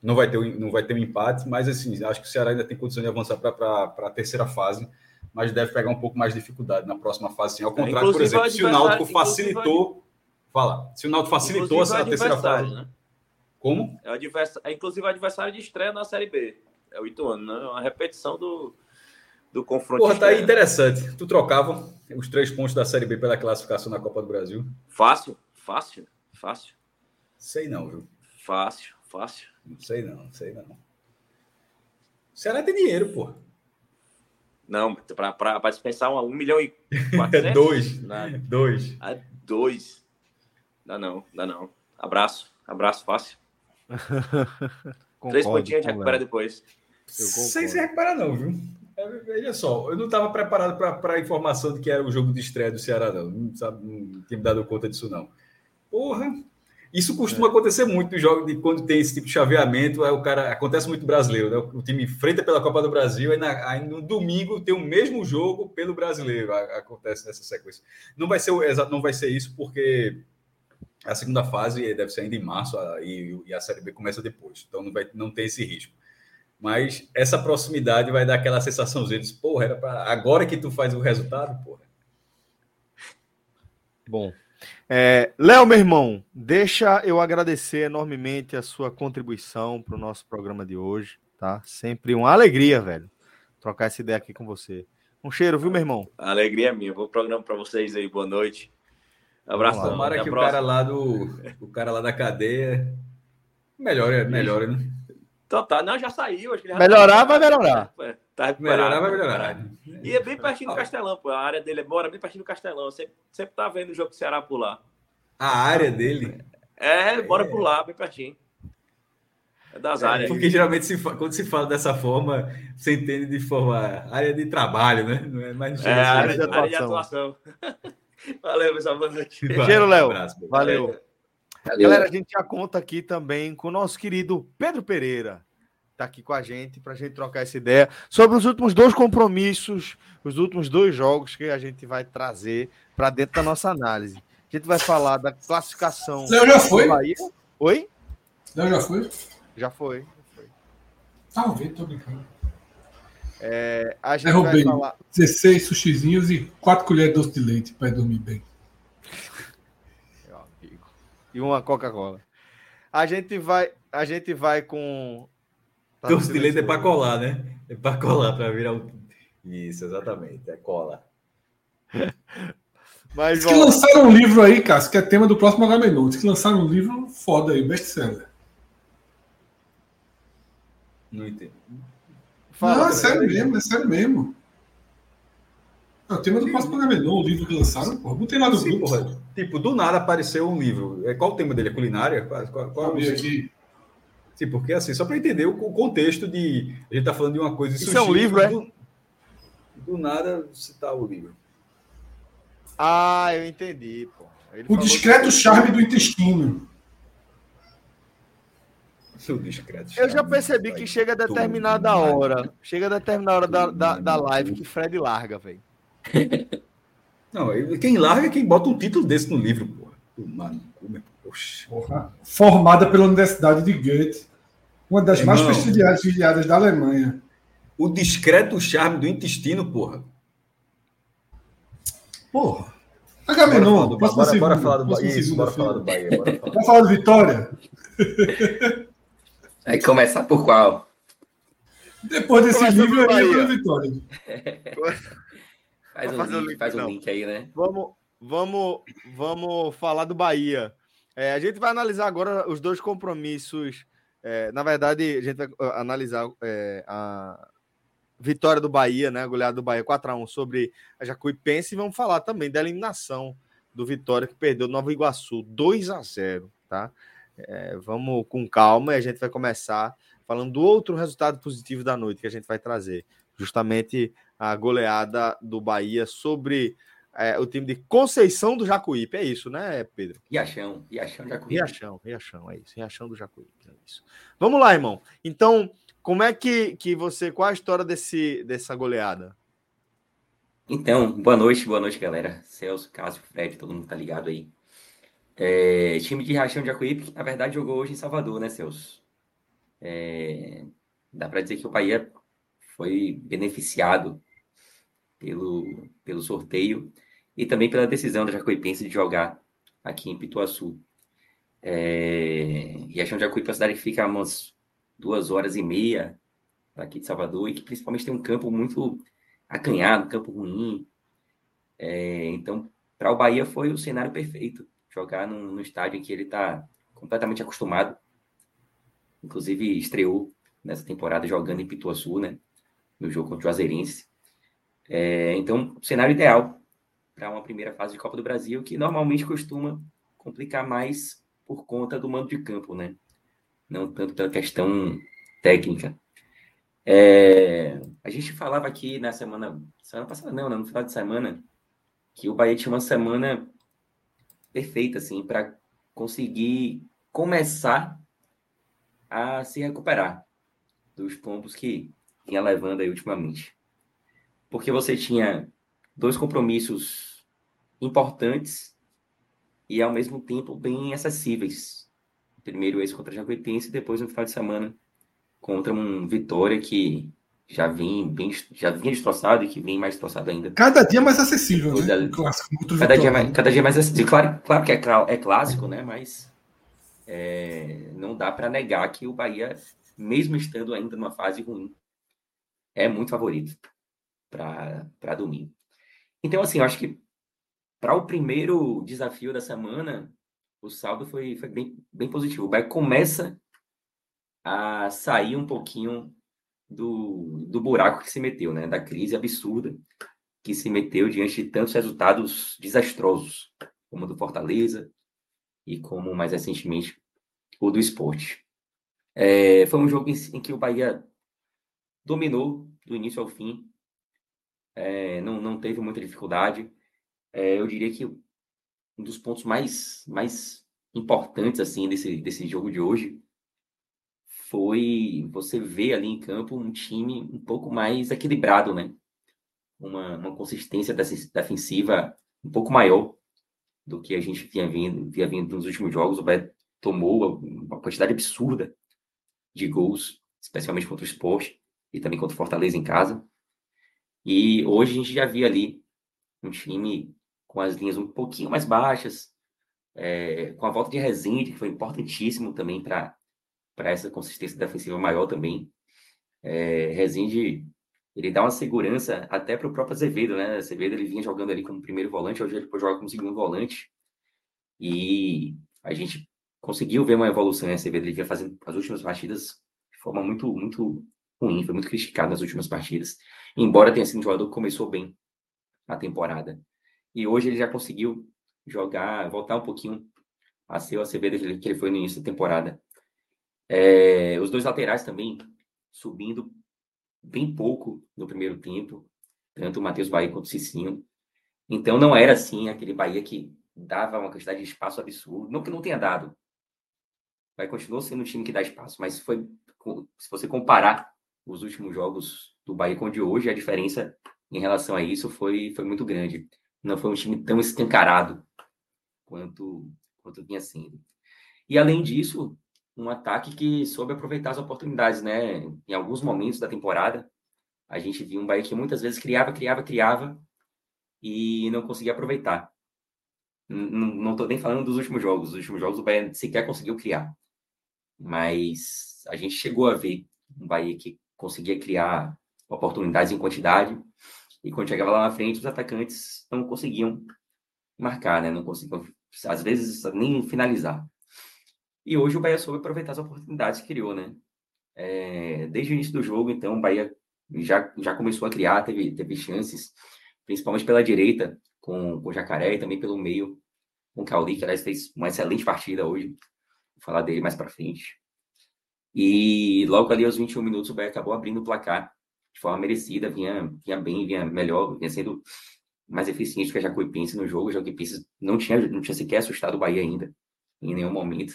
não vai ter não vai ter um empate, mas assim acho que o Ceará ainda tem condição de avançar para a terceira fase, mas deve pegar um pouco mais de dificuldade na próxima fase. Sim. Ao contrário, inclusive, por exemplo, se o Náutico facilitou, fala, se o Náutico facilitou a terceira fase, né? Como? É, é inclusive o adversário de estreia na Série B. É o Ituano, né? Uma repetição do, do confronto. Porra, tá aí interessante. Tu trocava os três pontos da Série B pela classificação na Copa do Brasil? Fácil, fácil, fácil. Sei não, viu? Fácil, fácil. Não sei não, sei não. O Ceará tem dinheiro, pô. Não, para dispensar um, um milhão e quatrocentos? dois. Nada. Dois. Ah, dois. Dá não, dá não. Abraço, abraço fácil. Três pontinhos a gente recupera depois. Sem se recuperar, não, viu? É, veja só, eu não estava preparado para a informação de que era o jogo de estreia do Ceará, não. Não, sabe, não tinha me dado conta disso, não. Porra! Isso costuma é. acontecer muito no jogo de quando tem esse tipo de chaveamento, aí o cara acontece muito brasileiro, né? O time enfrenta pela Copa do Brasil, aí, na, aí no domingo tem o mesmo jogo pelo brasileiro. acontece nessa sequência. Não vai ser não vai ser isso porque A segunda fase deve ser ainda em março e, e a Série B começa depois. Então não vai não tem esse risco. Mas essa proximidade vai dar aquela sensaçãozinha de, porra, era para agora que tu faz o resultado, porra. Bom. É, Léo, meu irmão, deixa eu agradecer enormemente a sua contribuição para o nosso programa de hoje, tá? Sempre uma alegria, velho, trocar essa ideia aqui com você. Um cheiro, viu, meu irmão? A alegria é minha. Bom programa para vocês aí. Boa noite. Abração. Vamos Tomara que o cara lá do o cara lá da cadeia melhore, melhore, né? Então tá, não, já saiu. Acho que ele já Melhorar, tá- vai melhorar. É, Tá Melhorar vai tá melhorar. recuperado. E é bem pertinho do Castelão, pô. A área dele mora bem pertinho do Castelão. Sempre, sempre tá vendo o jogo do Ceará por lá. A área dele, É, bora por lá, bem pertinho. É das áreas. porque geralmente se quando se fala dessa forma, você entende de forma área de trabalho, né? Não é mais É, área, de- área de atuação. Valeu, pessoal. Boa noite. Cheiro, Léo. um abraço. Valeu. Galera, a gente já conta aqui também com o nosso querido Pedro Pereira. Tá aqui com a gente para a gente trocar essa ideia sobre os últimos dois compromissos, os últimos dois jogos que a gente vai trazer para dentro da nossa análise. A gente vai falar da classificação. Léo já foi? do Bahia. Oi? Léo já foi? Já foi. Talvez, tô brincando. É, a gente vai falar. 16 sushizinhos e 4 colheres de doce de leite para dormir bem. Meu amigo. E uma Coca-Cola. A gente vai, a gente vai com. Tá Doce de leite é para colar, né? É para colar, para virar um. Isso, exatamente. É cola. Mas Diz que vamos. lançaram um livro aí, Cássio, que é tema do próximo H-Menu. Diz que lançaram um livro foda aí, best-seller. Não entendo. Fala, Não, é sério mesmo, é sério mesmo. É o tema do próximo H-Menu, o livro que lançaram, porra. Botei lá no Sim, grupo. porra. Tipo, do nada apareceu um livro. É, Qual o tema dele? É culinária? Qual, qual, qual Abri aqui. Sim, porque assim, só para entender o o contexto de. A gente tá falando de uma coisa de Isso é um livro, é? do, do nada citar o livro. Ah, eu entendi, pô. Ele O discreto que- charme do intestino. O discreto. Eu já percebi que chega a determinada hora, chega a determinada hora da, da, da live que Fred larga, velho. Não, ele- quem larga é quem bota um título desse no livro, porra. Mano. Porra. Formada pela Universidade de Goethe, uma das mais Irmão. prestigiadas da Alemanha. O discreto charme do intestino, porra. Porra. Bora falar H-Menu, do, próxima bora, bora segunda. falar do Bahia. Isso, bora falar do. Bahia. Bora falar do Vitória? Aí começar por qual? Depois desse Começa livro, do eu para Vitória. Faz um fazer o link, faz um não. link aí, né? Vamos, vamos, vamos falar do Bahia. É, a gente vai analisar agora os dois compromissos. É, na verdade, a gente vai ah, analisar é, a vitória do Bahia, né? A goleada do Bahia 4x1 sobre a Jacuipense e vamos falar também da eliminação do Vitória que perdeu Nova Iguaçu 2 a 0 tá? É, vamos com calma e a gente vai começar falando do outro resultado positivo da noite que a gente vai trazer. Justamente a goleada do Bahia sobre é, o time de Conceição do Jacuípe. É isso, né, Pedro? Riachão, Riachão corri. Riachão, Riachão, é isso. Riachão do Jacuípe, é isso. Vamos lá, irmão. Então, como é que, que você. Qual a história desse, dessa goleada? Então, boa noite, boa noite, galera. Celso, Cássio, Fred, todo mundo tá ligado aí. É, time de Riachão de Jacuípe, que na verdade jogou hoje em Salvador, né, Celso? É, dá para dizer que o Bahia foi beneficiado pelo, pelo sorteio e também pela decisão da Jacuipense de jogar aqui em Pituaçu. É, Riachão de Jacuípe é uma cidade que fica a umas duas horas e meia daqui de Salvador e que principalmente tem um campo muito acanhado, campo ruim. É, então, para o Bahia foi o cenário perfeito. Jogar num, num estádio em que ele está completamente acostumado. Inclusive, estreou nessa temporada jogando em Pituaçu, né? No jogo contra o Juazeirense. É, então, cenário ideal para uma primeira fase de Copa do Brasil, que normalmente costuma complicar mais por conta do mando de campo, né? Não tanto pela questão técnica. É, a gente falava aqui na semana, semana passada, não, né, no final de semana, que o Bahia tinha uma semana perfeita, assim, para conseguir começar a se recuperar dos pontos que vinha levando aí ultimamente. Porque você tinha dois compromissos importantes e ao mesmo tempo bem acessíveis. Primeiro esse contra a Jacuipense, depois no final de semana contra um Vitória que já vem bem, já vinha destroçado e que vem mais destroçado ainda. Cada dia mais acessível, né? O clássico, cada, dia mais, cada dia mais acessível. Claro, claro que é, é clássico, né? Mas é, não dá para negar que o Bahia, mesmo estando ainda numa fase ruim, é muito favorito para domingo. Então, assim, eu acho que para o primeiro desafio da semana, o saldo foi, foi bem, bem positivo. O Bahia começa a sair um pouquinho do, do buraco que se meteu, né? Da crise absurda que se meteu diante de tantos resultados desastrosos, como o do Fortaleza e como mais recentemente o do esporte. É, foi um jogo em, em, que o Bahia dominou do início ao fim, é, não, não teve muita dificuldade. É, eu diria que um dos pontos mais, mais importantes assim desse, desse jogo de hoje foi você ver ali em campo um time um pouco mais equilibrado, né? Uma, uma consistência defensiva um pouco maior do que a gente vinha vindo, vinha vindo nos últimos jogos. O Bahia tomou uma quantidade absurda de gols, especialmente contra o Sport e também contra o Fortaleza em casa. E hoje a gente já via ali um time com as linhas um pouquinho mais baixas, é, com a volta de Rezende, que foi importantíssimo também para para essa consistência defensiva maior também. É, Rezende, ele dá uma segurança até para o próprio Azevedo, né? Azevedo ele vinha jogando ali como primeiro volante, hoje ele joga como segundo volante. E a gente conseguiu ver uma evolução em Azevedo, ele vinha fazendo as últimas partidas de forma muito, muito ruim, foi muito criticado nas últimas partidas, embora tenha sido um jogador que começou bem a temporada. E hoje ele já conseguiu jogar, voltar um pouquinho a ser o Acevedo que ele foi no início da temporada. É, os dois laterais também subindo bem pouco no primeiro tempo, tanto o Matheus Bahia quanto o Cicinho. Então não era assim aquele Bahia que dava uma quantidade de espaço absurdo, não que não tenha dado. Vai continuou sendo um time que dá espaço, mas foi se você comparar os últimos jogos do Bahia com o de hoje, a diferença em relação a isso foi foi muito grande. Não foi um time tão escancarado quanto quanto vinha sendo. E além disso, um ataque que soube aproveitar as oportunidades, né? Em alguns momentos da temporada, a gente viu um Bahia que muitas vezes criava, criava, criava e não conseguia aproveitar. Não estou nem falando dos últimos jogos. Os últimos jogos o Bahia sequer conseguiu criar. Mas a gente chegou a ver um Bahia que conseguia criar oportunidades em quantidade e quando chegava lá na frente, os atacantes não conseguiam marcar, né? Não conseguiam, às vezes, nem finalizar. E hoje o Bahia soube aproveitar as oportunidades que criou, né? É, desde o início do jogo, então, o Bahia já, já começou a criar, teve, teve chances, principalmente pela direita, com, com o Jacaré e também pelo meio, com o Cauli, que aliás fez uma excelente partida hoje. Vou falar dele mais para frente. E logo ali aos 21 minutos o Bahia acabou abrindo o placar de forma merecida, vinha, vinha bem, vinha melhor, vinha sendo mais eficiente que a Jacuipense no jogo. O Jacuipense não tinha, não tinha sequer assustado o Bahia ainda, em nenhum momento.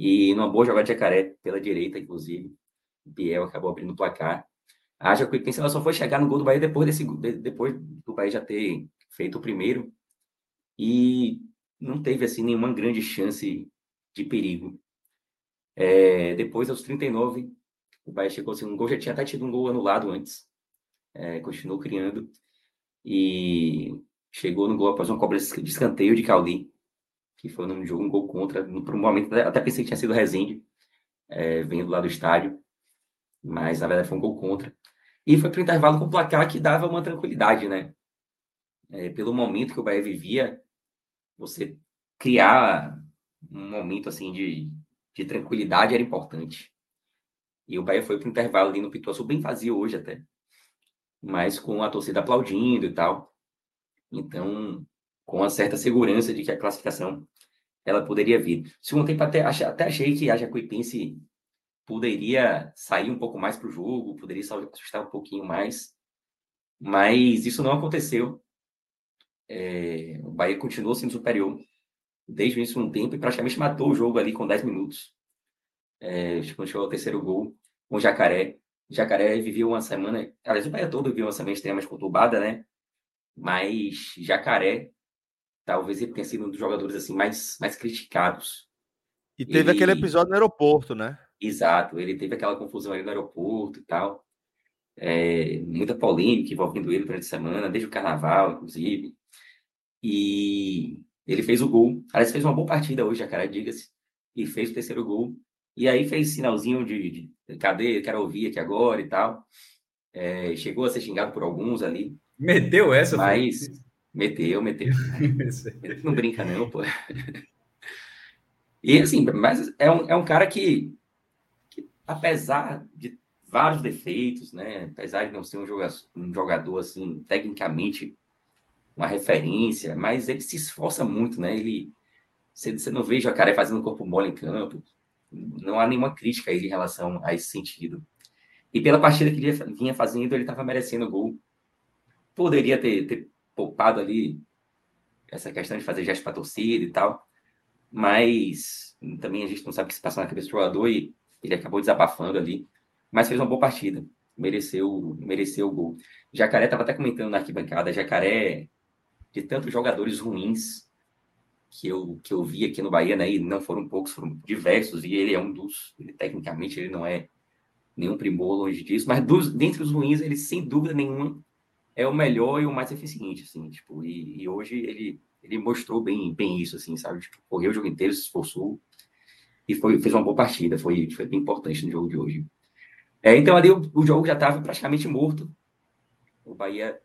E numa boa jogada de Jacaré, pela direita, inclusive, Biel acabou abrindo o placar. A Jacuipense ela só foi chegar no gol do Bahia depois, desse, depois do Bahia já ter feito o primeiro. E não teve assim nenhuma grande chance de perigo. É, depois, aos 39, o Bahia chegou assim, um gol, já tinha até tido um gol anulado antes. É, continuou criando. E chegou no gol após uma cobra de escanteio de Cauli que foi no jogo um gol contra. Por um momento até pensei que tinha sido Rezende, é, vendo lá do estádio, mas na verdade foi um gol contra. E foi para o intervalo com o placar que dava uma tranquilidade, né? É, pelo momento que o Bahia vivia, você criar um momento assim de, de tranquilidade era importante. E o Bahia foi para o intervalo ali no Pituaçu, bem vazio hoje até, mas com a torcida aplaudindo e tal. Então, com uma certa segurança de que a classificação ela poderia vir. Segundo tempo, até, até achei que a Jacuipense poderia sair um pouco mais para o jogo, poderia assustar um pouquinho mais, mas isso não aconteceu. É, o Bahia continuou sendo superior desde o início tempo e praticamente matou o jogo ali com 10 minutos. É, quando chegou ao terceiro gol, com o Jacaré. O Jacaré viveu uma semana, aliás, o Bahia todo viveu uma semana extremamente conturbada, né? Mas Jacaré talvez ele tenha sido um dos jogadores assim mais, mais criticados. E teve Ele- aquele episódio no aeroporto, né? Exato, ele teve aquela confusão ali no aeroporto e tal. É, muita polêmica envolvendo ele durante a semana, desde o carnaval, inclusive. E ele fez o gol. Aliás, fez uma boa partida hoje, a cara, diga-se. E fez o terceiro gol. E aí fez sinalzinho de, de cadê, quero ouvir aqui agora e tal. É, chegou a ser xingado por alguns ali, Meteu essa, mas meteu, meteu. Não brinca, não, pô. E assim, mas é um, é um cara que, que, apesar de vários defeitos, né? Apesar de não ser um jogador, um jogador assim, tecnicamente uma referência, mas ele se esforça muito, né? Ele você, você não vê o Jacaré fazendo corpo mole em campo. Não há nenhuma crítica a ele em relação a esse sentido. E pela partida que ele vinha fazendo, ele estava merecendo o gol. Poderia ter, ter poupado ali essa questão de fazer gesto para torcida e tal, mas também a gente não sabe o que se passa na cabeça do jogador e ele acabou desabafando ali, mas fez uma boa partida, mereceu, mereceu o gol. Jacaré estava até comentando na arquibancada, Jacaré, de tantos jogadores ruins que eu, que eu vi aqui no Bahia, né, e não foram poucos, foram diversos, e ele é um dos, ele, tecnicamente ele não é nenhum primor longe disso, mas dos, dentre os ruins, ele sem dúvida nenhuma é o melhor e o mais eficiente, assim, tipo, e, e hoje ele, ele mostrou bem, bem isso, assim, sabe, tipo, correu o jogo inteiro, se esforçou e foi, fez uma boa partida, foi, foi bem importante no jogo de hoje. É, então ali o, o jogo já estava praticamente morto, o Bahia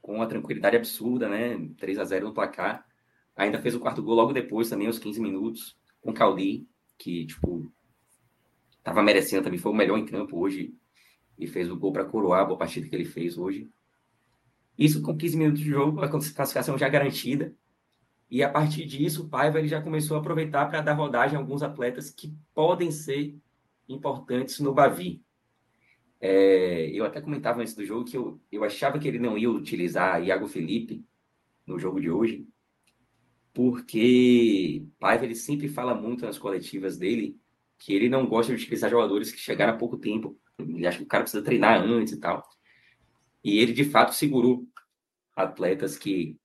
com uma tranquilidade absurda, né, 3 a 0 no placar, ainda fez o quarto gol logo depois, também aos 15 minutos, com o Caldi, que, tipo, tava merecendo também, foi o melhor em campo hoje, e fez o gol para coroar a boa partida que ele fez hoje. Isso com 15 minutos de jogo, a classificação já garantida. E a partir disso, o Paiva ele já começou a aproveitar para dar rodagem a alguns atletas que podem ser importantes no Bavi. É, eu até comentava antes do jogo que eu, eu achava que ele não ia utilizar Iago Felipe no jogo de hoje, porque Paiva ele sempre fala muito nas coletivas dele que ele não gosta de utilizar jogadores que chegaram há pouco tempo. Ele acha que o cara precisa treinar antes e tal. E ele, de fato, segurou atletas que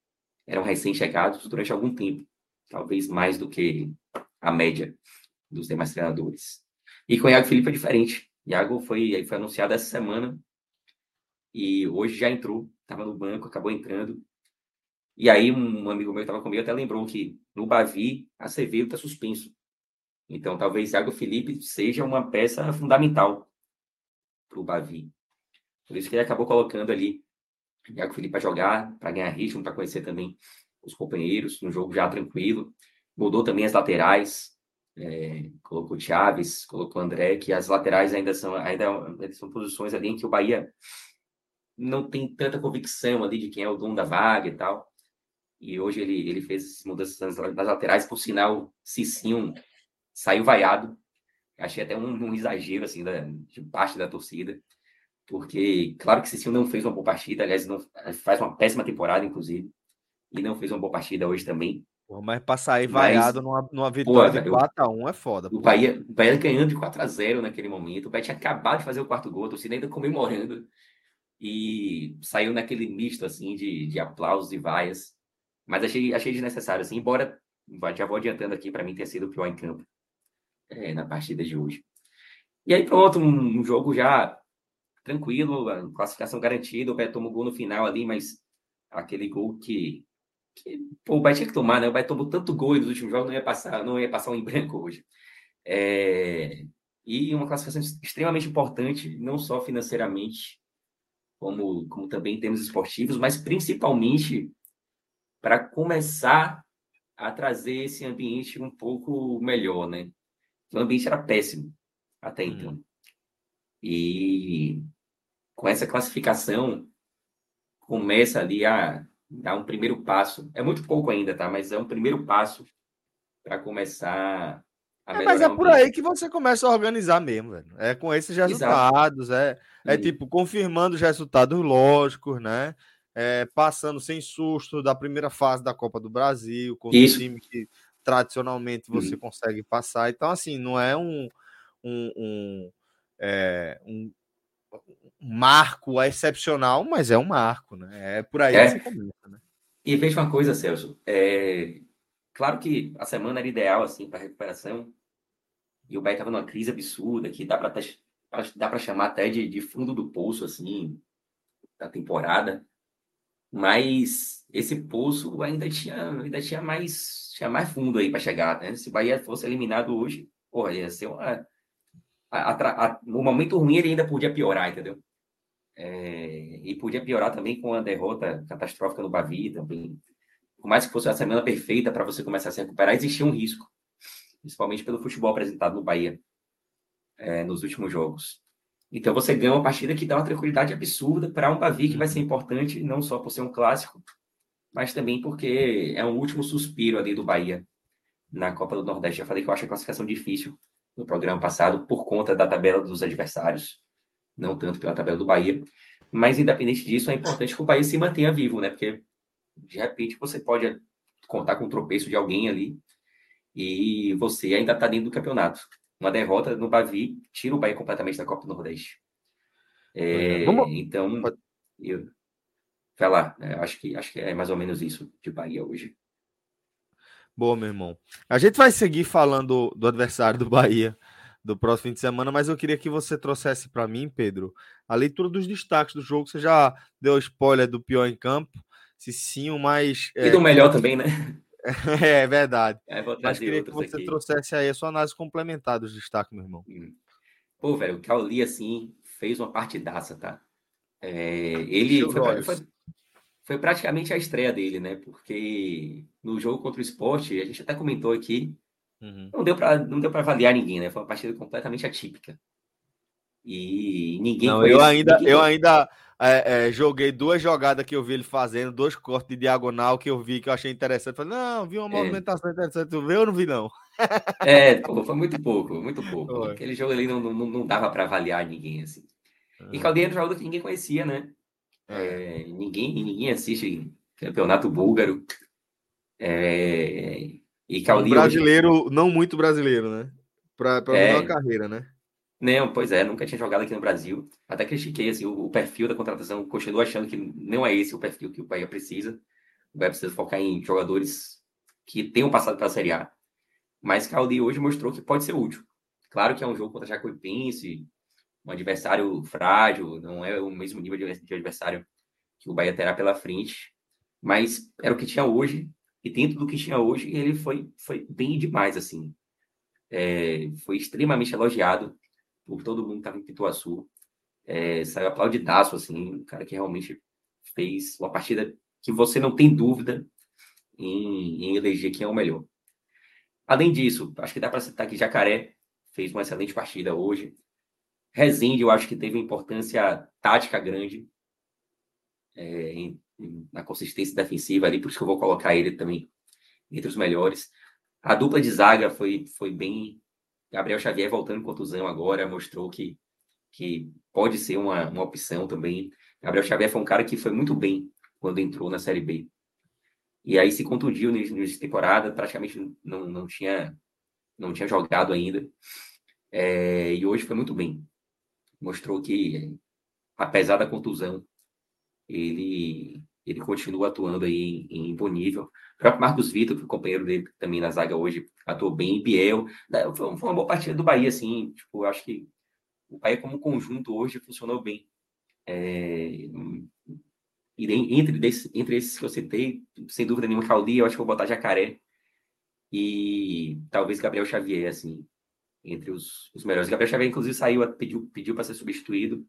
eram recém-chegados durante algum tempo, talvez mais do que a média dos demais treinadores. E com o Iago Felipe é diferente. Iago foi, foi anunciado essa semana e hoje já entrou, estava no banco, acabou entrando. E aí um amigo meu que estava comigo até lembrou que no Bavi, Acevedo está suspenso. Então talvez Iago Felipe seja uma peça fundamental para o Bavi. Por isso que ele acabou colocando ali Iago Felipe para jogar, para ganhar ritmo, para conhecer também os companheiros, no jogo já tranquilo. Mudou também as laterais, é, colocou Chaves, colocou André, que as laterais ainda são, ainda são posições ali em que o Bahia não tem tanta convicção ali de quem é o dono da vaga e tal. E hoje ele, ele fez mudanças nas laterais, por sinal, Cicinho saiu vaiado. Achei até um, um exagero assim da, de parte da torcida porque, claro que Cicinho não fez uma boa partida, aliás, não, faz uma péssima temporada, inclusive, e não fez uma boa partida hoje também. Pô, mas pra sair vaiado numa, numa vitória pô, de 4x1 é foda. O Bahia, Bahia ganhando de 4x0 naquele momento, o Bahia tinha acabado de fazer o quarto gol, a torcida ainda comemorando, e saiu naquele misto, assim, de, de aplausos e vaias, mas achei, achei desnecessário, assim, embora, já vou adiantando aqui, para mim ter sido o pior em campo é, na partida de hoje. E aí, pronto, um, um jogo já tranquilo, classificação garantida, o Beto tomou gol no final ali, mas aquele gol que, que pô, o Bahia tinha que tomar, né? O Bahia tomou tanto gol nos últimos jogos, não ia passar, não ia passar um em branco hoje. É... E uma classificação extremamente importante, não só financeiramente, como, como também em termos esportivos, mas principalmente para começar a trazer esse ambiente um pouco melhor, né? O ambiente era péssimo até então. Hum. E com essa classificação, começa ali a dar um primeiro passo. É muito pouco ainda, tá? Mas é um primeiro passo para começar a é, Mas é por aí que você começa a organizar mesmo, velho. É com esses resultados, é, é tipo confirmando os resultados lógicos, né? É, passando sem susto da primeira fase da Copa do Brasil, com o time que tradicionalmente você uhum. consegue passar. Então, assim, não é um, um, um é, um, um, marco excepcional, mas é um marco, né? É por aí é. que começa, né? E veja uma coisa, Celso. É... Claro que a semana era ideal assim para recuperação. E o Bahia estava numa crise absurda que dá para dá para chamar até de, de fundo do poço assim da temporada. Mas esse poço ainda tinha ainda tinha mais tinha mais fundo aí para chegar, né? Se o Bahia fosse eliminado hoje, porra, ia ser uma a, a, o momento ruim ele ainda podia piorar, entendeu? É, e podia piorar também com a derrota catastrófica no Bavi também. Por mais que fosse a semana perfeita para você começar a se recuperar, existia um risco, principalmente pelo futebol apresentado no Bahia é, nos últimos jogos. Então você ganha uma partida que dá uma tranquilidade absurda para um Bavi que vai ser importante não só por ser um clássico, mas também porque é um último suspiro ali do Bahia na Copa do Nordeste. Eu falei que eu acho a classificação difícil no programa passado por conta da tabela dos adversários não tanto pela tabela do Bahia. Mas, independente disso, é importante que o Bahia se mantenha vivo, né? Porque, de repente, você pode contar com o tropeço de alguém ali e você ainda está dentro do campeonato. Uma derrota no Bavi tira o Bahia completamente da Copa do Nordeste. É, Vamos... Então, eu, vai lá, né? acho, que, acho que é mais ou menos isso de Bahia hoje. Boa, meu irmão. A gente vai seguir falando do adversário do Bahia do próximo fim de semana, mas eu queria que você trouxesse para mim, Pedro, a leitura dos destaques do jogo. Você já deu spoiler do pior em campo, se sim, o mais. E é, do melhor também, né? é, verdade. É, mas queria que você aqui. trouxesse aí a sua análise complementar dos destaques, meu irmão. Hum. Pô, velho, o Cauli, assim, fez uma partidaça, tá? É, ele foi, foi, foi, praticamente a estreia dele, né? Porque no jogo contra o esporte, a gente até comentou aqui, Uhum. Não deu para avaliar ninguém, né? Foi uma partida completamente atípica. E ninguém. Não, eu ainda, ninguém... eu ainda é, é, joguei duas jogadas que eu vi ele fazendo, dois cortes de diagonal que eu vi que eu achei interessante. Falei, não, vi uma é. movimentação interessante. Tu viu ou não vi, não? É, pô, foi muito pouco, muito pouco. Foi. Aquele jogo ali não, não, não dava para avaliar ninguém, assim. Uhum. E Caldeira é um jogo que ninguém conhecia, né? É. é, ninguém, ninguém assiste campeonato búlgaro. É, e Um brasileiro, hoje... não muito brasileiro, né? Para é... uma carreira, né? Não, pois é, nunca tinha jogado aqui no Brasil. Até critiquei assim, o, o perfil da contratação, continuo achando que não é esse o perfil que o Bahia precisa. O Bahia precisa focar em jogadores que tenham passado pela Série A. Mas Caldi hoje mostrou que pode ser útil. Claro que é um jogo contra Jacuipense, um adversário frágil, não é o mesmo nível de adversário que o Bahia terá pela frente, mas era o que tinha hoje e dentro do que tinha hoje, ele foi, foi bem demais, assim. É, foi extremamente elogiado por todo mundo que estava em Pituaçu. É, saiu aplaudidaço, assim, um cara que realmente fez uma partida que você não tem dúvida em, em eleger quem é o melhor. Além disso, acho que dá para citar que Jacaré fez uma excelente partida hoje. Rezende, eu acho que teve importância tática grande é, na consistência defensiva ali, por isso que eu vou colocar ele também entre os melhores. A dupla de zaga foi, foi bem. Gabriel Xavier voltando contusão agora, mostrou que, que pode ser uma, uma opção também. Gabriel Xavier foi um cara que foi muito bem quando entrou na Série B. E aí se contundiu nessa temporada, praticamente não, não, tinha, não tinha jogado ainda. É, e hoje foi muito bem. Mostrou que, apesar da contusão, ele ele continua atuando aí em, em bom nível. O próprio Marcos Vitor, que é companheiro dele também na zaga hoje, atuou bem. Biel, né, foi, uma boa partida do Bahia, assim. Tipo, acho que o Bahia, como conjunto, hoje funcionou bem. É, e entre, desse, entre esses que eu citei, sem dúvida nenhuma, Caldi, eu acho que vou botar Jacaré e talvez Gabriel Xavier, assim, entre os, os melhores. Gabriel Xavier, inclusive, saiu, pediu, pediu para ser substituído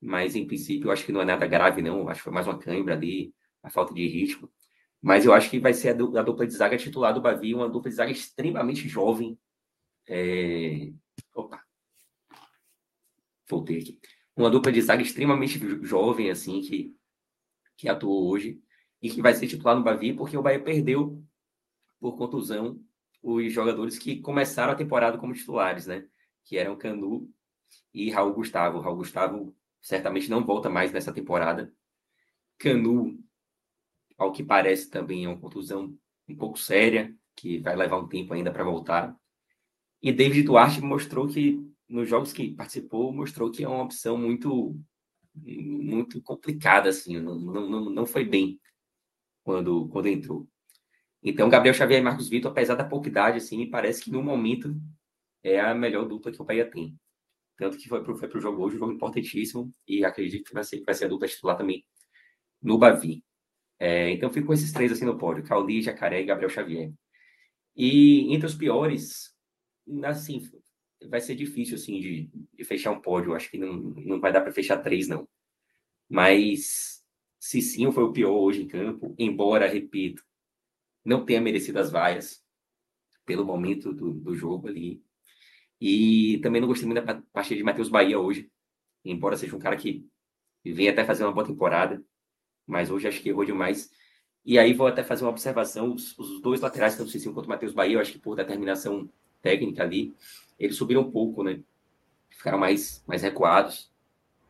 mas em princípio eu acho que não é nada grave, não. Acho que foi mais uma cãibra ali, a falta de ritmo. Mas eu acho que vai ser a, dupla de zaga titular do Bavi, uma dupla de zaga extremamente jovem. É... Opa! Voltei aqui. Uma dupla de zaga extremamente jovem, assim, que, que atuou hoje e que vai ser titular no Bavi, porque o Bahia perdeu por contusão os jogadores que começaram a temporada como titulares, né? Que eram Canu e Raul Gustavo. Raul Gustavo certamente não volta mais nessa temporada. Canu, ao que parece, também é uma contusão um pouco séria, que vai levar um tempo ainda para voltar. E David Duarte mostrou que, nos jogos que participou, mostrou que é uma opção muito muito complicada, assim, não, não, não foi bem. quando, quando entrou. Então, Gabriel Xavier e Marcos Vitor, apesar da pouca idade, assim, me parece que no momento é a melhor dupla que o Bahia tem. Tanto que foi para o jogo hoje, um jogo importantíssimo, e acredito que vai ser, vai ser a dupla titular também no Bavi. É, então, fico com esses três assim no pódio: Cauli, Jacaré e Gabriel Xavier. E entre os piores, assim, vai ser difícil assim de, de fechar um pódio. Acho que não, não vai dar para fechar três, não. Mas Cicinho foi o pior hoje em campo, embora, repito, não tenha merecido as vaias pelo momento do, do jogo ali. E também não gostei muito da partida de Matheus Bahia hoje, embora seja um cara que vem até fazer uma boa temporada, mas hoje acho que errou demais. E aí vou até fazer uma observação: os, os dois laterais, o Cicinho quanto o Matheus Bahia, eu acho que por determinação técnica ali, eles subiram um pouco, né? Ficaram mais, mais recuados.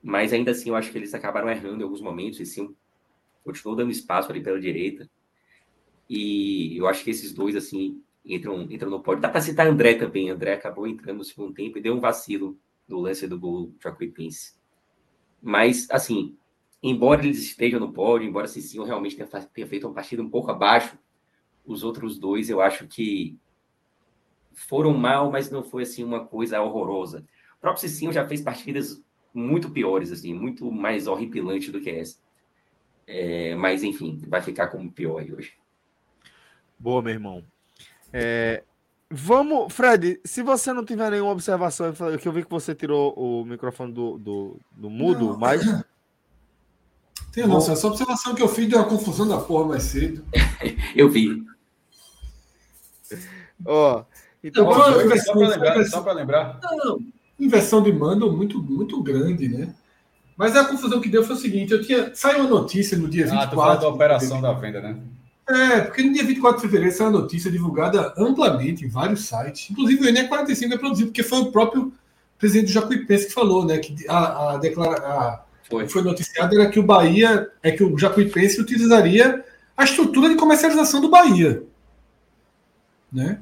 Mas ainda assim, eu acho que eles acabaram errando em alguns momentos. E sim, continuou dando espaço ali pela direita. E eu acho que esses dois, assim, entram, entram no pódio. Dá para citar André também. André acabou entrando no segundo tempo e deu um vacilo do lance do gol Jacuipense. Mas, assim, embora eles estejam no pódio, embora Cicinho realmente tenha, tenha feito uma partida um pouco abaixo, os outros dois eu acho que foram mal, mas não foi assim uma coisa horrorosa. O próprio Cicinho já fez partidas muito piores, assim, muito mais horripilante do que essa. É, mas, enfim, vai ficar como pior hoje. Boa, meu irmão. É, vamos, Fred, se você não tiver nenhuma observação, que eu vi que você tirou o microfone do, do, do mudo, não. mas. Tem não, essa observação que eu fiz deu uma confusão da porra mais cedo. eu vi. Ó, então, não, só, inversão, para lembrar, só para lembrar. Não, inversão de mando muito, muito grande, né? Mas a confusão que deu foi o seguinte: eu tinha. Saiu uma notícia no dia 24. Ah, da operação da venda, né? É, porque no dia 24 de fevereiro uma notícia divulgada amplamente em vários sites. Inclusive o ENE 45 é produzido, porque foi o próprio presidente do Jacuipense que falou, né? Que a, a, declara, a foi. foi noticiado era que o Bahia, é que o Jacuipense utilizaria a estrutura de comercialização do Bahia. Né?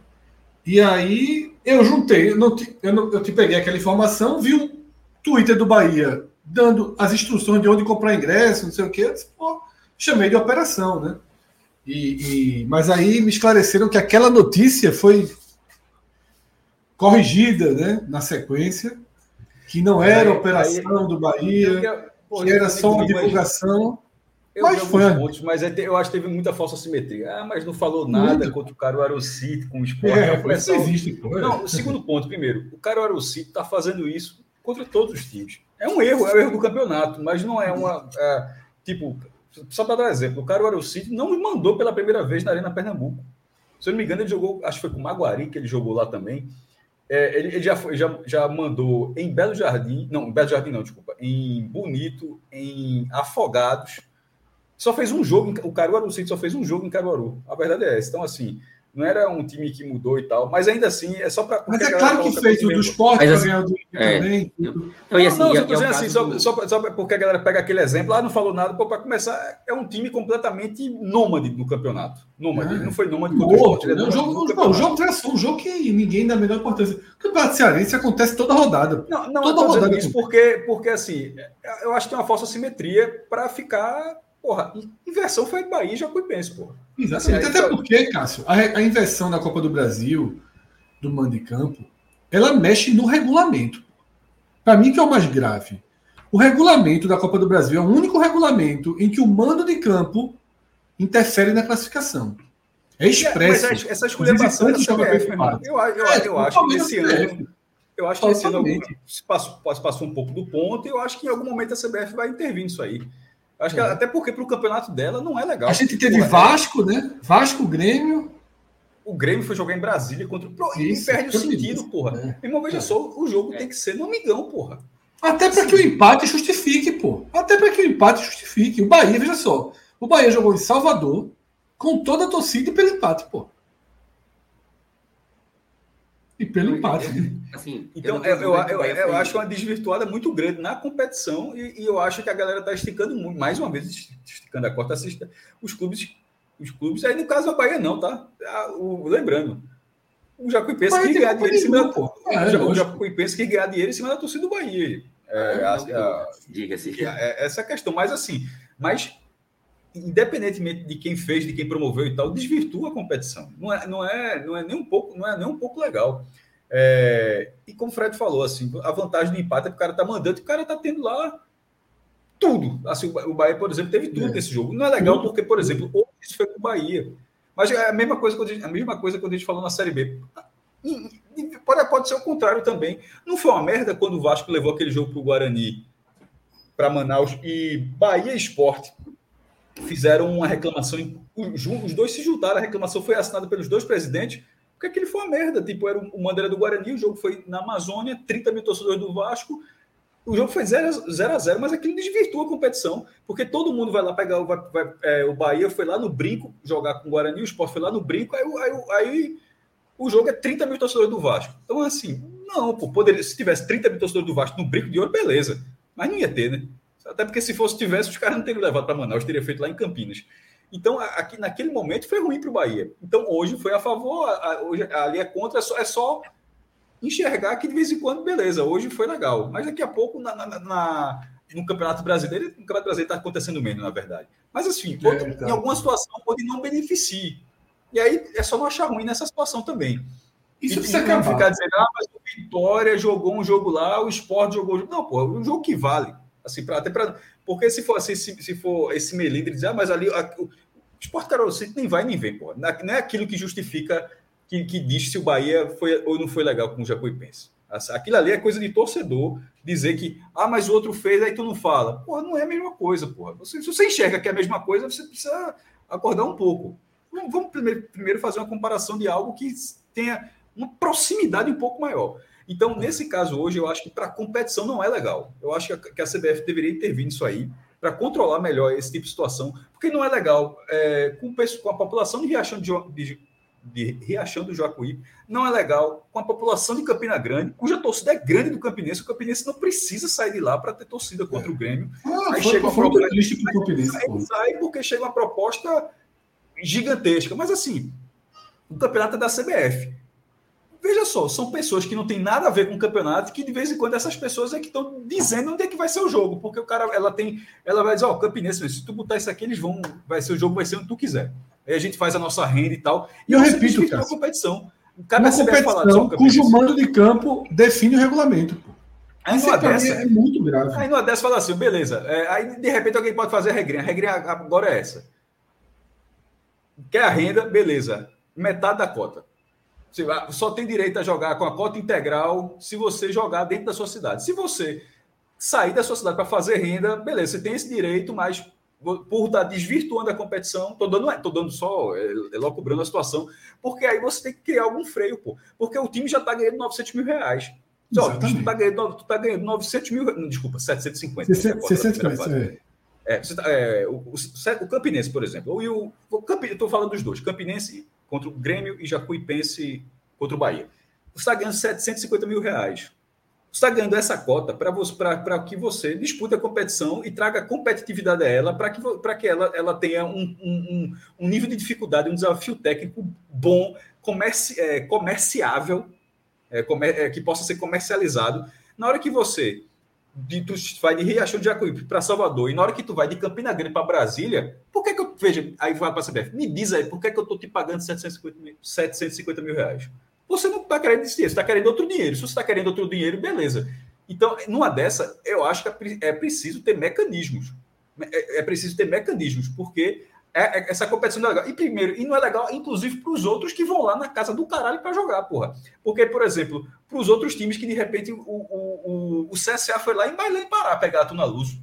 E aí eu juntei, eu, não te, eu, não, eu te peguei aquela informação, vi um Twitter do Bahia dando as instruções de onde comprar ingresso, não sei o quê. Pô, chamei de operação, né? E, e, mas aí me esclareceram que aquela notícia foi corrigida né, na sequência, que não era aí, operação aí, do Bahia, que era só uma divulgação. Eu mas vi foi. pontos, mas é eu acho que teve muita falsa simetria. Ah, mas não falou nada Muito. contra o Caruaru City com o esporte. É, não, isso existe, pô. Não, o segundo ponto, primeiro, o Caruaru City está fazendo isso contra todos os times. É um erro, é um erro do campeonato, mas não é uma. É, tipo, só para dar um exemplo, o Caruaru City não me mandou pela primeira vez na Arena Pernambuco. Se eu não me engano, ele jogou, acho que foi com o Maguari, que ele jogou lá também. É, ele, ele já, foi, já, já mandou em Belo Jardim, não, em Belo Jardim não, desculpa, em Bonito, em Afogados, só fez um jogo, o Caruaru City só fez um jogo em Caruaru. A verdade é essa. Então, assim, não era um time que mudou e tal, mas ainda assim, é só para. Mas é claro que fez o do esporte mas, assim, do é, também. Eu, eu assim, não, não, eu assim, assim só, do... só, só, porque a galera pega aquele exemplo, lá ah, não falou nada, para começar, é um time completamente nômade no campeonato. Nômade, é. não foi nômade contra o esporte. Não, o jogo, não, o jogo um jogo que ninguém dá a menor importância. O campeonato cearense acontece toda rodada. Não, não toda rodada. Isso porque, porque, assim, eu acho que tem uma falsa simetria para ficar Porra, inversão foi Bahia e Jacuipense, porra. Exatamente. Assim, Até porque, Cássio, a, a, inversão da Copa do Brasil, do mando de campo, ela mexe no regulamento. Para mim, que é o mais grave. O regulamento da Copa do Brasil é o único regulamento em que o mando de campo interfere na classificação. É expresso. Mas essa escolhebação da CBF, eu, eu, eu, eu acho que esse ano. Eu acho que esse ano passou, passou um pouco do ponto e eu acho que em algum momento a CBF vai intervir nisso aí. Acho que é. até porque para o campeonato dela não é legal. A gente teve Pô, Vasco, né? Vasco, Grêmio. O Grêmio foi jogar em Brasília contra o. E perde o sentido, isso. porra. É. Irmão, veja é. só, o jogo é. tem que ser no amigão, porra. Até para que o empate justifique, pô. Até para que o empate justifique. O Bahia, veja só. O Bahia jogou em Salvador com toda a torcida e pelo empate, pô. E pelo empate. Assim, então, eu, eu, eu, eu acho uma desvirtuada muito grande na competição e, e eu acho que a galera está esticando muito, mais uma vez, esticando a corta, assista os clubes, os clubes, aí no caso da Bahia não, tá? O, lembrando, o Jacuipense que ganhar dinheiro em cima da, pô, é, o Jacuipense que ganhar dinheiro em cima da torcida do Bahia. É, Diga-se. É, essa questão, mas assim, mas independentemente de quem fez, de quem promoveu e tal, desvirtua a competição. Não é, não é, não é nem um pouco, não é nem um pouco legal. É, e como o Fred falou, assim, a vantagem do empate é que o cara tá mandando e o cara tá tendo lá tudo. Assim, o Bahia, por exemplo, teve tudo é. nesse jogo. Não é legal porque, por exemplo, isso foi com o Bahia. Mas é a mesma coisa quando a gente, a mesma coisa quando a gente falou na Série B. Pode, pode ser o contrário também. Não foi uma merda quando o Vasco levou aquele jogo para o Guarani, para Manaus, e Bahia Esporte fizeram uma reclamação. Os dois se juntaram, a reclamação foi assinada pelos dois presidentes, porque aquele foi uma merda. Tipo, era o Mandeira do Guarani, o jogo foi na Amazônia, 30 mil torcedores do Vasco. O jogo foi 0 a 0 mas aquilo desvirtua a competição, porque todo mundo vai lá pegar. Vai, vai, é, o Bahia foi lá no brinco jogar com o Guarani, o Sport foi lá no brinco, aí, aí, aí o jogo é 30 mil torcedores do Vasco. Então, assim, não, pô, poderia, se tivesse 30 mil torcedores do Vasco no brinco de ouro, beleza. Mas não ia ter, né? Até porque se fosse tivesse, os caras não teriam levado para Manaus, teria feito lá em Campinas. Então, aqui, naquele momento foi ruim para o Bahia. Então, hoje foi a favor, a, hoje ali é contra, é só, é só, enxergar que de vez em quando, beleza, hoje foi legal. Mas daqui a pouco, na, na, na no Campeonato Brasileiro, no Campeonato Brasileiro está acontecendo menos, na verdade. Mas, assim, é, então. em alguma situação pode não beneficie. E aí é só não achar ruim nessa situação também. Isso e, precisa não ficar dizendo, ah, mas o Vitória jogou um jogo lá, o Sport jogou um jogo. Não, pô, é um jogo que vale. Assim, pra, até para porque se for assim, se, se for esse melindre dizer, ah, mas ali a, o Sport Carol nem vai nem vem, pô. Não é aquilo que justifica, que, que diz se o Bahia foi ou não foi legal com o Jacuipense. Aquilo ali é coisa de torcedor dizer que, ah, mas o outro fez, aí tu não fala. Porra, não é a mesma coisa, porra. Você, se você enxerga que é a mesma coisa, você precisa acordar um pouco. Vamos primeiro, primeiro fazer uma comparação de algo que tenha uma proximidade um pouco maior. Então, nesse caso hoje, eu acho que para competição não é legal. Eu acho que a CBF deveria intervir nisso aí para controlar melhor esse tipo de situação, porque não é legal é, com, a população de Riachão, de, de, de Riachão do Jacuí, não é legal com a população de Campina Grande, cuja torcida é grande do Campinense, o Campinense não precisa sair de lá para ter torcida contra o Grêmio. Ah, aí chega uma proposta, aí sai porque chega uma proposta gigantesca, mas assim, o campeonato é da CBF. Veja só, são pessoas que não tem nada a ver com o campeonato, que de vez em quando essas pessoas é que estão dizendo onde é que vai ser o jogo, porque o cara, ela tem, ela vai dizer, ó, oh, Campinense, se tu botar isso aqui, eles vão, vai ser o jogo, vai ser onde tu quiser. Aí a gente faz a nossa renda e tal. E eu repito, cara, uma competição. Cada uma competição falar, cujo mando de campo define o regulamento. Aí numa dessa, é muito grave. Aí numa dessa fala assim, beleza. É, aí de repente alguém pode fazer a regrinha. A regrinha agora é essa. Quer a renda, beleza. Metade da cota. Só tem direito a jogar com a cota integral se você jogar dentro da sua cidade. Se você sair da sua cidade para fazer renda, beleza, você tem esse direito, mas por estar desvirtuando a competição, tô dando, tô dando só, é, é logo cobrando a situação, porque aí você tem que criar algum freio, pô. Porque o time já está ganhando 900 mil reais. Só, tu está ganhando, tu tá ganhando 900 mil, desculpa, 750. 650, é. É, tá, é, o, o, o, Campinense, por exemplo, e o, o estou falando dos dois, Campinense contra o Grêmio e Jacuipense contra o Bahia. Você está ganhando 750 mil reais. Você está ganhando essa cota para que você dispute a competição e traga competitividade a ela, para que, que ela, ela tenha um, um, um, nível de dificuldade, um desafio técnico bom, comerci, é, comerciável, é, comer, é, que possa ser comercializado. Na hora que você de, tu vai de Riachão de Jacuípe para Salvador, e na hora que tu vai de Campina Grande para Brasília, por que que eu, veja, aí vai para a CBF, me diz aí, por que que eu estou te pagando 750 mil, 750 mil reais? Você não está querendo esse dinheiro, você está querendo outro dinheiro. Se você está querendo outro dinheiro, beleza. Então, numa dessa, eu acho que é, é preciso ter mecanismos. É, é preciso ter mecanismos, porque é, é, essa competição não é legal. E primeiro, e não é legal, inclusive, para os outros que vão lá na casa do caralho para jogar, porra. Porque, por exemplo, para os outros times que de repente o, o, o, o CSA foi lá em Bailã parar pegar a Tuna Luz.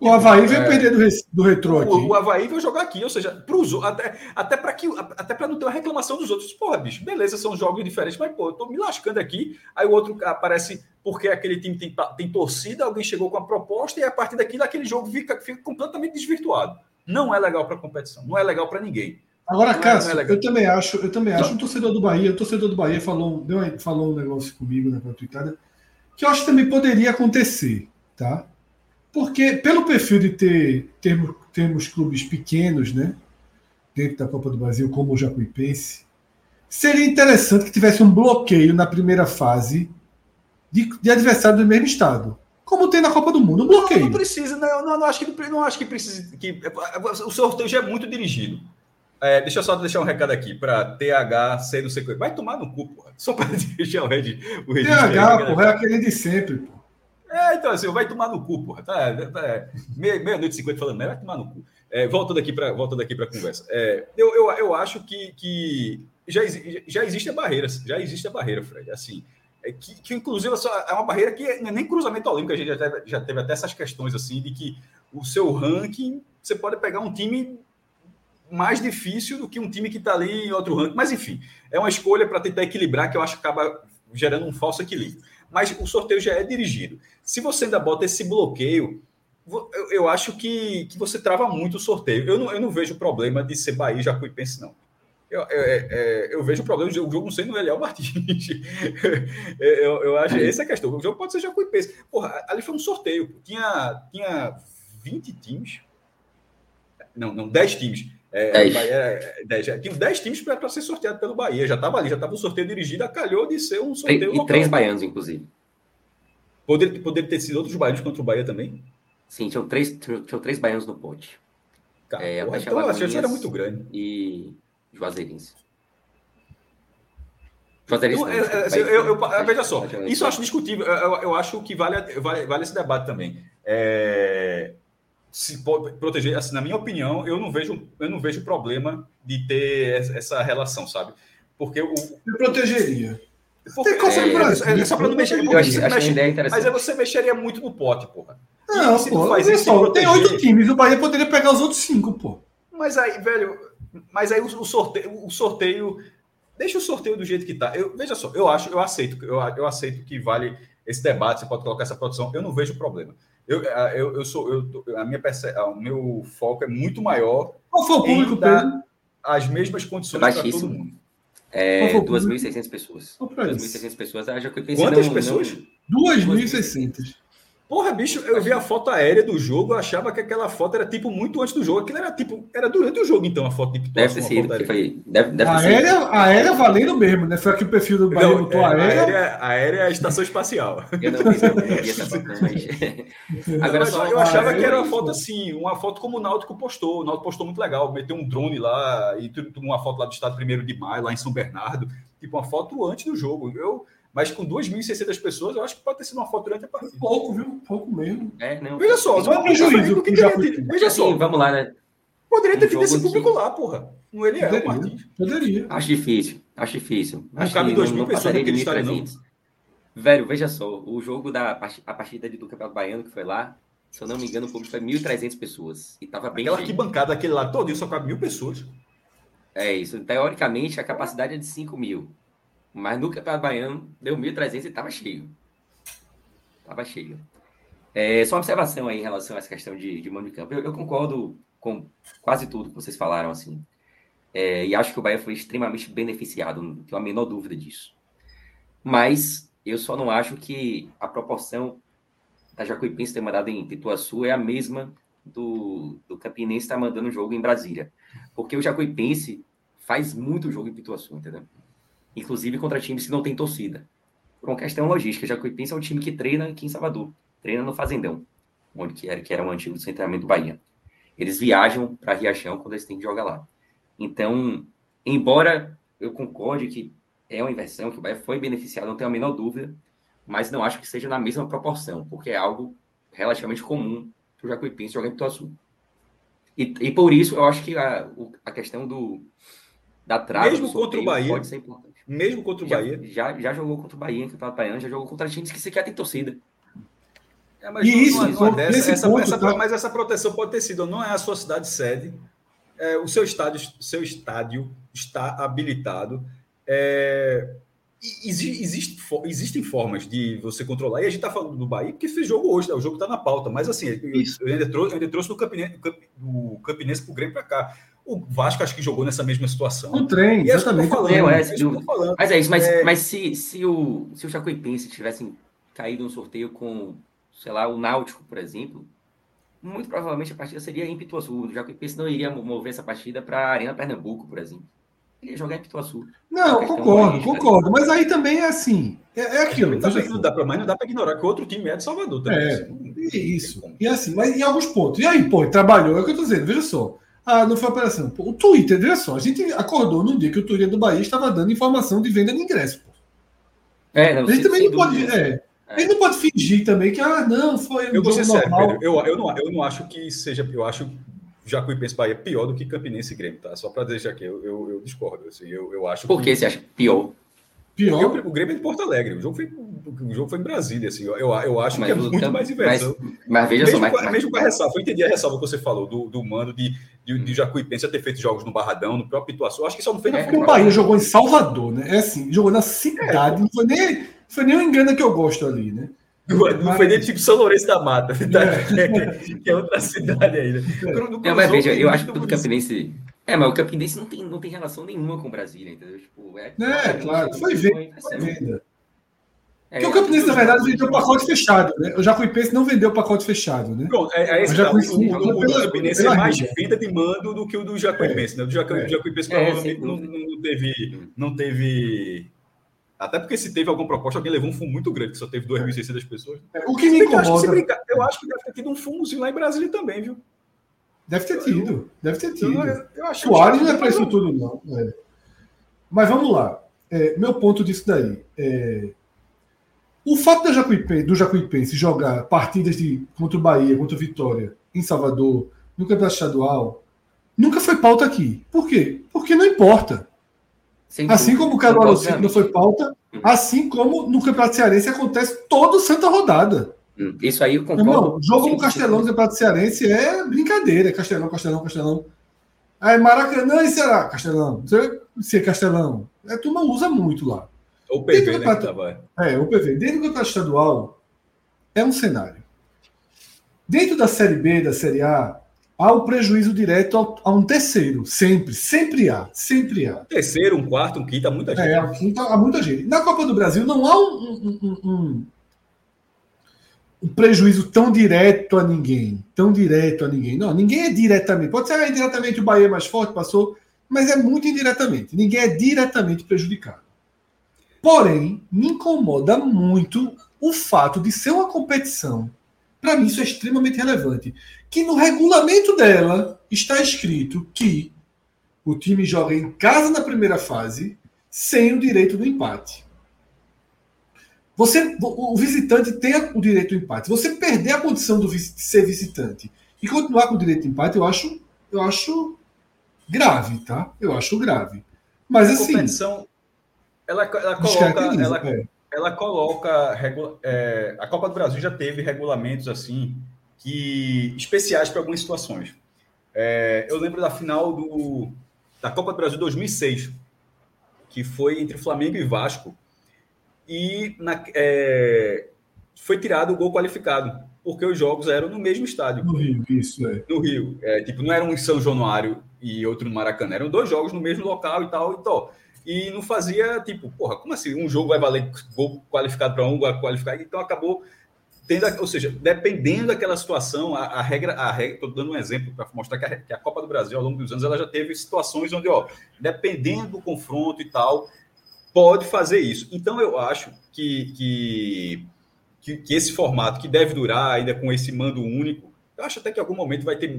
O Havaí veio é, perder do, do retrô aqui. O, o Havaí veio jogar aqui, ou seja, pros, até, até para que até para não ter uma reclamação dos outros. Porra, bicho, beleza, são jogos diferentes, mas pô, eu tô me lascando aqui. Aí o outro aparece porque aquele time tem, tem torcida, alguém chegou com a proposta e a partir daquilo aquele jogo fica, fica completamente desvirtuado não é legal para a competição, não é legal para ninguém. Agora, não é- Cássio, é, é eu também acho, eu também acho, um torcedor do Bahia, o torcedor do Bahia falou, deu, falou um negócio comigo na Twitter, que eu acho que também poderia acontecer, tá? Porque pelo perfil de ter termos, termos clubes pequenos, né, dentro da Copa do Brasil, como o Jacuipense, seria interessante que tivesse um bloqueio na primeira fase de, de adversário do mesmo estado. Como tem na Copa do Mundo, um Não, bloqueio. não precisa, não, não, não acho que não acho que precisa. Que, o sorteio já é muito dirigido. É, deixa eu só deixar um recado aqui para THC não sei o que. Vai tomar no cu, porra. Só para deixar o, red, o aí, TH, né, porra, é aquele de sempre, pô. É, então assim, vai tomar no cu, porra. Tá, tá, meia- Meia-noite e cinquenta falando, mas vai tomar no cu. É, voltando aqui para voltando aqui para a conversa. É, eu, eu, eu acho que, que já, já existe a barreira, já existe a barreira, Fred. Assim, que, que inclusive é uma barreira que é nem cruzamento olímpico, a gente já teve, já teve até essas questões assim de que o seu ranking você pode pegar um time mais difícil do que um time que está ali em outro ranking. Mas enfim, é uma escolha para tentar equilibrar que eu acho que acaba gerando um falso equilíbrio. Mas o sorteio já é dirigido. Se você ainda bota esse bloqueio, eu, eu acho que, que você trava muito o sorteio. Eu não, eu não vejo problema de ser Bahia e Jacuipense, não. Eu, eu, é- é, eu vejo o problema de o jogo não ser no Eliel Martins. eu, eu, acho essa é a questão. O jogo pode ser Jacuipense. Porra, ali foi um sorteio. Tinha, tinha 20 times. Não, não, 10 times. É, Dez. o Bahia era 10, já tinha 10 times para ser sorteado pelo Bahia. Já estava ali, já estava o sorteio dirigido, calhou de ser um sorteio E local. três baianos, inclusive. Poderia, poderia ter sido outros baianos contra o Bahia também? Sim, tinham três, tinham três baianos no pote. Cara, É, porra, então a chance era muito grande. E Juazeirense. Juazeirense. Não, é, é, eu, eu- Bahia- veja só, isso eu acho discutível. Eu, eu- eu acho que vale, vale, vale esse debate também. É, se pode proteger, assim, na minha opinião, eu não vejo, eu não vejo problema de ter essa- relação, sabe? Porque o. Eu protegeria. Porque, Tem Copa é, do Brasil, é, é só para não mexer. Eu porque achei, você achei a mexe- ideia interessante. mas aí você mexeria muito no pote, porra. Não, E se tu pô, faz isso, só, se tem proteger- oito times, o Bahia poderia pegar os outros cinco, pô. Mas aí, velho, mas aí o, o sorteio, o sorteio, deixa o sorteio do jeito que tá. Eu, veja só, eu acho, eu aceito, eu, eu aceito que vale esse debate, você pode colocar essa produção, eu não vejo problema. Eu, eu, eu sou, eu, a minha perce- o meu foco é muito maior Qual foi o público, Pedro? as mesmas condições É para todo mundo. É, Qual foi o público? 2.600 pessoas. Só pra isso. 2.600 pessoas. A Jacuipense Quantas não- pessoas? não- 2.600. Porra, bicho, eu vi a foto aérea do jogo, eu achava que aquela foto era tipo muito antes do jogo. Aquilo era tipo, era durante o jogo, então, a foto de Deve ter sido, aérea. foi. Deve, deve A ter sido. aérea, a aérea valendo mesmo, né? Foi aqui o perfil do Bahia Não, botou é, a aérea. aérea, aérea é a estação espacial. Eu não vi, eu não vi essa foto, mas. Agora só. eu achava que era uma foto assim, uma foto como o Náutico postou. O Náutico postou muito legal, meteu um drone lá e tu- uma foto lá do estado 1 de maio, lá em São Bernardo. Tipo, uma foto antes do jogo. Eu, mas com 2.600 pessoas, eu acho que pode ter sido uma foto durante a partida. Pouco, viu? Pouco mesmo. É, não. Veja só, Isso é um não prejuízo do que Jacuipense. tido. Veja Assim, só, vamos lá, né? poderia ter um tido esse público lá, porra. No Eliel Poderia. Martins. Poderia. Acho difícil, acho difícil. Não Acho cabe que 2 não, mil não pessoas naquele estádio, não. 1.300. Velho, veja só, o jogo da a partida de- do Campeonato Baiano que foi lá, se eu não me engano, o público foi 1.300 pessoas. E tava bem Aquela cheio. arquibancada, aquele lá todo, só cabe mil pessoas. É isso. Teoricamente, a capacidade é de 5 mil. Mas no Campeonato Baiano, deu 1.300 e tava cheio. Tava cheio. É, só uma observação aí em relação a essa questão de, de mando de campo. Eu, eu concordo com quase tudo que vocês falaram, assim. É, e acho que o Bahia foi extremamente beneficiado, não tenho a menor dúvida disso. Mas eu só não acho que a proporção da Jacuipense ter mandado em Pituaçu é a mesma do, do Campinense estar mandando o jogo em Brasília. Porque o Jacuipense faz muito jogo em Pituaçu, entendeu? Inclusive contra times que não têm torcida. Por uma questão logística, Jacuipense é um time que treina aqui em Salvador. Treina no Fazendão, onde que era, que era um antigo centramento do Bahia. Eles viajam para Riachão quando eles têm que jogar lá. Então, embora eu concorde que é uma inversão, que o Bahia foi beneficiado, não tenho a menor dúvida, mas não acho que seja na mesma proporção, porque é algo relativamente comum para o Jacuipense jogar em Pituaçu. E, e por isso eu acho que a, a questão do da trava Mesmo contra o Bahia, pode ser importante. Mesmo contra o Já, Bahia. já, já jogou contra o Bahia em Campeonato Baiano, já jogou contra times que sequer tem torcida. É, mas E não- isso, não é- dessa, essa- ponto, essa- tá? mas essa proteção pode ter sido, não é a sua cidade sede, é, o seu estádio, seu estádio está habilitado. é, exi- existe fo- existem formas de você controlar, e a gente está falando do Bahia, porque fez jogo hoje, né? o jogo está na pauta, mas assim, eu, eu ainda trouxe, eu ainda trouxe do Campinense, do Campinense para o Grêmio para cá. O Vasco acho que jogou nessa mesma situação. Um trem, E é eu exatamente. falando, é, é isso que eu falando. Mas é isso, mas, É. mas se, se, o, se o Jacuipense tivessem caído no sorteio com, sei lá, o Náutico, por exemplo, muito provavelmente a partida seria em Pituaçu. O Jacuipense não iria mover essa partida para a Arena Pernambuco, por exemplo. Ele ia jogar em Pituaçu. Não, concordo, concordo. Mas aí também é assim. É, é aquilo. Veja não dá pra, mas não dá para ignorar que o outro time é de Salvador também. É, assim, Isso. E assim, mas em alguns pontos. E aí, pô, trabalhou, é o que eu tô dizendo, veja só. Ah, não foi operação. Pô, o Twitter, veja só, a gente acordou num dia que o Twitter do Bahia estava dando informação de venda de ingresso. Pô. É, não, A gente também não pode. É, a gente não pode fingir também que, ah, não, foi um Eu vou ser sério, normal. Pedro. Eu, eu, não, eu não acho que seja. Eu acho Jacuipense Bahia pior do que Campinense e Grêmio, tá? Só para deixar aqui, eu, eu, eu discordo. Assim, eu, eu acho Por que você acha pior? Pior. Porque o, Grêmio é de Porto Alegre. O jogo foi, o jogo foi em Brasília. Assim, eu, eu, acho Mas que é muito mais inversão. Mas veja só, mesmo, mas, com, mas- mesmo com a ressalva, eu entendi a ressalva que você falou do, do mano de, de, de Jacuipense ter feito jogos no Barradão, no próprio Ituaçu. Eu acho que só não fez na É, Porque o Bahia jogou em Salvador, né? É assim, jogou na cidade, não foi nem, foi nem o engano que eu gosto ali, né? Não, não foi nem tipo São Lourenço da Mata, tá? que é outra cidade aí. Né? Não, mas veja, eu acho que muito o município. Campinense. É, mas o Campinense não tem, não tem relação nenhuma com Brasília, entendeu? Tipo, é, É, claro, foi venda. Foi venda. É, Porque o Campinense, na verdade, vendeu o pacote fechado, né? O Jacuipense não vendeu o pacote fechado, né? Pronto, é, é esse tá, o, o, o, Campinense é mais venda de mando do que o do Jacuipense, né? O do É. Jacuipense É, provavelmente não, não teve, não teve... Até porque se teve alguma proposta, alguém levou um fumo muito grande, que só teve 2.600 pessoas. O que me incomoda. eu acho que deve ter tido um fumozinho lá em Brasília também, viu? Deve ter tido. Deve ter Eu, tido. eu, eu acho Soares não é para isso tudo, não. É. Mas vamos lá. É, meu ponto disso daí. é, o fato da Jacuipense, do Jacuipense jogar partidas de, contra o Bahia, contra o Vitória, em Salvador, no Campeonato Estadual, nunca foi pauta aqui. Por quê? Porque não importa. sem Assim dúvida, como o obviamente. não foi pauta, assim como no Campeonato Cearense acontece todo santa rodada. Isso aí eu concordo. irmão, jogo no 100%. Castelão do Campeonato Cearense é brincadeira. É Castelão, Castelão, Castelão. Aí Maracanã e Ceará, Castelão. Você- Se Castelão. A turma usa muito lá. O PV, Tem né, tava... É, o PV. Dentro do Campeonato Estadual é um cenário. Dentro da Série B, da Série A, há o prejuízo direto a um terceiro. Sempre, sempre há. Sempre há. Terceiro, um quarto, um quinto, há muita gente. É, tá- há muita gente. Na Copa do Brasil não há um, um- um- prejuízo tão direto a ninguém. Tão direto a ninguém. Não, ninguém é diretamente. Pode ser ah, indiretamente o Bahia é mais forte, passou, mas é muito indiretamente. Ninguém é diretamente prejudicado. Porém, me incomoda muito o fato de ser uma competição. Para mim, isso é extremamente relevante. Que no regulamento dela está escrito que o time joga em casa na primeira fase sem o direito do empate. Você, o visitante tem o direito do empate. Você perder a condição do, de ser visitante e continuar com o direito de empate, eu acho, eu acho grave, tá? Eu acho grave. Mas A assim, competição, ela, ela coloca... descaracteriza, Ela, é. ela coloca regula- é, a Copa do Brasil já teve regulamentos assim que especiais para algumas situações. É, eu lembro da final do, da Copa do Brasil 2006, que foi entre Flamengo e Vasco, e na- é, foi tirado o gol qualificado, porque os jogos eram no mesmo estádio No Rio, isso é. no Rio. É, tipo, não era um em São Januário e outro no Maracanã. Eram dois jogos no mesmo local e tal e tal. E não fazia, tipo, porra, como assim? Um jogo vai valer gol qualificado para um, gol qualificado. Então acabou tendo, ou seja, dependendo daquela situação, a, a regra, a regra, estou dando um exemplo para mostrar que a, que a Copa do Brasil, ao longo dos anos, ela já teve situações onde, ó, dependendo do confronto e tal, pode fazer isso. Então eu acho que, que, que, que esse formato que deve durar ainda com esse mando único, eu acho até que em algum momento vai ter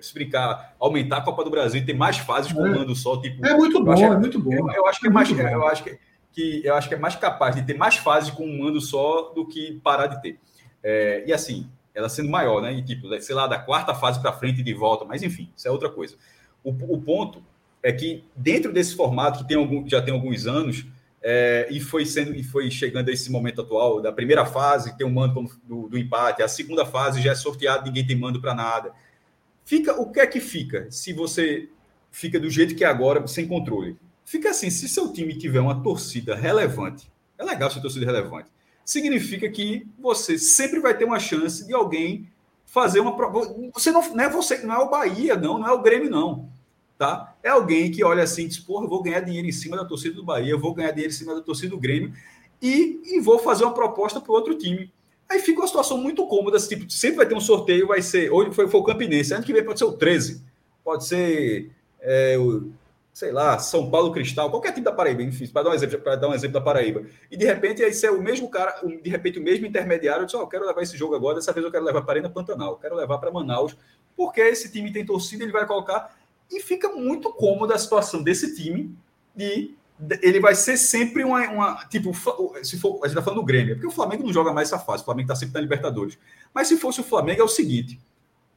se brincar, aumentar a Copa do Brasil, ter mais fases com É. mando só, tipo. É muito bom, acho- é muito bom. eu, eu acho que é É mais, bom. eu acho que, que eu acho que é mais capaz de ter mais fases com um mando só do que parar de ter. É, e assim, ela sendo maior, né? E tipo, sei lá, da quarta fase para frente e de volta, mas enfim, isso é outra coisa. O, o ponto é que dentro desse formato que tem algum, já tem alguns anos é, e foi sendo e foi chegando a esse momento atual da primeira fase tem um mando do, do empate, a segunda fase já é sorteado, ninguém tem mando para nada. Fica o que é que fica se você fica do jeito que é agora sem controle? Fica assim, se seu time tiver uma torcida relevante, é legal ser torcida relevante. Significa que você sempre vai ter uma chance de alguém fazer uma você não, não é você, não é o Bahia, não, não é o Grêmio não, tá? É alguém que olha assim, diz, porra, vou ganhar dinheiro em cima da torcida do Bahia, vou ganhar dinheiro em cima da torcida do Grêmio e, e vou fazer uma proposta para outro time. Aí fica uma situação muito cômoda, assim, tipo, sempre vai ter um sorteio, vai ser, hoje foi, foi o Campinense, ano que vem pode ser o 13, pode ser é, o sei lá, São Paulo Cristal, qualquer time da Paraíba, enfim, para dar um exemplo, para dar um exemplo da Paraíba. E de repente aí ser o mesmo cara, de repente o mesmo intermediário, eu disse, oh, eu quero levar esse jogo agora, dessa vez eu quero levar para Arena Pantanal, quero levar para Manaus, porque esse time tem torcida, ele vai colocar e fica muito cômoda a situação desse time de ele vai ser sempre uma, uma tipo, se for, a gente está falando do Grêmio, porque o Flamengo não joga mais essa fase, o Flamengo está sempre na Libertadores. Mas se fosse o Flamengo é o seguinte,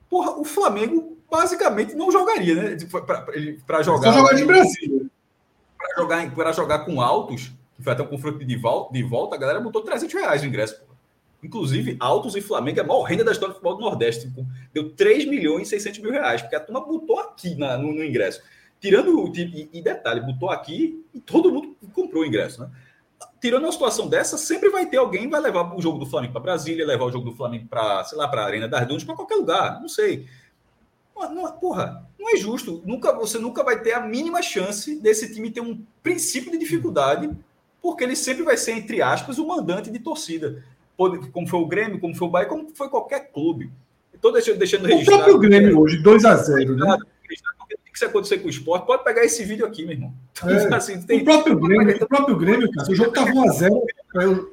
porra, o Flamengo basicamente não jogaria, né? Para jogar. Só jogar em Brasília. Para jogar, para jogar com altos, que foi até um confronto de volta, de volta, a galera botou 300 reais no ingresso. Inclusive, Altos e Flamengo é a maior renda da história do futebol do Nordeste. Deu 3 milhões e 600 mil reais, porque a turma botou aqui na, no, no, ingresso. Tirando o. E, e detalhe, botou aqui e todo mundo comprou o ingresso, né? tirando uma situação dessa, sempre vai ter alguém que vai levar o jogo do Flamengo para Brasília, levar o jogo do Flamengo para, sei lá, para a Arena das Dunas, para qualquer lugar, não sei. Não, porra, não é justo. Nunca, você nunca vai ter a mínima chance desse time ter um princípio de dificuldade, porque ele sempre vai ser, entre aspas, o mandante de torcida. Como foi o Grêmio, como foi o Bahia, como foi qualquer clube. Estou deixando, deixando O próprio Grêmio hoje, 2 a 0 né? O que isso acontecer com o esporte, pode pegar esse vídeo aqui, meu irmão. É, assim, tem... o, próprio Grêmio, o próprio Grêmio, cara, o jogo estava 1x0.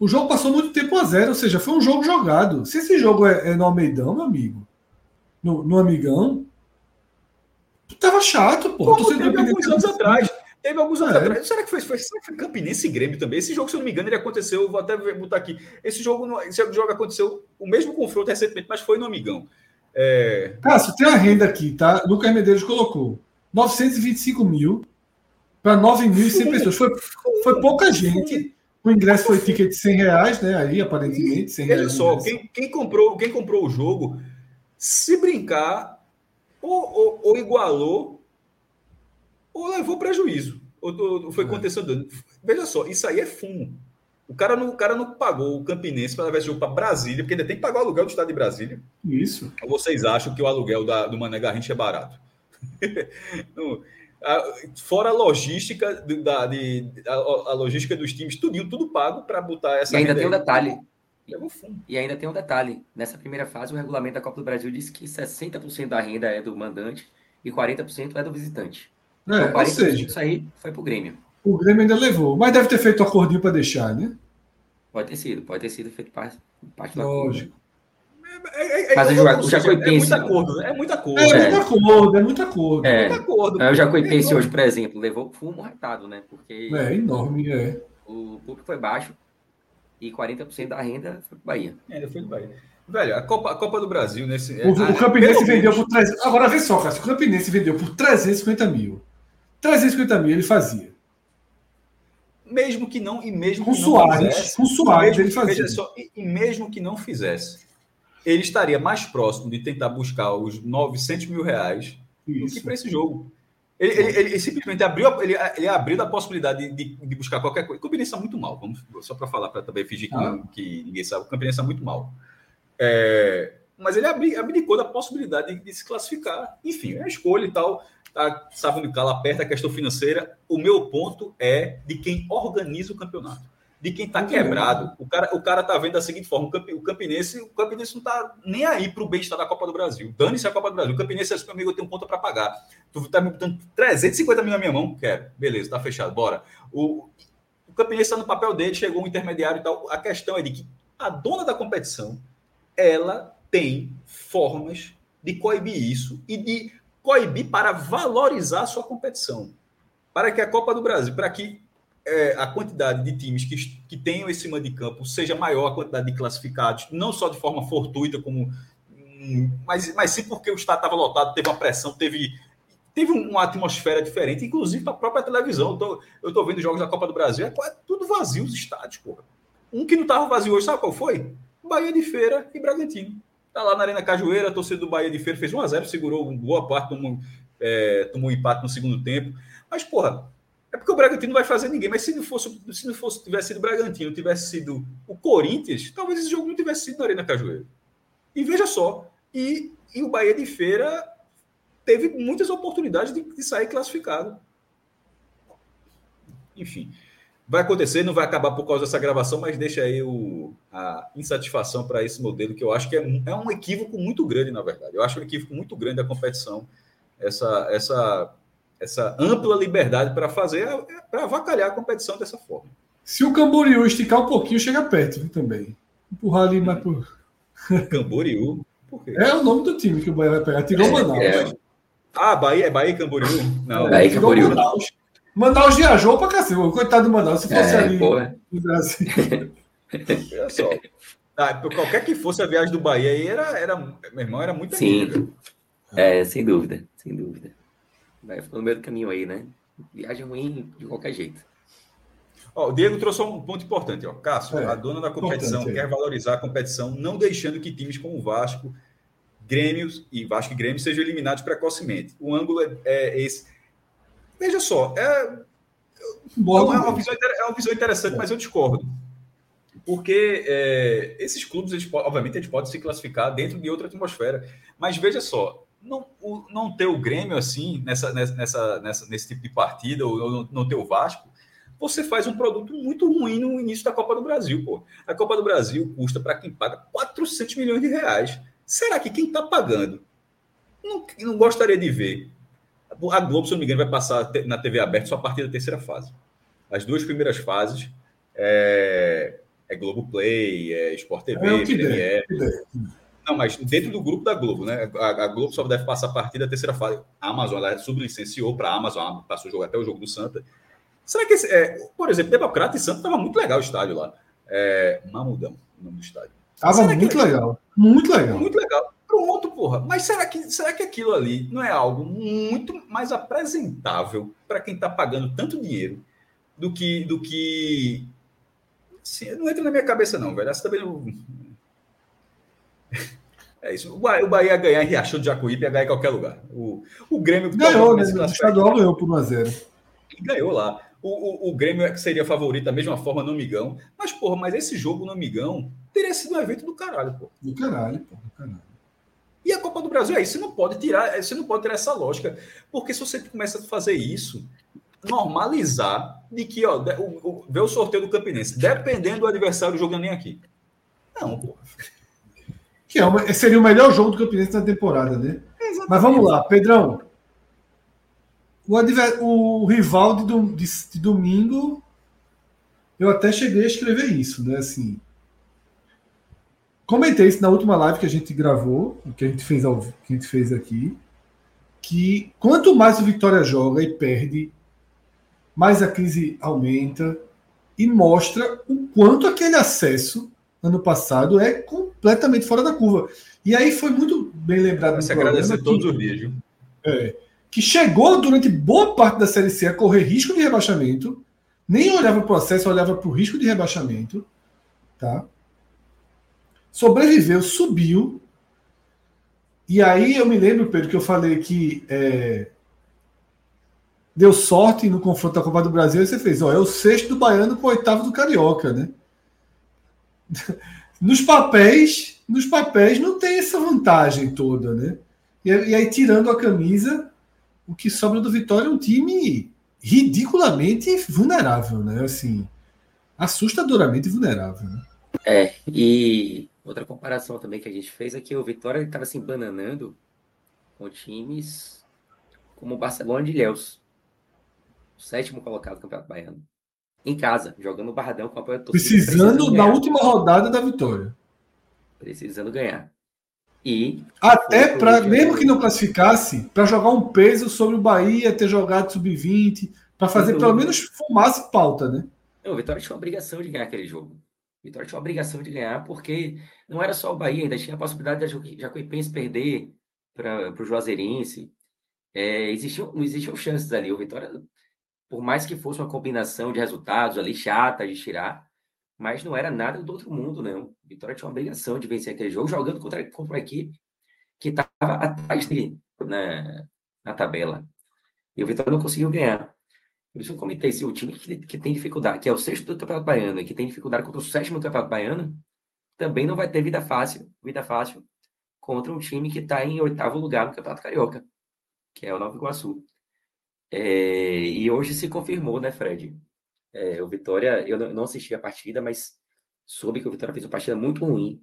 O jogo passou muito tempo 1x0, ou seja, foi um jogo jogado. Se esse jogo é, é no Almeidão, meu amigo, no, no Amigão, tava chato, pô. Como teve alguns anos atrás. Teve alguns anos é. atrás. Será que foi, foi, será que foi Campinense e Grêmio também? Esse jogo, se eu não me engano, ele aconteceu. Vou até botar aqui. Esse jogo, esse jogo aconteceu o mesmo confronto recentemente, mas foi no Amigão. É... Cássio, tem a renda aqui, tá? Lucas Medeiros colocou 925 mil para 9.100 pessoas. Foi, foi pouca gente. O ingresso foi ticket de 100 reais, né? Aí, aparentemente. 100 Veja só, quem, quem, comprou, quem comprou o jogo se brincar, ou, ou, ou igualou, ou levou prejuízo. Ou, ou foi é. contenção dano. Veja só, isso aí é fumo. O cara não, o cara não pagou o Campinense para levar esse jogo para Brasília, porque ainda tem que pagar o aluguel do estado de Brasília. Isso. Ou vocês acham que o aluguel da, do Mané Garrincha é barato? não, a, fora a logística da, de, a, a, logística dos times, tudo, tudo pago para botar essa. E ainda tem um detalhe. E ainda tem um detalhe. Nessa primeira fase, o regulamento da Copa do Brasil diz que 60% da renda é do mandante e 40% é do visitante. É, então, 40% seja, disso aí foi pro Grêmio. O Grêmio ainda levou, mas deve ter feito um acordinho para deixar, né? Pode ter sido, pode ter sido feito parte, parte do Lógico. É, é, é, mas o, o Jacuipense... É muito acordo, né? É muito acordo. É, é muito acordo, é muito acordo. É, muito acordo. o Jacuipense hoje, por exemplo, levou fumo retado, né? Porque... É enorme, é. O público foi baixo, e 40% da renda foi para Bahia. É, foi do Bahia. Velho, a Copa, a Copa do Brasil nesse. O, a, o Campinense vendeu por 300. Agora vê só, cara. O Campinense vendeu por 350 mil. 350 mil ele fazia. Mesmo que não. E mesmo com que Soares, não fizesse, com Soares ele fazia. Só, e, e mesmo que não fizesse, ele estaria mais próximo de tentar buscar os 900 mil reais Isso. do que para esse jogo. Ele, ele, ele, simplesmente abriu, ele, ele abriu a possibilidade de, de, buscar qualquer coisa. Campinense é muito mal, vamos, só para falar, para também fingir que, ah. que, ninguém sabe. O Campinense é muito mal. É, mas ele abri, abdicou da possibilidade de, de, se classificar. Enfim, é a escolha e tal. Tá, sabe onde cala, aperta a questão financeira. O meu ponto é de quem organiza o campeonato de quem está quebrado. O cara, o cara tá vendo da seguinte forma: o Campinense, o Campinense não está nem aí para o bem-estar da Copa do Brasil. Dane-se a Copa do Brasil. O Campinense é meu amigo, eu tenho conta para pagar. Tu está me botando 350 mil na minha mão? Quero. Beleza, tá fechado, bora. O, o Campinense está no papel dele, chegou um intermediário e tal. A questão é de que a dona da competição ela tem formas de coibir isso e de coibir para valorizar a sua competição. Para que a Copa do Brasil, para que é, a quantidade de times que, que tenham esse mando de campo seja maior a quantidade de classificados, não só de forma fortuita, como mas, mas sim porque o estado estava lotado, teve uma pressão, teve, teve uma atmosfera diferente, inclusive para a própria televisão. Eu estou vendo jogos da Copa do Brasil, é, é tudo vazio os estádios, porra. Um que não estava vazio hoje, sabe qual foi? Bahia de Feira e Bragantino. Está lá na Arena Cajueira, torcida do Bahia de Feira fez 1x0, segurou boa parte, tomou, é, tomou empate no segundo tempo. Mas, porra, é porque o Bragantino não vai fazer ninguém, mas se não fosse, se não fosse tivesse sido o Bragantino, tivesse sido o Corinthians, talvez esse jogo não tivesse sido na Arena Cajueiro. E veja só, e, e o Bahia de Feira teve muitas oportunidades de, de sair classificado. Enfim, vai acontecer, não vai acabar por causa dessa gravação, mas deixa aí o, a insatisfação para esse modelo, que eu acho que é, é um equívoco muito grande, na verdade. Eu acho um equívoco muito grande da competição essa, essa, essa ampla liberdade para fazer, para avacalhar a competição dessa forma. Se o Camboriú esticar um pouquinho, chega perto viu, também. Empurrar ali mais por. Camboriú? É o nome do time que o Bahia vai pegar. Tirou é, Manaus. É. Ah, Bahia é Bahia e Camboriú? Não. Bahia e Camboriú. Manaus. Manaus viajou para cacete. Coitado do Manaus. Se fosse é, ali porra. no Brasil. Olha só. Ah, qualquer que fosse a viagem do Bahia aí, era, era, meu irmão, era muito Sim. É, sem dúvida, sem dúvida. Vai no meio do caminho aí, né? Viagem ruim de qualquer jeito. Ó, o Diego trouxe um ponto importante. Ó. Cássio, é, a dona da competição quer valorizar a competição, não deixando que times como o Vasco, Grêmio e Vasco e Grêmio sejam eliminados precocemente. O ângulo é, é esse. Veja só, é, Boa, é, uma, visão, é uma visão interessante, mas eu discordo. Porque é, esses clubes, eles, obviamente, eles podem se classificar dentro de outra atmosfera. Mas veja só, não, o, não ter o Grêmio assim, nessa, nessa, nessa, nesse tipo de partida, ou não, não ter o Vasco, você faz um produto muito ruim no início da Copa do Brasil, pô. A Copa do Brasil custa para quem paga 400 milhões de reais. Será que quem está pagando não, não gostaria de ver? A Globo, se não me engano, vai passar na TV aberta só a partir da terceira fase. As duas primeiras fases é, é Globo Play, é Sport TV, é Premiere. Não, mas dentro do grupo da Globo, né? A, a, Globo só deve passar a partir da terceira fase. A Amazon ela sublicenciou para a Amazon, passou o jogo até o jogo do Santa. Será que, esse, é, por exemplo, Democrata e Santa estava muito legal o estádio lá. É, Mamudão, o nome do estádio. Tava muito legal. Muito legal. Muito legal. Pronto, porra. Mas será que, será que aquilo ali não é algo muito mais apresentável para quem está pagando tanto dinheiro do que. Do que... Sim, não entra na minha cabeça, não, velho. Essa também não. É isso. O Bahia, ia ganhar em Riachão de Jacuípe ia ganhar em qualquer lugar. O, o Grêmio. Ganhou, né? O estadual ganhou por 1x0. Ganhou lá. O, o, o Grêmio é seria favorito da mesma forma no Migão. Mas, porra, mas esse jogo no Migão teria sido um evento do caralho, pô. Do caralho, pô. Do caralho. E a Copa do Brasil é isso. Você não pode tirar, você não pode tirar essa lógica. Porque se você começa a fazer isso, normalizar de que, ó, o, o, ver o sorteio do Campinense, dependendo do adversário jogando nem aqui. Não, pô. Que é uma, seria o melhor jogo do Campinense na temporada, né? Exatamente. Mas vamos lá, Pedrão. O, adver, o rival de, de, de, domingo, eu até cheguei a escrever isso, né? Assim, comentei isso na última live que a gente gravou, que a gente fez, ao, que a gente fez aqui, que quanto mais o Vitória joga e perde, mais a crise aumenta e mostra o quanto aquele acesso ano passado é completamente fora da curva. E aí foi muito bem lembrado. Se agradecer que, todos os dias. É, que chegou durante boa parte da Série C a correr risco de rebaixamento, nem olhava para o processo, olhava para o risco de rebaixamento. Tá? Sobreviveu, subiu. E aí eu me lembro, Pedro, que eu falei que é, deu sorte no confronto da Copa do Brasil e você fez, ó, é o sexto do Baiano com o oitavo do Carioca, né? nos papéis, nos papéis não tem essa vantagem toda, né? E, e, aí, tirando a camisa, o que sobra do Vitória é um time ridiculamente vulnerável, né? Assim, assustadoramente vulnerável. Né? É, e outra comparação também que a gente fez é que o Vitória estava se embananando com times como o Barcelona de Ilhéus, o sétimo colocado do Campeonato Baiano em casa, jogando o Barradão com a torcida. Precisando, na última rodada da vitória. Precisando ganhar. E. Até para, mesmo que não classificasse, para jogar um peso sobre o Bahia, ter jogado sub-20, para fazer pelo menos fumaça pauta, né? Não, o Vitória tinha a obrigação de ganhar aquele jogo. O Vitória tinha a obrigação de ganhar, porque não era só o Bahia, ainda tinha a possibilidade de Jacuipense perder para o Juazeirense. É, existiam, existiam chances ali. O Vitória por mais que fosse uma combinação de resultados ali chata de tirar, mas não era nada do outro mundo, não. Vitória tinha uma obrigação de vencer aquele jogo, jogando contra, contra equipe que estava atrás dele na, na tabela. E o Vitória não conseguiu ganhar. Por isso eu comentei, se o time que, que tem dificuldade, que é o sexto do Campeonato Baiano, e que tem dificuldade contra o sétimo do Campeonato Baiano, também não vai ter vida fácil, vida fácil contra um time que está em oitavo lugar no Campeonato Carioca, que é o Nova Iguaçu. É, e hoje se confirmou, né, Fred? É, o Vitória, eu não assisti a partida, mas soube que o Vitória fez uma partida muito ruim,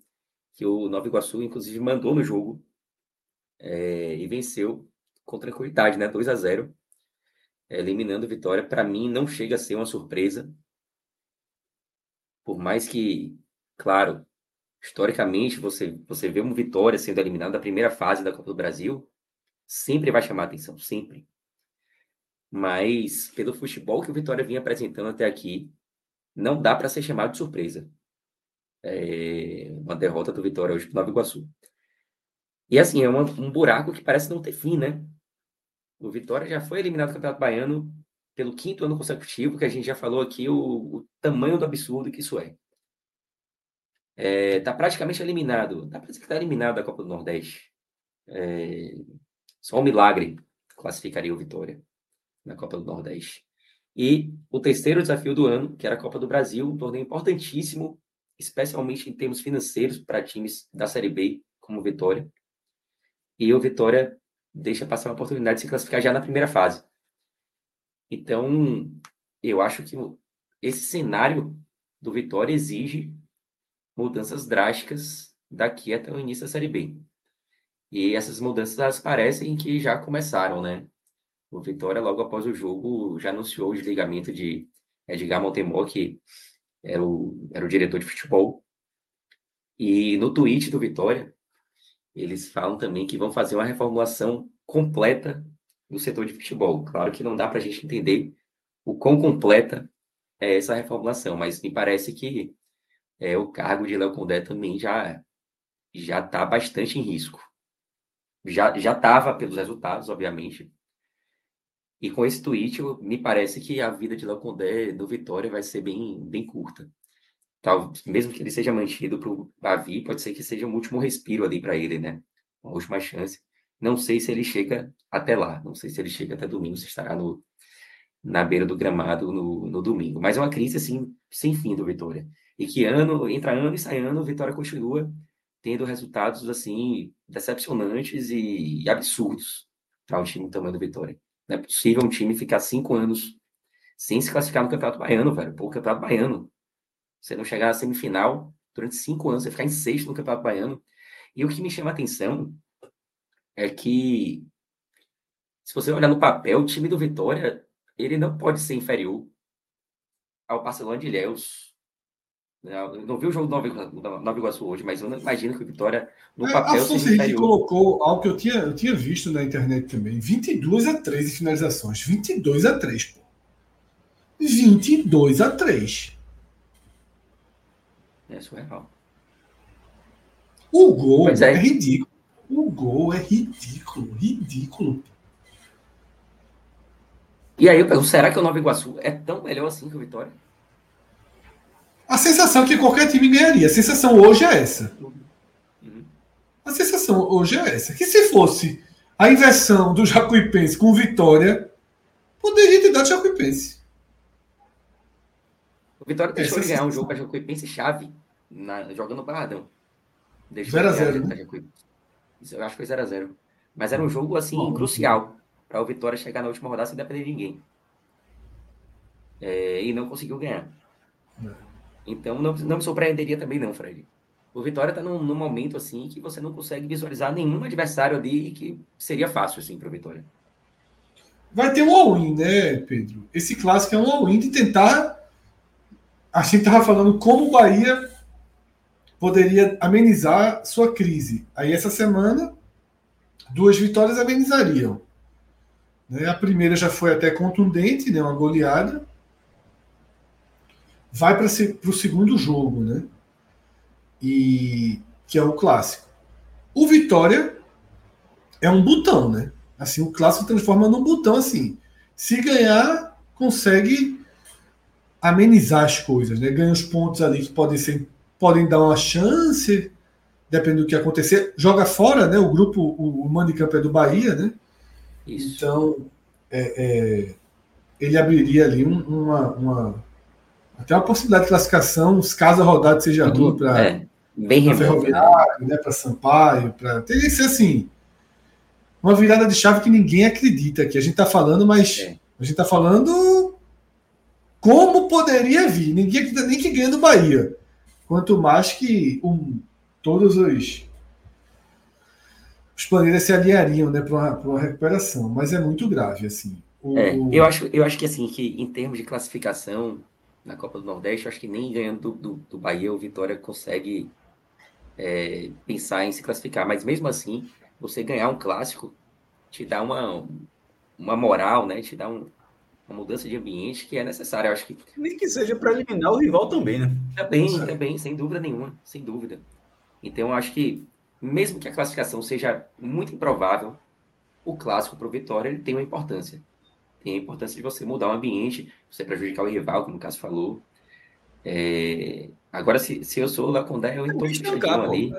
que o Nova Iguaçu, inclusive, mandou no jogo é, e venceu com tranquilidade, né? 2 a 0 eliminando Vitória. Para mim, não chega a ser uma surpresa. Por mais que, claro, historicamente, você, você vê uma Vitória sendo eliminada da primeira fase da Copa do Brasil, sempre vai chamar atenção, sempre. Mas, pelo futebol que o Vitória vinha apresentando até aqui, não dá para ser chamado de surpresa. É uma derrota do Vitória hoje para Nova Iguaçu. E assim, é uma, um buraco que parece não ter fim, né? O Vitória já foi eliminado do Campeonato Baiano pelo quinto ano consecutivo, que a gente já falou aqui o, o tamanho do absurdo que isso é. Está é, praticamente eliminado. Dá para dizer que está eliminado da Copa do Nordeste. É, só um milagre classificaria o Vitória na Copa do Nordeste. E o terceiro desafio do ano, que era a Copa do Brasil, um torneio importantíssimo, especialmente em termos financeiros para times da Série B, como Vitória. E o Vitória deixa passar uma oportunidade de se classificar já na primeira fase. Então, eu acho que esse cenário do Vitória exige mudanças drásticas daqui até o início da Série B. E essas mudanças parecem que já começaram, né? O Vitória, logo após o jogo, já anunciou o desligamento de Edgar Montemor, que era o, era o diretor de futebol. E no tweet do Vitória, eles falam também que vão fazer uma reformulação completa do setor de futebol. Claro que não dá para a gente entender o quão completa é essa reformulação, mas me parece que é, o cargo de Léo Condé também já já está bastante em risco. Já já estava pelos resultados, obviamente. E com esse tweet, me parece que a vida de Léo Condé do Vitória vai ser bem bem curta. Tal, mesmo que ele seja mantido para o Bavi, pode ser que seja um último respiro ali para ele, né? Uma última chance. Não sei se ele chega até lá, não sei se ele chega até domingo, se estará no, na beira do gramado no, no domingo. Mas é uma crise, assim, sem fim do Vitória. E que ano, entra ano e sai ano, o Vitória continua tendo resultados, assim, decepcionantes e, e absurdos para um time do tamanho do Vitória. Não é possível um time ficar cinco anos sem se classificar no Campeonato Baiano, velho. Pô, Campeonato Baiano você não chegar na semifinal durante cinco anos, você ficar em sexto no Campeonato Baiano. E o que me chama a atenção é que, se você olhar no papel, o time do Vitória, ele não pode ser inferior ao Barcelona de Ilhéus. Eu não vi o jogo do Nova Iguaçu hoje, mas eu não imagino que o Vitória, no é, papel, seja inferior. colocou algo que eu tinha, eu tinha visto na internet também. 22 a 3 de finalizações. 22 a 3, pô. 22 a 3. É surreal. O gol é. é. ridículo. O gol é ridículo, ridículo. E aí eu pergunto, será que o Nova Iguaçu é tão melhor assim que o Vitória? A sensação que qualquer time ganharia. A sensação hoje é essa. Uhum. A sensação hoje é essa. Que se fosse a inversão do Jacuipense com Vitória, poderia ter dado Jacuipense. O Vitória deixou de ganhar um jogo para Jacuipense chave na, jogando no Barradão. 0x0. Né? Eu acho que foi 0x0. Mas era um jogo assim Bom, crucial para o Vitória chegar na última rodada sem depender de ninguém. É, e não conseguiu ganhar. É. Então não, não me surpreenderia também, não, Fred. O Vitória está num, num, momento assim que você não consegue visualizar nenhum adversário ali que seria fácil assim para o Vitória. Vai ter um all-in, né, Pedro? Esse clássico é um all-in de tentar. A gente estava falando como o Bahia poderia amenizar sua crise. Aí essa semana, duas vitórias amenizariam. Né? A primeira já foi até contundente, né? uma goleada. Vai para o segundo jogo, né? E que é o clássico. O Vitória é um botão, né? Assim, o clássico transforma num botão assim. Se ganhar, consegue amenizar as coisas, né? Ganha os pontos ali que podem ser podem dar uma chance, dependendo do que acontecer. Joga fora, né? O grupo, o, o campo é do Bahia, né? Isso. Então, é, é, ele abriria ali um, uma, uma, até uma possibilidade de classificação, caso a rodada seja ruim para é, Ferroviário, né, para Sampaio, para teria que ser assim uma virada de chave que ninguém acredita que a gente está falando, mas é. a gente está falando como poderia vir. Ninguém acredita nem que ganha do Bahia. Quanto mais que um, todos os os planetas se aliariam né, para uma, uma, recuperação, mas é muito grave, assim. O, é, eu, acho, eu acho que assim, que em termos de classificação na Copa do Nordeste, eu acho que nem ganhando do, do, do Bahia o Vitória consegue é, pensar em se classificar. Mas mesmo assim, você ganhar um clássico te dá uma, uma moral, né? Te dá um, uma mudança de ambiente que é necessária. Eu acho que. Nem que seja para eliminar o rival também, né? Também, também, sem dúvida nenhuma, sem dúvida. Então, acho que, mesmo que a classificação seja muito improvável, o clássico para o Vitória ele tem uma importância. Tem a importância de você mudar o ambiente, você prejudicar o rival, como o Cássio falou. É... Agora, se, se eu sou o Lacondé, eu estou fechadinho ali.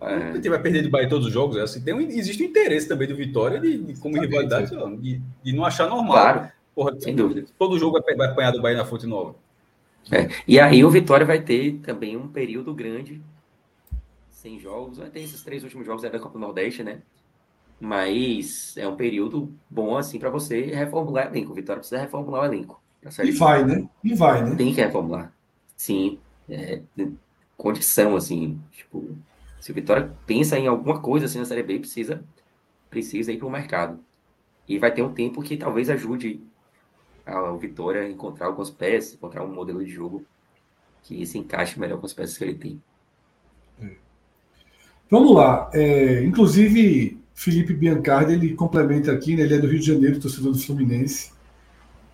É... O time vai perder de Bahia todos os jogos. É assim, tem um, existe um interesse também do Vitória de, de como rivalidade, de, de, não achar normal. Claro, Porra, sem dúvida. Todo jogo vai, vai apanhar do Bahia na Fonte Nova. É. E aí o Vitória vai ter também um período grande sem jogos. Vai ter esses três últimos jogos da Copa do Nordeste, né? Mas é um período bom assim para você reformular o elenco. O Vitória precisa reformular o elenco. E vai, né? E vai, né? Tem que reformular. Sim. É, condição, assim. Tipo, se o Vitória pensa em alguma coisa assim na Série B, precisa, precisa ir para o mercado. E vai ter um tempo que talvez ajude o Vitória a encontrar algumas peças, encontrar um modelo de jogo que se encaixe melhor com as peças que ele tem. É. Vamos lá. É, inclusive, Felipe Biancardi, ele complementa aqui, né, ele é do Rio de Janeiro, torcedor do Fluminense,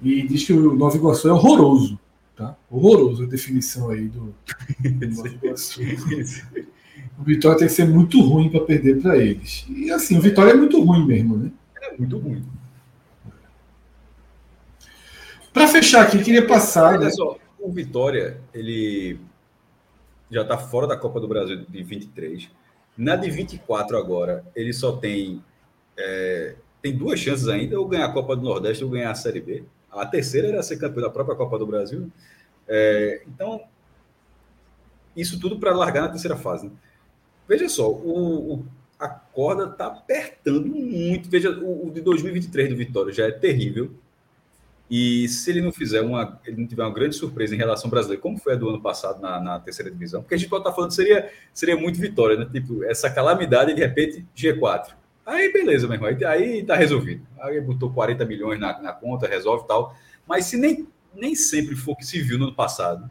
e diz que o Nova Iguaçu é horroroso. Tá? Horroroso a definição aí do, do Nova Iguaçu. o Vitória tem que ser muito ruim para perder para eles. E assim, o Vitória é muito ruim mesmo, né? É muito ruim. Para fechar aqui, queria passar. Olha né? só, o Vitória, ele já está fora da Copa do Brasil de 23 na de 24 agora, ele só tem é, tem duas chances ainda, ou ganhar a Copa do Nordeste ou ganhar a Série B. A terceira era ser campeão da própria Copa do Brasil. É, então, isso tudo para largar na terceira fase. Né? Veja só, o, o, a corda está apertando muito. Veja, o, o, de 2023 do Vitória já é terrível. E se ele não fizer uma, ele não tiver uma grande surpresa em relação ao brasileiro, como foi a do ano passado na, na terceira divisão, porque a gente pode estar falando seria seria muito vitória, né? Tipo, essa calamidade de repente G4. Aí beleza, meu irmão, aí, aí tá resolvido. Aí botou 40 milhões na, na conta, resolve tal. Mas se nem, nem sempre for que se viu no ano passado,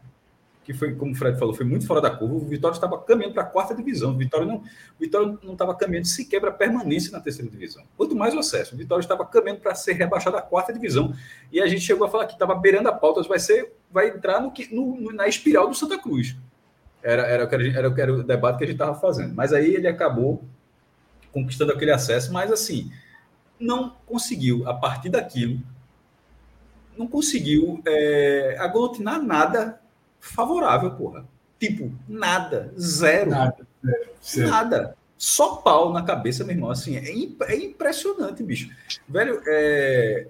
que foi, como o Fred falou, foi muito fora da curva. O Vitória estava caminhando para a quarta divisão. O Vitória não, Vitória não estava caminhando sequer para permanência na terceira divisão. Quanto mais o acesso. O Vitória estava caminhando para ser rebaixado à quarta divisão. E a gente chegou a falar que estava beirando a pauta, vai ser, vai entrar no, no, na espiral do Santa Cruz. Era, era, era, era, era o debate que a gente estava fazendo. Mas aí ele acabou conquistando aquele acesso, mas assim, não conseguiu, a partir daquilo, não conseguiu é, aglutinar nada favorável, porra. Tipo, nada, zero. Nada. É, nada. Só pau na cabeça, meu irmão. Assim, é, é impressionante, bicho. Velho, é...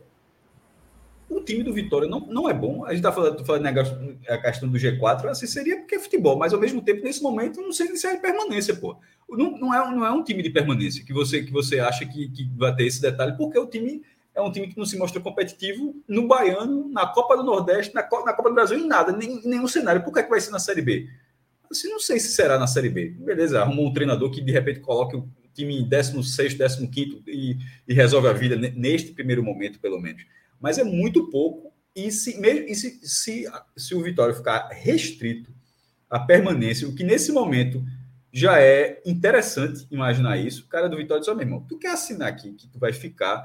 o time do Vitória não, não é bom. A gente tá falando, falando a questão do G4, assim, seria porque é futebol, mas ao mesmo tempo, nesse momento, não sei se é permanência, pô. Não, não, é, não é um time de permanência que você, que você acha que, que vai ter esse detalhe, porque o time é um time que não se mostra competitivo no Baiano, na Copa do Nordeste, na, Copa, na Copa do Brasil, em nada, nem, em nenhum cenário. Por que, é que vai ser na Série B? Assim, não sei se será na Série B. Beleza, arrumou um treinador que de repente coloque o time em 16, 15 e, e resolve a vida neste primeiro momento, pelo menos. Mas é muito pouco. E se, mesmo, e se, se, se o Vitória ficar restrito à permanência, o que nesse momento já é interessante imaginar isso, o cara do Vitória diz: oh, meu irmão, tu quer assinar aqui que tu vai ficar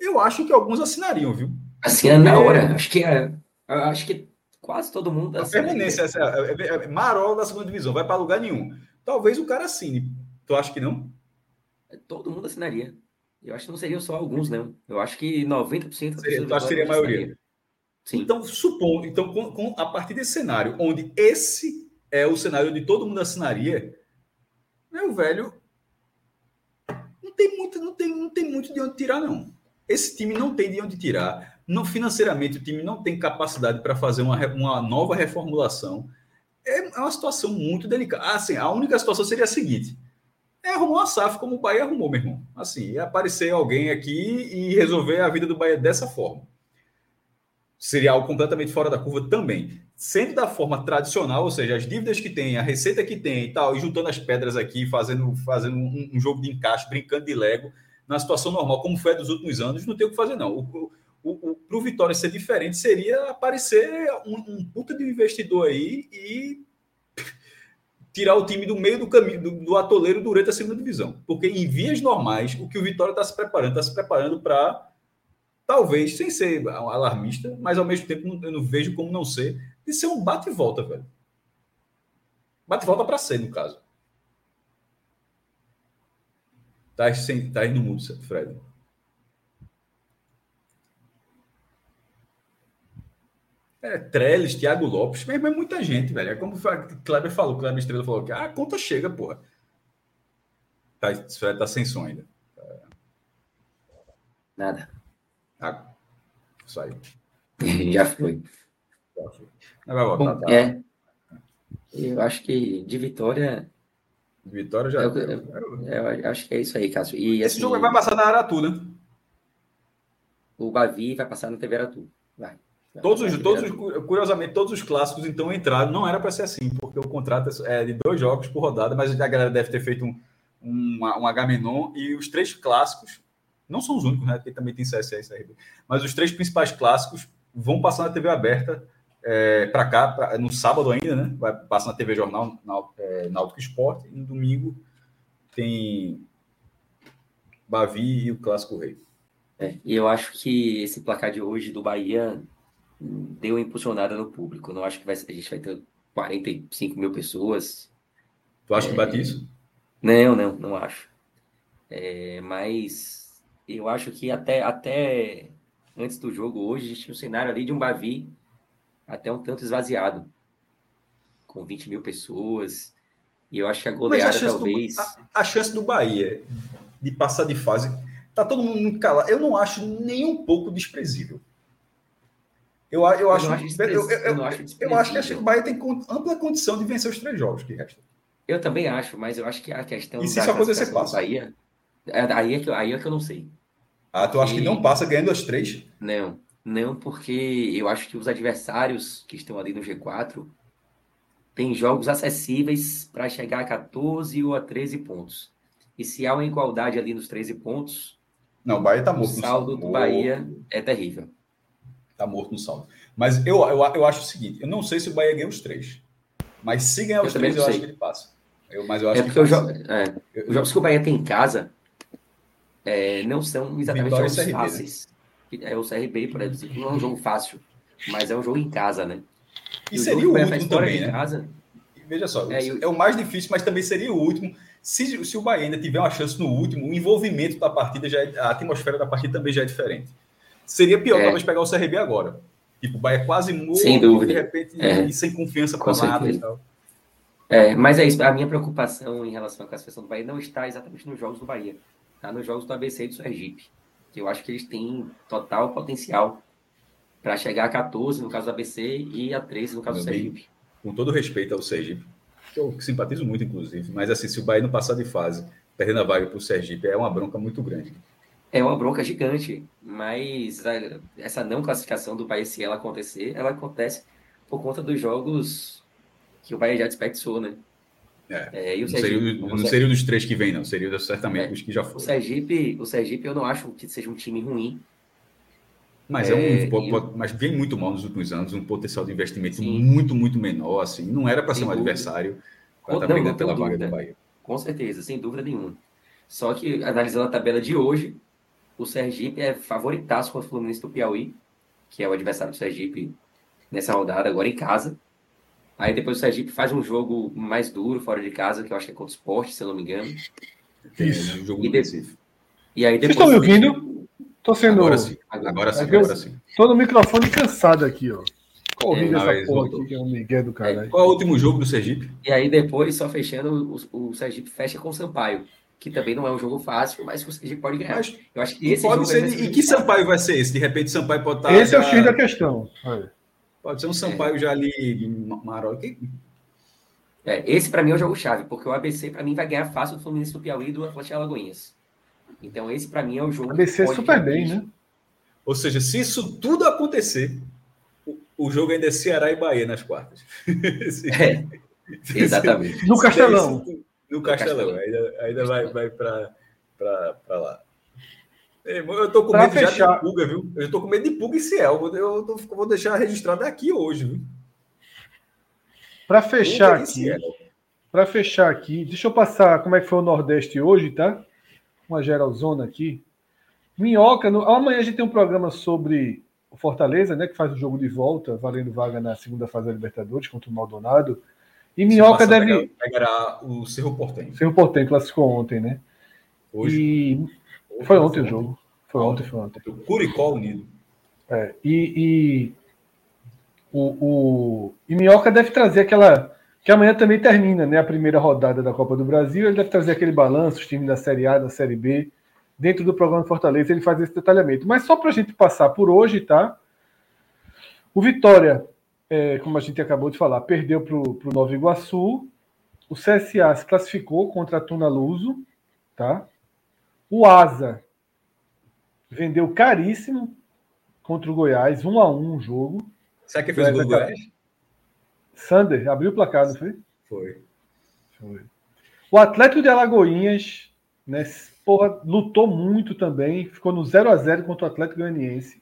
eu acho que alguns assinariam, viu? Assina na hora. Acho que é, acho que quase todo mundo A permanência, essa, é, é, é, Marol da segunda divisão, vai para lugar nenhum. Talvez o cara assine. Tu acha que não? Todo mundo assinaria. Eu acho que não seriam só alguns, não. Eu acho que 90% seria, tu acha que seria a maioria? Sim. Então, supondo, então, com, com, a partir desse cenário, onde esse é o cenário onde todo mundo assinaria, meu velho, não tem muito, não tem, não tem muito de onde tirar, não. Esse time não tem de onde tirar. Não, financeiramente, o time não tem capacidade para fazer uma, uma nova reformulação. É, é uma situação muito delicada. Ah, assim, a única situação seria a seguinte: é arrumar uma SAF como o Bahia arrumou, meu irmão. Assim, é aparecer alguém aqui e resolver a vida do Bahia dessa forma. seria algo completamente fora da curva também. Sendo da forma tradicional, ou seja, as dívidas que tem, a receita que tem e tal, e juntando as pedras aqui, fazendo, fazendo um, um jogo de encaixe, brincando de Lego, na situação normal, como foi a dos últimos anos, não tem o que fazer, não. O, o, o, Vitória ser diferente seria aparecer um, um puta de investidor aí e tirar o time do meio do caminho do, do atoleiro durante a segunda divisão. Porque em vias normais, o que o Vitória está se preparando, está se preparando para talvez, sem ser alarmista, mas ao mesmo tempo eu não vejo como não ser, de ser um bate e volta, velho. Bate e volta para ser, no caso. Tá, sem, tá aí no mundo, Fred. É, Trellis, Thiago Lopes, mesmo é muita gente, velho. É como o Kleber falou, o Kleber Estrela falou que ah, a conta chega, porra. Tá, Fred tá sem som ainda. Nada. Ah, saiu. Já foi. Já foi. vai voltar, tá. É. Eu acho que de vitória. De vitória já. Eu, eu, eu, acho que é isso aí, Cássio. E, Esse assim, jogo vai passar na Aratu, né? O Bavi vai passar no TV Aratu. Vai. Todos os, todos os, curiosamente, todos os clássicos então entraram. Não era para ser assim, porque o contrato é de dois jogos por rodada, mas a galera deve ter feito um, um, um H-Menon e os três clássicos não são os únicos, né? Porque também tem CSA e CRB. Mas os três principais clássicos vão passar na TV aberta é, para cá, pra, no sábado ainda, né? Vai passar na TV Jornal na, é, Náutico Esporte. E no domingo tem Bavi e o Clássico Rei. É, e eu acho que esse placar de hoje do Bahia deu uma impulsionada no público. não acho que vai, a gente vai ter 45 mil pessoas. Tu acha que bate é, isso? Não, não, não acho. É, mas eu acho que até, até antes do jogo hoje, a gente tinha um cenário ali de um Bavi até um tanto esvaziado, com 20 mil pessoas. E eu acho que a goleada a talvez. Do, a, a, chance do Bahia de passar de fase. Tá todo mundo calado. Eu não acho nem um pouco desprezível. Eu, eu, eu, acho, eu, acho, eu, eu, eu, acho eu acho que o Bahia tem ampla condição de vencer os três jogos que restam. Eu também acho, mas eu acho que a questão. E se isso acontecer, passa? Bahia, é, aí, é que, aí é que eu não sei. Ah, tu acha e... que não passa ganhando as três? Não, não, porque eu acho que os adversários que estão ali no G4 têm jogos acessíveis para chegar a 14 ou a 13 pontos. E se há uma igualdade ali nos 13 pontos, não, o Bahia tá morto. O saldo do Bahia é terrível. Tá morto no saldo. Mas eu, eu, eu acho o seguinte: eu não sei se o Bahia ganha os três. Mas se ganhar os eu três, eu acho que ele passa. Eu, mas eu acho é porque que jo é, os jogos que o Bahia tem em casa é, não são exatamente jogos CRB, né? fáceis. É o CRB, por exemplo, não é um jogo fácil, mas é um jogo em casa, né? E, e seria o, o último também, né? Casa, Veja só, é, é, o mais difícil, mas também seria o último. Se, se o Bahia ainda tiver uma chance no último, o envolvimento da partida, já é, a atmosfera da partida também já é diferente. Seria pior, é. talvez, pegar o CRB agora. Tipo, o Bahia quase morto, sem dúvida. de repente, é. e sem confiança para nada e tal. É, mas é isso. A minha preocupação em relação à classificação do Bahia não está exatamente nos jogos do Bahia tá nos jogos do ABC e do Sergipe. Que eu acho que eles têm total potencial para chegar a 14 no caso do ABC e a 13 no caso Meu do Sergipe. Bem, com todo respeito ao Sergipe, que eu simpatizo muito, inclusive, mas assim, se o Bahia não passar de fase, perdendo a vaga para o Sergipe, é uma bronca muito grande. É uma bronca gigante, mas essa não classificação do Bahia, se ela acontecer, ela acontece por conta dos jogos que o Bahia já desperdiçou, né? É, é, e o não, Sergipe, seria, não seria dos três que vem, não. Seria certamente é, os que já foram. O Sergipe, o Sergipe, eu não acho que seja um time ruim. Mas, é, um, eu... mas vem muito mal nos últimos anos, um potencial de investimento Sim. muito, muito menor. Assim, não era para ser um dúvida. adversário para estar tá brigando pela vaga do Bahia. Com certeza, sem dúvida nenhuma. Só que, analisando a tabela de hoje, o Sergipe é favoritaço contra o Fluminense do Piauí, que é o adversário do Sergipe nessa rodada, agora em casa. Aí depois o Sergipe faz um jogo mais duro fora de casa, que eu acho que é contra o esporte, se eu não me engano. Isso, é, um jogo e, de... e aí depois. Vocês estão me ouvindo? Tô sendo. Agora sim, agora sim, agora sim. Tô no microfone cansado aqui, ó. Corrida é, essa porra aqui, que é um Miguel do cara. É, qual é o último jogo do Sergipe? E aí depois, só fechando, o, o Sergipe fecha com o Sampaio que também não é um jogo fácil, mas que o Sergipe pode ganhar. Mas eu acho que esse pode ser. E que Sampaio vai ser esse? De repente, Sampaio pode estar. Esse já... é o X da questão. É. Pode ser um Sampaio é. já ali, Maroc. É, esse para mim é o jogo-chave, porque o ABC para mim vai ganhar fácil do Fluminense do Piauí e do Atlético Alagoinhas. Então esse para mim é o jogo. ABC super bem, né? Ou seja, se isso tudo acontecer, o jogo ainda é Ceará e Bahia nas quartas. É, exatamente. No Castelão. No Castelão. Ainda, ainda vai, vai para lá. Eu tô com Pra medo fechar- de pulga, viu? Eu tô com medo de pulga e ciel. Eu, vou deixar registrado aqui hoje, viu? Para fechar aqui, para fechar aqui, deixa eu passar como é que foi o Nordeste hoje, tá? Uma geralzona aqui. Minhoca, no- amanhã a gente tem um programa sobre o Fortaleza, né, que faz o jogo de volta, valendo vaga na segunda fase da Libertadores contra o Maldonado. E Minhoca deve pegar- Pegará o Cerro Portenho. ser o Portem, classificou ontem, né? Hoje. E foi ontem o jogo. Foi ontem, foi ontem. O Curicó Unido. É, e, e o, o e Minhoca deve trazer aquela. Que amanhã também termina né, a primeira rodada da Copa do Brasil. Ele deve trazer aquele balanço, os times da Série A, da Série B. Dentro do programa Fortaleza, ele faz esse detalhamento. Mas só para a gente passar por hoje, tá? O Vitória, é, como a gente acabou de falar, perdeu para o Nova Iguaçu. O CSA se classificou contra a Tuna Luso, tá? O Asa vendeu caríssimo contra o Goiás, 1 a 1 o jogo. Sabe quem fez o gol do Goiás? Sander abriu o placar, não foi? Foi. Foi. O Atlético de Alagoinhas, né, porra, lutou muito também, ficou no 0 a 0 contra o Atlético Goianiense.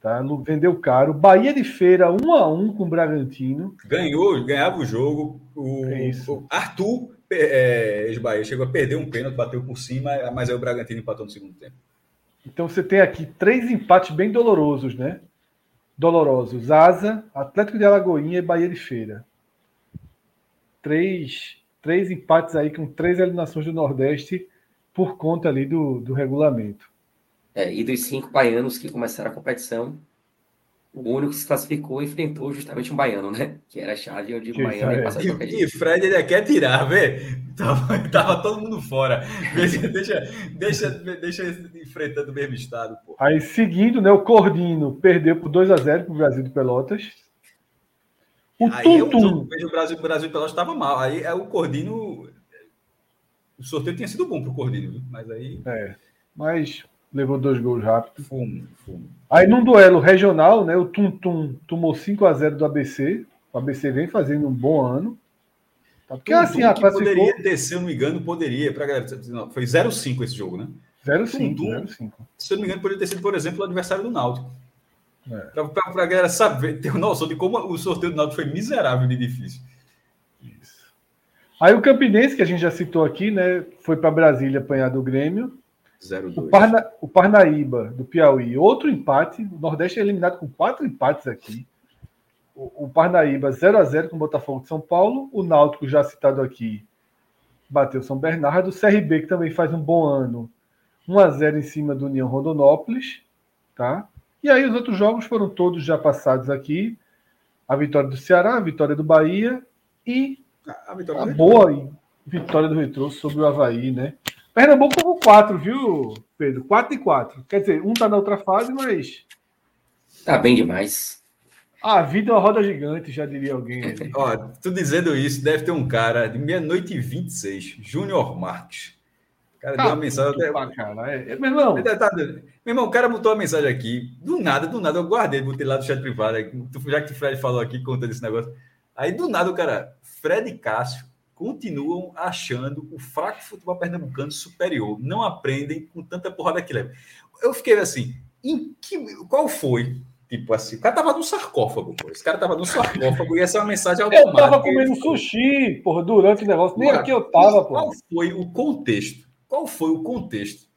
Tá? Lu- Vendeu caro. Bahia de Feira 1 a 1 com o Bragantino. Ganhou, ganhava o jogo. O, É o Arthur, é, ex-Bahia, chegou a perder um pênalti, bateu por cima, mas aí o Bragantino empatou no segundo tempo. Então você tem aqui três empates bem dolorosos, né? Dolorosos. Asa, Atlético de Alagoinha e Bahia de Feira. Três, três empates aí com três eliminações do Nordeste por conta ali do, do regulamento. É, e dos cinco baianos que começaram a competição, o único que se classificou enfrentou justamente um baiano, né? Que era a chave onde o Que baiano passar de qualquer E, e Fred ainda quer tirar, vê? Tava, tava todo mundo fora. Deixa, deixa, deixa, deixa enfrentando o mesmo estado, pô. Aí seguindo, né, o Cordino perdeu por 2 a 0 para o Brasil de Pelotas. O Aí é um Tum jogo Tum, que vejo o Brasil, o Brasil Pelotas estava mal. Aí é o Cordino. O sorteio tinha sido bom pro Cordino, viu? mas aí. é, mas levou dois gols rápido. Fumo, fumo. Aí num duelo regional, né, o Tum Tum tomou 5 a 0 do ABC. O ABC vem fazendo um bom ano. Tá? Porque assim, a que classificou poderia ter, se eu não me engano, poderia. Pra galera, não, foi 0-5 esse jogo, né? 0-5, Tum, Tum. 0-5. Se eu não me engano, poderia ter sido, por exemplo, o adversário do Náutico. É. Pra, pra, pra galera saber, ter noção de como o sorteio do Náutico foi miserável de difícil. Aí o Campinense, que a gente já citou aqui, né, foi para Brasília apanhar do Grêmio. O, 0-2. Parna, o Parnaíba, do Piauí, outro empate. O Nordeste é eliminado com quatro empates aqui. O, o Parnaíba 0 a 0 com o Botafogo de São Paulo. O Náutico, já citado aqui, bateu São Bernardo. O CRB, que também faz um bom ano, 1 a 0 em cima do União Rondonópolis. Tá? E aí os outros jogos foram todos já passados aqui. A vitória do Ceará, a vitória do Bahia e A vitória a do boa vitória do Retrô sobre o Havaí, né? Pernambuco com 4, viu, Pedro? 4 e 4. Quer dizer, um tá na outra fase, mas Tá bem demais. a vida é uma roda gigante, já diria alguém. Ó, tu dizendo isso, deve ter um cara de meia-noite e 26, Júnior Marques. O cara deu uma mensagem. puta pra caralho. É, Meu irmão, Ele tá Meu irmão, o cara botou uma mensagem aqui. Do nada, do nada, eu guardei, botei lá do chat privado. Já que o Fred falou aqui, conta desse negócio. Aí, do nada, o cara, Fred Cássio continuam achando o fraco futebol pernambucano superior. Não aprendem com tanta porrada que leva. Eu fiquei assim, em que, qual foi? Tipo assim, o cara tava num sarcófago, pô. Esse cara tava num sarcófago e essa é uma mensagem eu automática. tava comendo sushi, porra, durante o negócio. Nem aqui eu tava, Qual porra. foi o contexto? Qual foi o contexto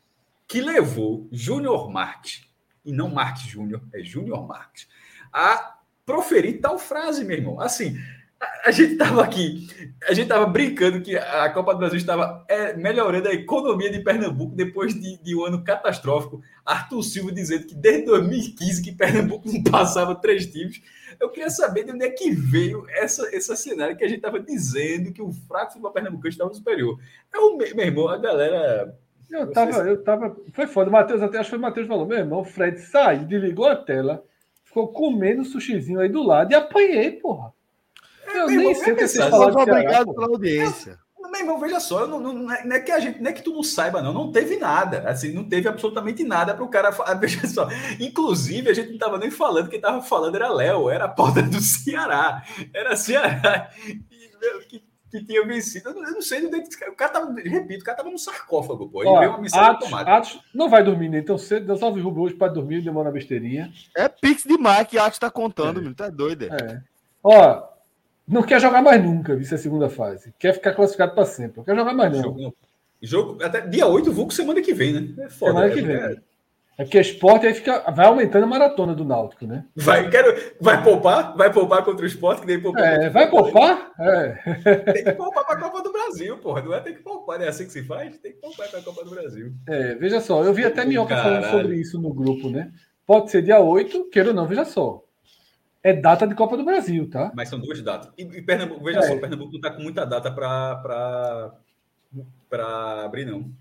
que levou Júnior Marques, e não Marques Júnior, é Júnior Marques, a proferir tal frase, meu irmão? Assim, a, a gente tava aqui, a gente tava brincando que a Copa do Brasil estava é, melhorando a economia de Pernambuco depois de, de um ano catastrófico. Arthur Silva dizendo que desde 2015 que Pernambuco não passava três times. Eu queria saber de onde é que veio essa, esse cenário que a gente estava dizendo que o fraco futebol pernambucano estava superior. É o meu, irmão, a galera. Eu tava, eu tava. Foi foda. O Matheus, até acho que foi o Matheus falou: meu irmão, o Fred saiu, desligou a tela, ficou comendo o sushizinho aí do lado e apanhei, porra. Eu nem sei o que é vocês falaram obrigado pela audiência. Meu irmão, veja só, eu não, não, não, é, não é que a gente, não é que tu não saiba, não. Não teve nada. Assim, não teve absolutamente nada para o cara. Veja só. Inclusive, a gente não estava nem falando, quem estava falando era Léo, era a porta do Ceará. Era Ceará. E, que, que tinha vencido. Eu não sei é o cara tava, repito, o cara tava no sarcófago, pô. Ele Ó, veio uma Atos, automática. Atos não vai dormir nem tão cedo. Deu salve rubro hoje para dormir, demora besteirinha. É Pix demais que Atos tá contando, menino. Tá doido. é? É. Ó, não quer jogar mais nunca, vice a segunda fase. Quer ficar classificado para sempre. Não quer jogar mais não. Jogo, até dia 8, Vulco semana que vem, né? É foda. Semana né? que vem. É, É porque esporte aí fica, vai aumentando a maratona do Náutico, né? Vai, quero, vai poupar? Vai poupar contra o esporte, que nem poupar. É, vai poupar? É. Tem que poupar para a Copa do Brasil, porra. Não é ter que poupar, não é assim que se faz? Tem que poupar para a Copa do Brasil. É, veja só, eu vi até Minhoca falando Caralho. sobre isso no grupo, né? Pode ser dia 8, queira ou não, veja só. É data de Copa do Brasil, tá? Mas são duas datas. E, e Pernambuco, veja É. só, Pernambuco não está com muita data para abrir, não.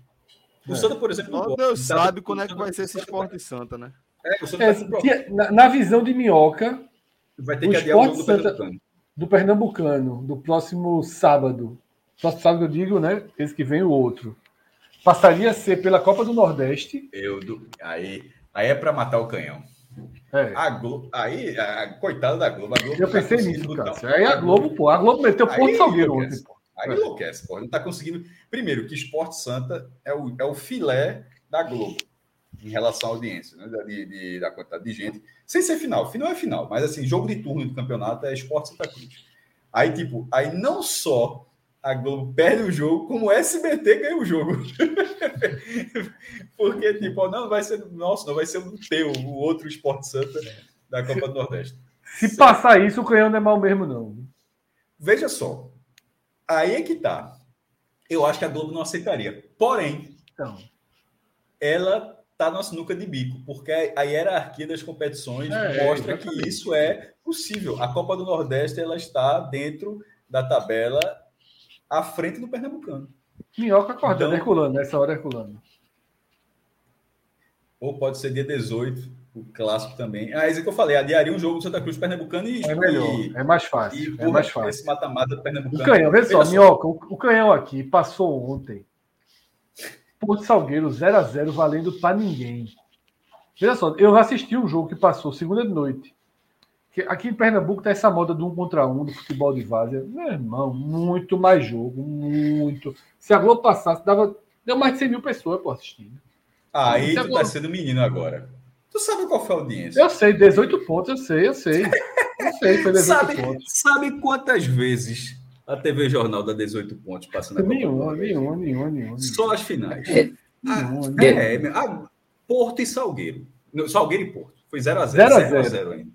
O É. Santa, por exemplo, não. Deus Data- sabe quando é que vai ser esse esporte santa, né? É, o Santa É, tá na, na visão de Minhoca, Vai ter o que adiar o jogo do Santa- Pernambucano. do Pernambucano, do próximo sábado. Próximo sábado eu digo, né? Esse que vem o outro. Passaria a ser pela Copa do Nordeste. Eu, do- aí, aí é para matar o canhão. É. A Globo, aí, a, coitada da Globo. A Globo Eu tá pensei nisso, botar- Cássio. Aí a Globo, pô, a Globo meteu ponto Salgueiro ontem, pô. Aí É. enlouquece, pô. Não tá conseguindo. Primeiro, que Esporte Santa é o, é o filé da Globo em relação à audiência, né? Da, de, de- da quantidade de gente. Sem ser final. Final é final. Mas assim, jogo de turno do campeonato é Esporte Santa Cruz. Aí, tipo, aí não só a Globo perde o jogo, como o SBT ganha o jogo. Porque, tipo, ó, não vai ser nosso, não vai ser o teu, o outro Esporte Santa da Copa do Nordeste. Se passar isso, o canhão não é mal mesmo, não. Veja só. Aí é que tá. Eu acho que a Globo não aceitaria. Porém, Então, ela tá na sinuca de bico, porque a hierarquia das competições É, mostra exatamente. que isso é possível. A Copa do Nordeste ela está dentro da tabela à frente do Pernambucano. Minhoca acordando, Então- Herculano, nessa hora Herculano. Ou pode ser dia 18, o clássico também. Ah, isso que eu falei, adiaria um jogo do Santa Cruz Pernambucano e, É melhor, e, é mais fácil. É mais fácil. esse mata-mata do O Pernambucano. canhão, vê só, Minhoca, o, o canhão aqui passou ontem. Porto Salgueiro 0x0 valendo para ninguém. Veja só, eu assisti um jogo que passou segunda de noite. Aqui em Pernambuco tá essa moda do um contra um, do futebol de várzea. Meu irmão, muito mais jogo, muito. Se a Globo passasse, dava, deu mais de 100 mil pessoas por assistindo. Aí tu bom. tá sendo menino agora. Tu sabe qual foi a audiência? Eu sei, 18 pontos, eu sei, eu sei. Eu sei, foi 18 Sabe, pontos. sabe quantas vezes a TV Jornal dá 18 pontos passando a Copa do Nenhuma, nenhuma, nenhuma, nenhuma. Só as finais. É. nenhuma, nenhuma. É, é, a- Porto e Salgueiro. Salgueiro e Porto. Foi 0x0. 0 a 0. 0 ainda.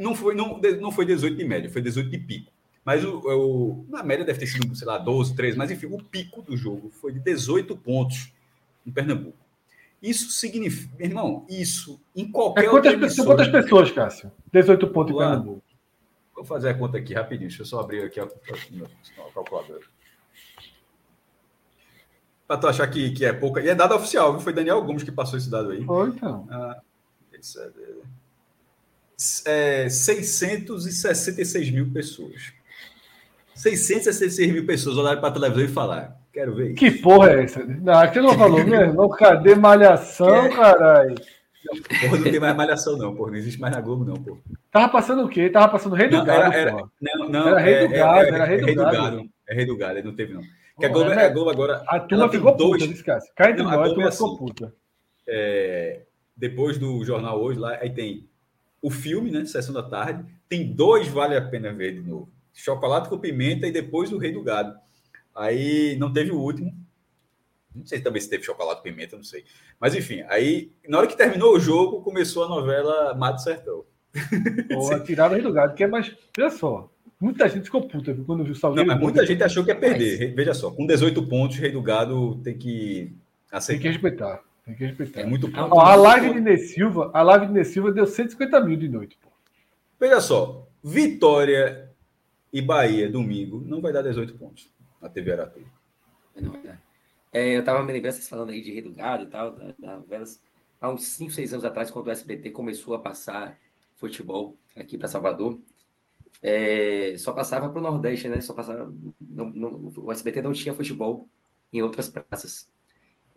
Não foi, não, não foi 18 de média, foi 18 de pico. Mas o, o- na média deve ter sido, sei lá, 12, 13, mas enfim, o pico do jogo foi de 18 pontos em Pernambuco. Isso significa, meu irmão, isso em qualquer É quantas, emissora- quantas pessoas, Cássio? 18 pontos em. Pernambuco. Vou fazer a conta aqui rapidinho. Deixa eu só abrir aqui a, a, calculadora. Para tu achar que, que é pouca. E é dado oficial, viu? Foi Daniel Gomes que passou esse dado aí. Foi, então. Ah, esse é, é, 666 mil pessoas. 666 mil pessoas olharam para a televisão e falaram: Quero ver isso. Que porra é essa? Não, aqui não falou, meu irmão. Cadê malhação, caralho? Porra, não tem mais malhação, não, porra. Não existe mais na Globo, não, porra. Tava passando o quê? Tava passando Rei do Não, Gado, era, não, não, Era Rei é- do é- Gado, é- era Rei é do Rei do Gado. Gado. É Rei do Gado, não teve, não. Que a Globo, a Globo agora. A turma ficou dois- puta, Cássio? Cá entre Não, a nós, a Globo turma é ficou assim. puta. é, depois do jornal hoje, lá, aí tem o filme, né? Sessão da tarde. Tem dois vale a pena ver de novo: Chocolate com Pimenta e depois o Rei do Gado. Aí não teve o último. Não sei também se teve Chocolate com Pimenta, não sei. Mas enfim, aí na hora que terminou o jogo, começou a novela Mato Sertão. Porra, tiraram o Rei do Gado, que é mais. Olha só. Muita gente ficou puta viu, quando viu o Não, Salgueiro. mas muita gente achou que ia perder. Veja só, com 18 pontos, Rei do Gado tem que Tem aceitar. que respeitar. Tem que respeitar. É muito ponto. Ó, a live de Ney Silva, a live de Ney Silva deu 150 mil de noite, pô. Veja só, Vitória e Bahia domingo não vai dar 18 pontos na TV Aratu. Não, é. É, eu tava me lembrando, vocês falando aí de Rei do Gado e tal, da, da novelas. Há uns 5, 6 anos atrás, quando o SBT começou a passar futebol aqui para Salvador, é, só passava para o Nordeste, né? Só passava. não- não- o SBT não tinha futebol em outras praças.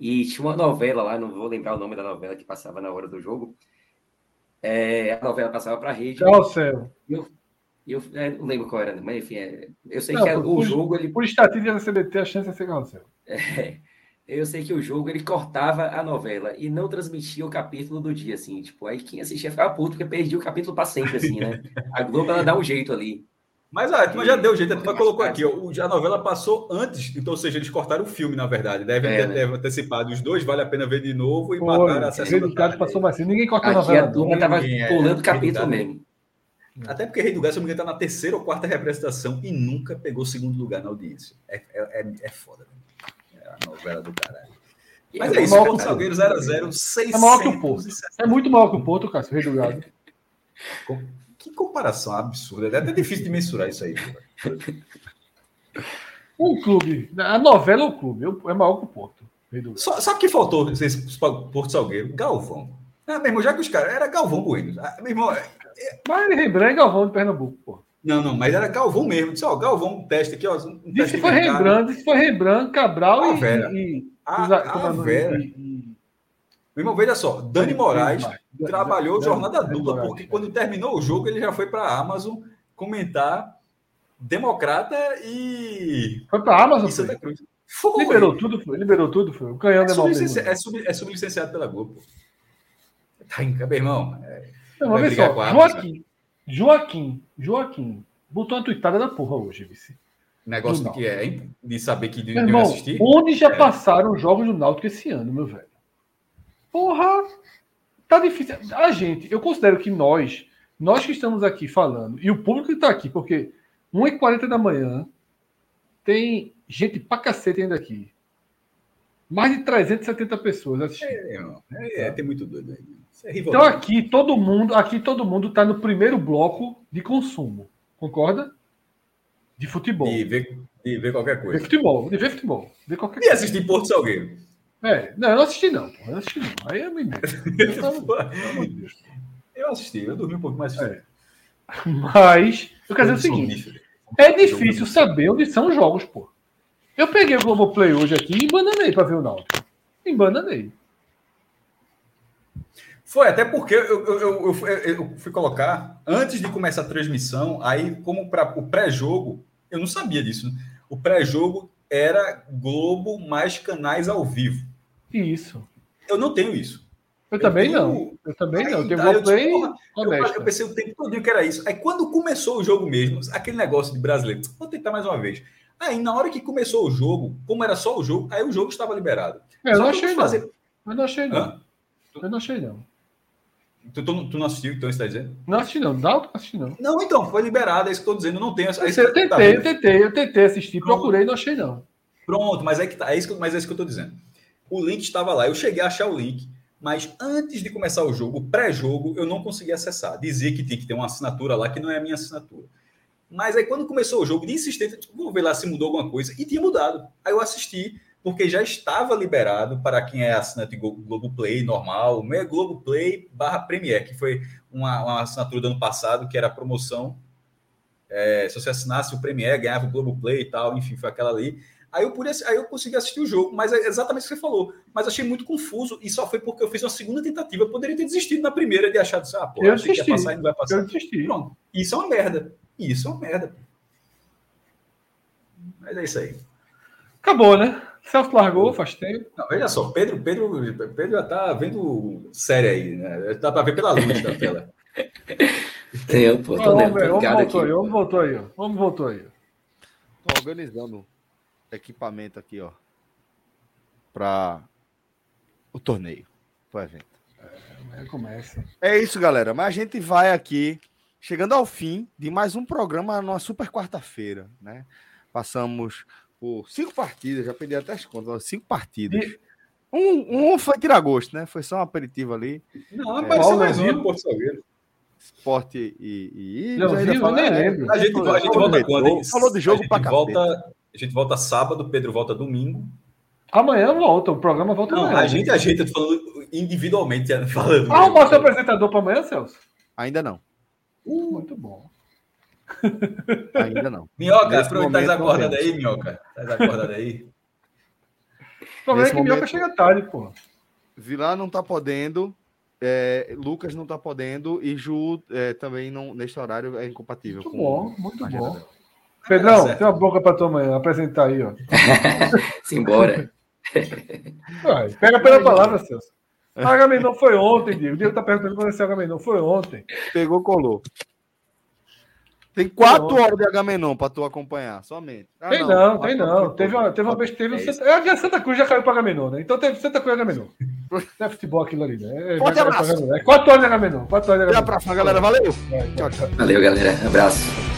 E tinha uma novela lá, não vou lembrar o nome da novela que passava na hora do jogo. É, a novela passava para a rede. Tchau, céu. E eu é, não lembro qual era, mas enfim, é, eu sei Não, que era- por- o jogo ele Por estatística da CBT, a chance é ser carrossel. é, eu sei que o jogo ele cortava a novela e não transmitia o capítulo do dia, assim, tipo, aí quem assistia ficava puto porque perdia o capítulo para sempre, assim, né? A Globo ela dá um jeito ali. Mas a turma já deu jeito, a turma colocou aqui, ó, o- a novela passou antes, então, ou seja, eles cortaram o filme, na verdade. Devem É, ter, né? devem antecipado os dois, vale a pena ver de novo e Foi, mataram a sessão Rei do da Gado tarde. passou mais cedo. Ninguém corta a novela. a turma tava Ninguém é- pulando o é capítulo mesmo. Até porque Rei do Gado, se não me engano, tá na terceira ou quarta representação e nunca pegou segundo lugar na audiência. É, é, é, é foda, né? É a novela do caralho. Mas é, isso, maior Porto que- Salgueiro 0x0, 600. É maior que o Porto. É muito maior que o Porto, Cássio, Rei do Gado. Que comparação absurda. É até difícil de mensurar isso aí. Um clube. A novela é o clube. É maior que o Porto. Só, sabe o que faltou esse Porto Salgueiro? Galvão. Ah, meu irmão, já que os caras. Era Galvão Bueno. Ah, meu irmão, Mas Rembrandt é Galvão de Pernambuco, pô. não, não, mas era Galvão mesmo. Disse, ó, Galvão, um teste aqui, ó. Um Disse que foi. Rembrandt, disse que foi Rembrandt, Cabral A e. Vera. e, A, e- a como é o? Vera. E- e- Meu irmão, veja só. Dani Moraes trabalhou jornada Dani dupla, Moraes, porque é. quando terminou o jogo, ele já foi para a Amazon comentar Democrata e, Foi pra Amazon, e Santa. Cruz. Foi. Liberou tudo, foi. Liberou tudo, foi. O canhão É, de sublicenci... é, sub... é sublicenciado pela Globo. Tá em meu irmão. é- Não, Vai brigar só, com a Amazon. Joaquim, Joaquim, Joaquim, botou uma tuitada da porra hoje, vice. Negócio Do de que é, hein? De saber que de, Meu de irmão, assistir. onde já É. passaram os jogos do Náutico esse ano, meu velho? Porra, tá difícil. A gente, eu considero que nós, nós que estamos aqui falando, e o público que tá aqui, porque 1h40 da manhã, tem gente pra cacete ainda aqui. Mais de 370 pessoas assistindo. É, é, é, tem muito doido aí. É Então aqui todo mundo, aqui todo mundo está no primeiro bloco de consumo, concorda? De futebol. de, ver, de ver qualquer De coisa. futebol, de ver futebol, de qualquer E assistir Porto Salgueiro. É, não, eu não assisti não, pô, eu não assisti não. Aí é me Deus. Eu assisti, eu dormi um pouco mais. É. Mas eu quero dizer o seguinte, é difícil saber onde são os jogos, pô. Eu peguei o Globoplay hoje aqui e embananei para ver o Náutico. Embananei. Foi, até porque eu, eu, eu, eu fui- eu fui colocar, antes de começar a transmissão, aí, como para o pré-jogo, eu não sabia disso. né? O pré-jogo era Globo mais canais ao vivo. Isso. Eu não tenho isso. Eu, também tenho- não. Eu também não. Eu tenho tá, eu porra, Eu, eu pensei o tempo todo que era isso. Aí quando começou o jogo mesmo, aquele negócio de brasileiro, vou tentar mais uma vez. Aí na hora que começou o jogo, como era só o jogo, aí o jogo estava liberado. É, eu não achei eu não. fazer- Eu não achei não. Hã? Eu não achei não. Tu, tu, tu não assistiu, então você está dizendo? Não assisti não. Náutico não assisti não. Não, então, foi liberado, é isso que eu estou dizendo. Não tem essa. é Eu, tentei, tá eu tentei, eu tentei assistir, Pronto. procurei não achei não. Pronto, mas é que tá, é isso que, mas é isso que eu estou dizendo. O link estava lá, eu cheguei a achar o link, mas antes de começar o jogo, pré-jogo, eu não consegui acessar. Dizia que tinha que ter uma assinatura lá, que não é a minha assinatura. Mas aí quando começou o jogo, de insistente, eu, vou ver lá se mudou alguma coisa, e tinha mudado. Aí eu assisti, porque já estava liberado para quem é assinante Glo- Globoplay normal, meu é Globoplay barra Premier, que foi uma, uma assinatura do ano passado, que era a promoção. É, se você assinasse o Premier, ganhava o Globoplay e tal, enfim, foi aquela ali. Aí eu, pude, aí eu consegui assistir o jogo, mas é exatamente o que você falou. Mas achei muito confuso e só foi porque eu fiz uma segunda tentativa. Eu poderia ter desistido na primeira de achar, ah, pô, Eu achei que ia passar e não vai passar. Eu desisti. Pronto. Isso é uma merda. Isso é uma merda. Mas é isso aí. Acabou, né? Celso largou faz tempo. Não, veja só, Pedro, Pedro, Pedro já tá vendo série aí, né? Dá para ver pela luz da tela. Tem, pô, Ó, tô, o homem, tô o homem ligado aqui. voltou aí, homem voltou aí. homem voltou aí. Tô organizando equipamento aqui, ó. Pra o torneio. Pro evento. Aí começa. É isso, galera. Mas a gente vai aqui, chegando ao fim de mais um programa numa super quarta-feira, né? Passamos por cinco partidas, já perdi até as contas, cinco partidas. E- Um, um foi tirar gosto, né? Foi só um aperitivo ali. Não, É. apareceu mais um no Porto Salgueiro. Esporte e. e, Não, viu? Eu nem é, lembro. A gente, a gente volta quando? Falou de jogo a gente pra volta, A gente volta sábado, Pedro volta domingo. Amanhã volta, o programa volta Não, amanhã. a gente ajeita falando individualmente, falando. Arrumar seu apresentador para amanhã, Celso? Ainda não. Muito bom. Ainda não. Minhoca, Nesse aproveita e momento, tá temos. aí, Minhoca. Tá acordado aí. O problema é que Minhoca chega tarde, pô. Vilar não tá podendo. é, Lucas não tá podendo e Ju é, também não, neste horário é incompatível. Muito com bom, muito bom. dela. Pedrão, tem uma boca pra tua amanhã, apresentar aí, ó. Simbora. Vai, pega pela palavra, Celso. Agamenon foi ontem, Diego. O Diego tá perguntando quando esse Agamenon foi ontem. Pegou, colou. Tem quatro horas de Agamenon pra tu acompanhar, somente. Ah, tem não, tem não. horas de Teve uma, teve uma vez, teve um Santa, é, a Santa Cruz já caiu para Agamenon, né? Então teve Santa Cruz e Agamenon. Não é futebol aquilo ali, né? É, Forte cair pra abraço. Agamenon. É quatro horas de Agamenon. Quatro horas de Até a Agamenon. próxima, galera. Valeu. Vai, Tchau, tchau. Valeu, galera. Abraço.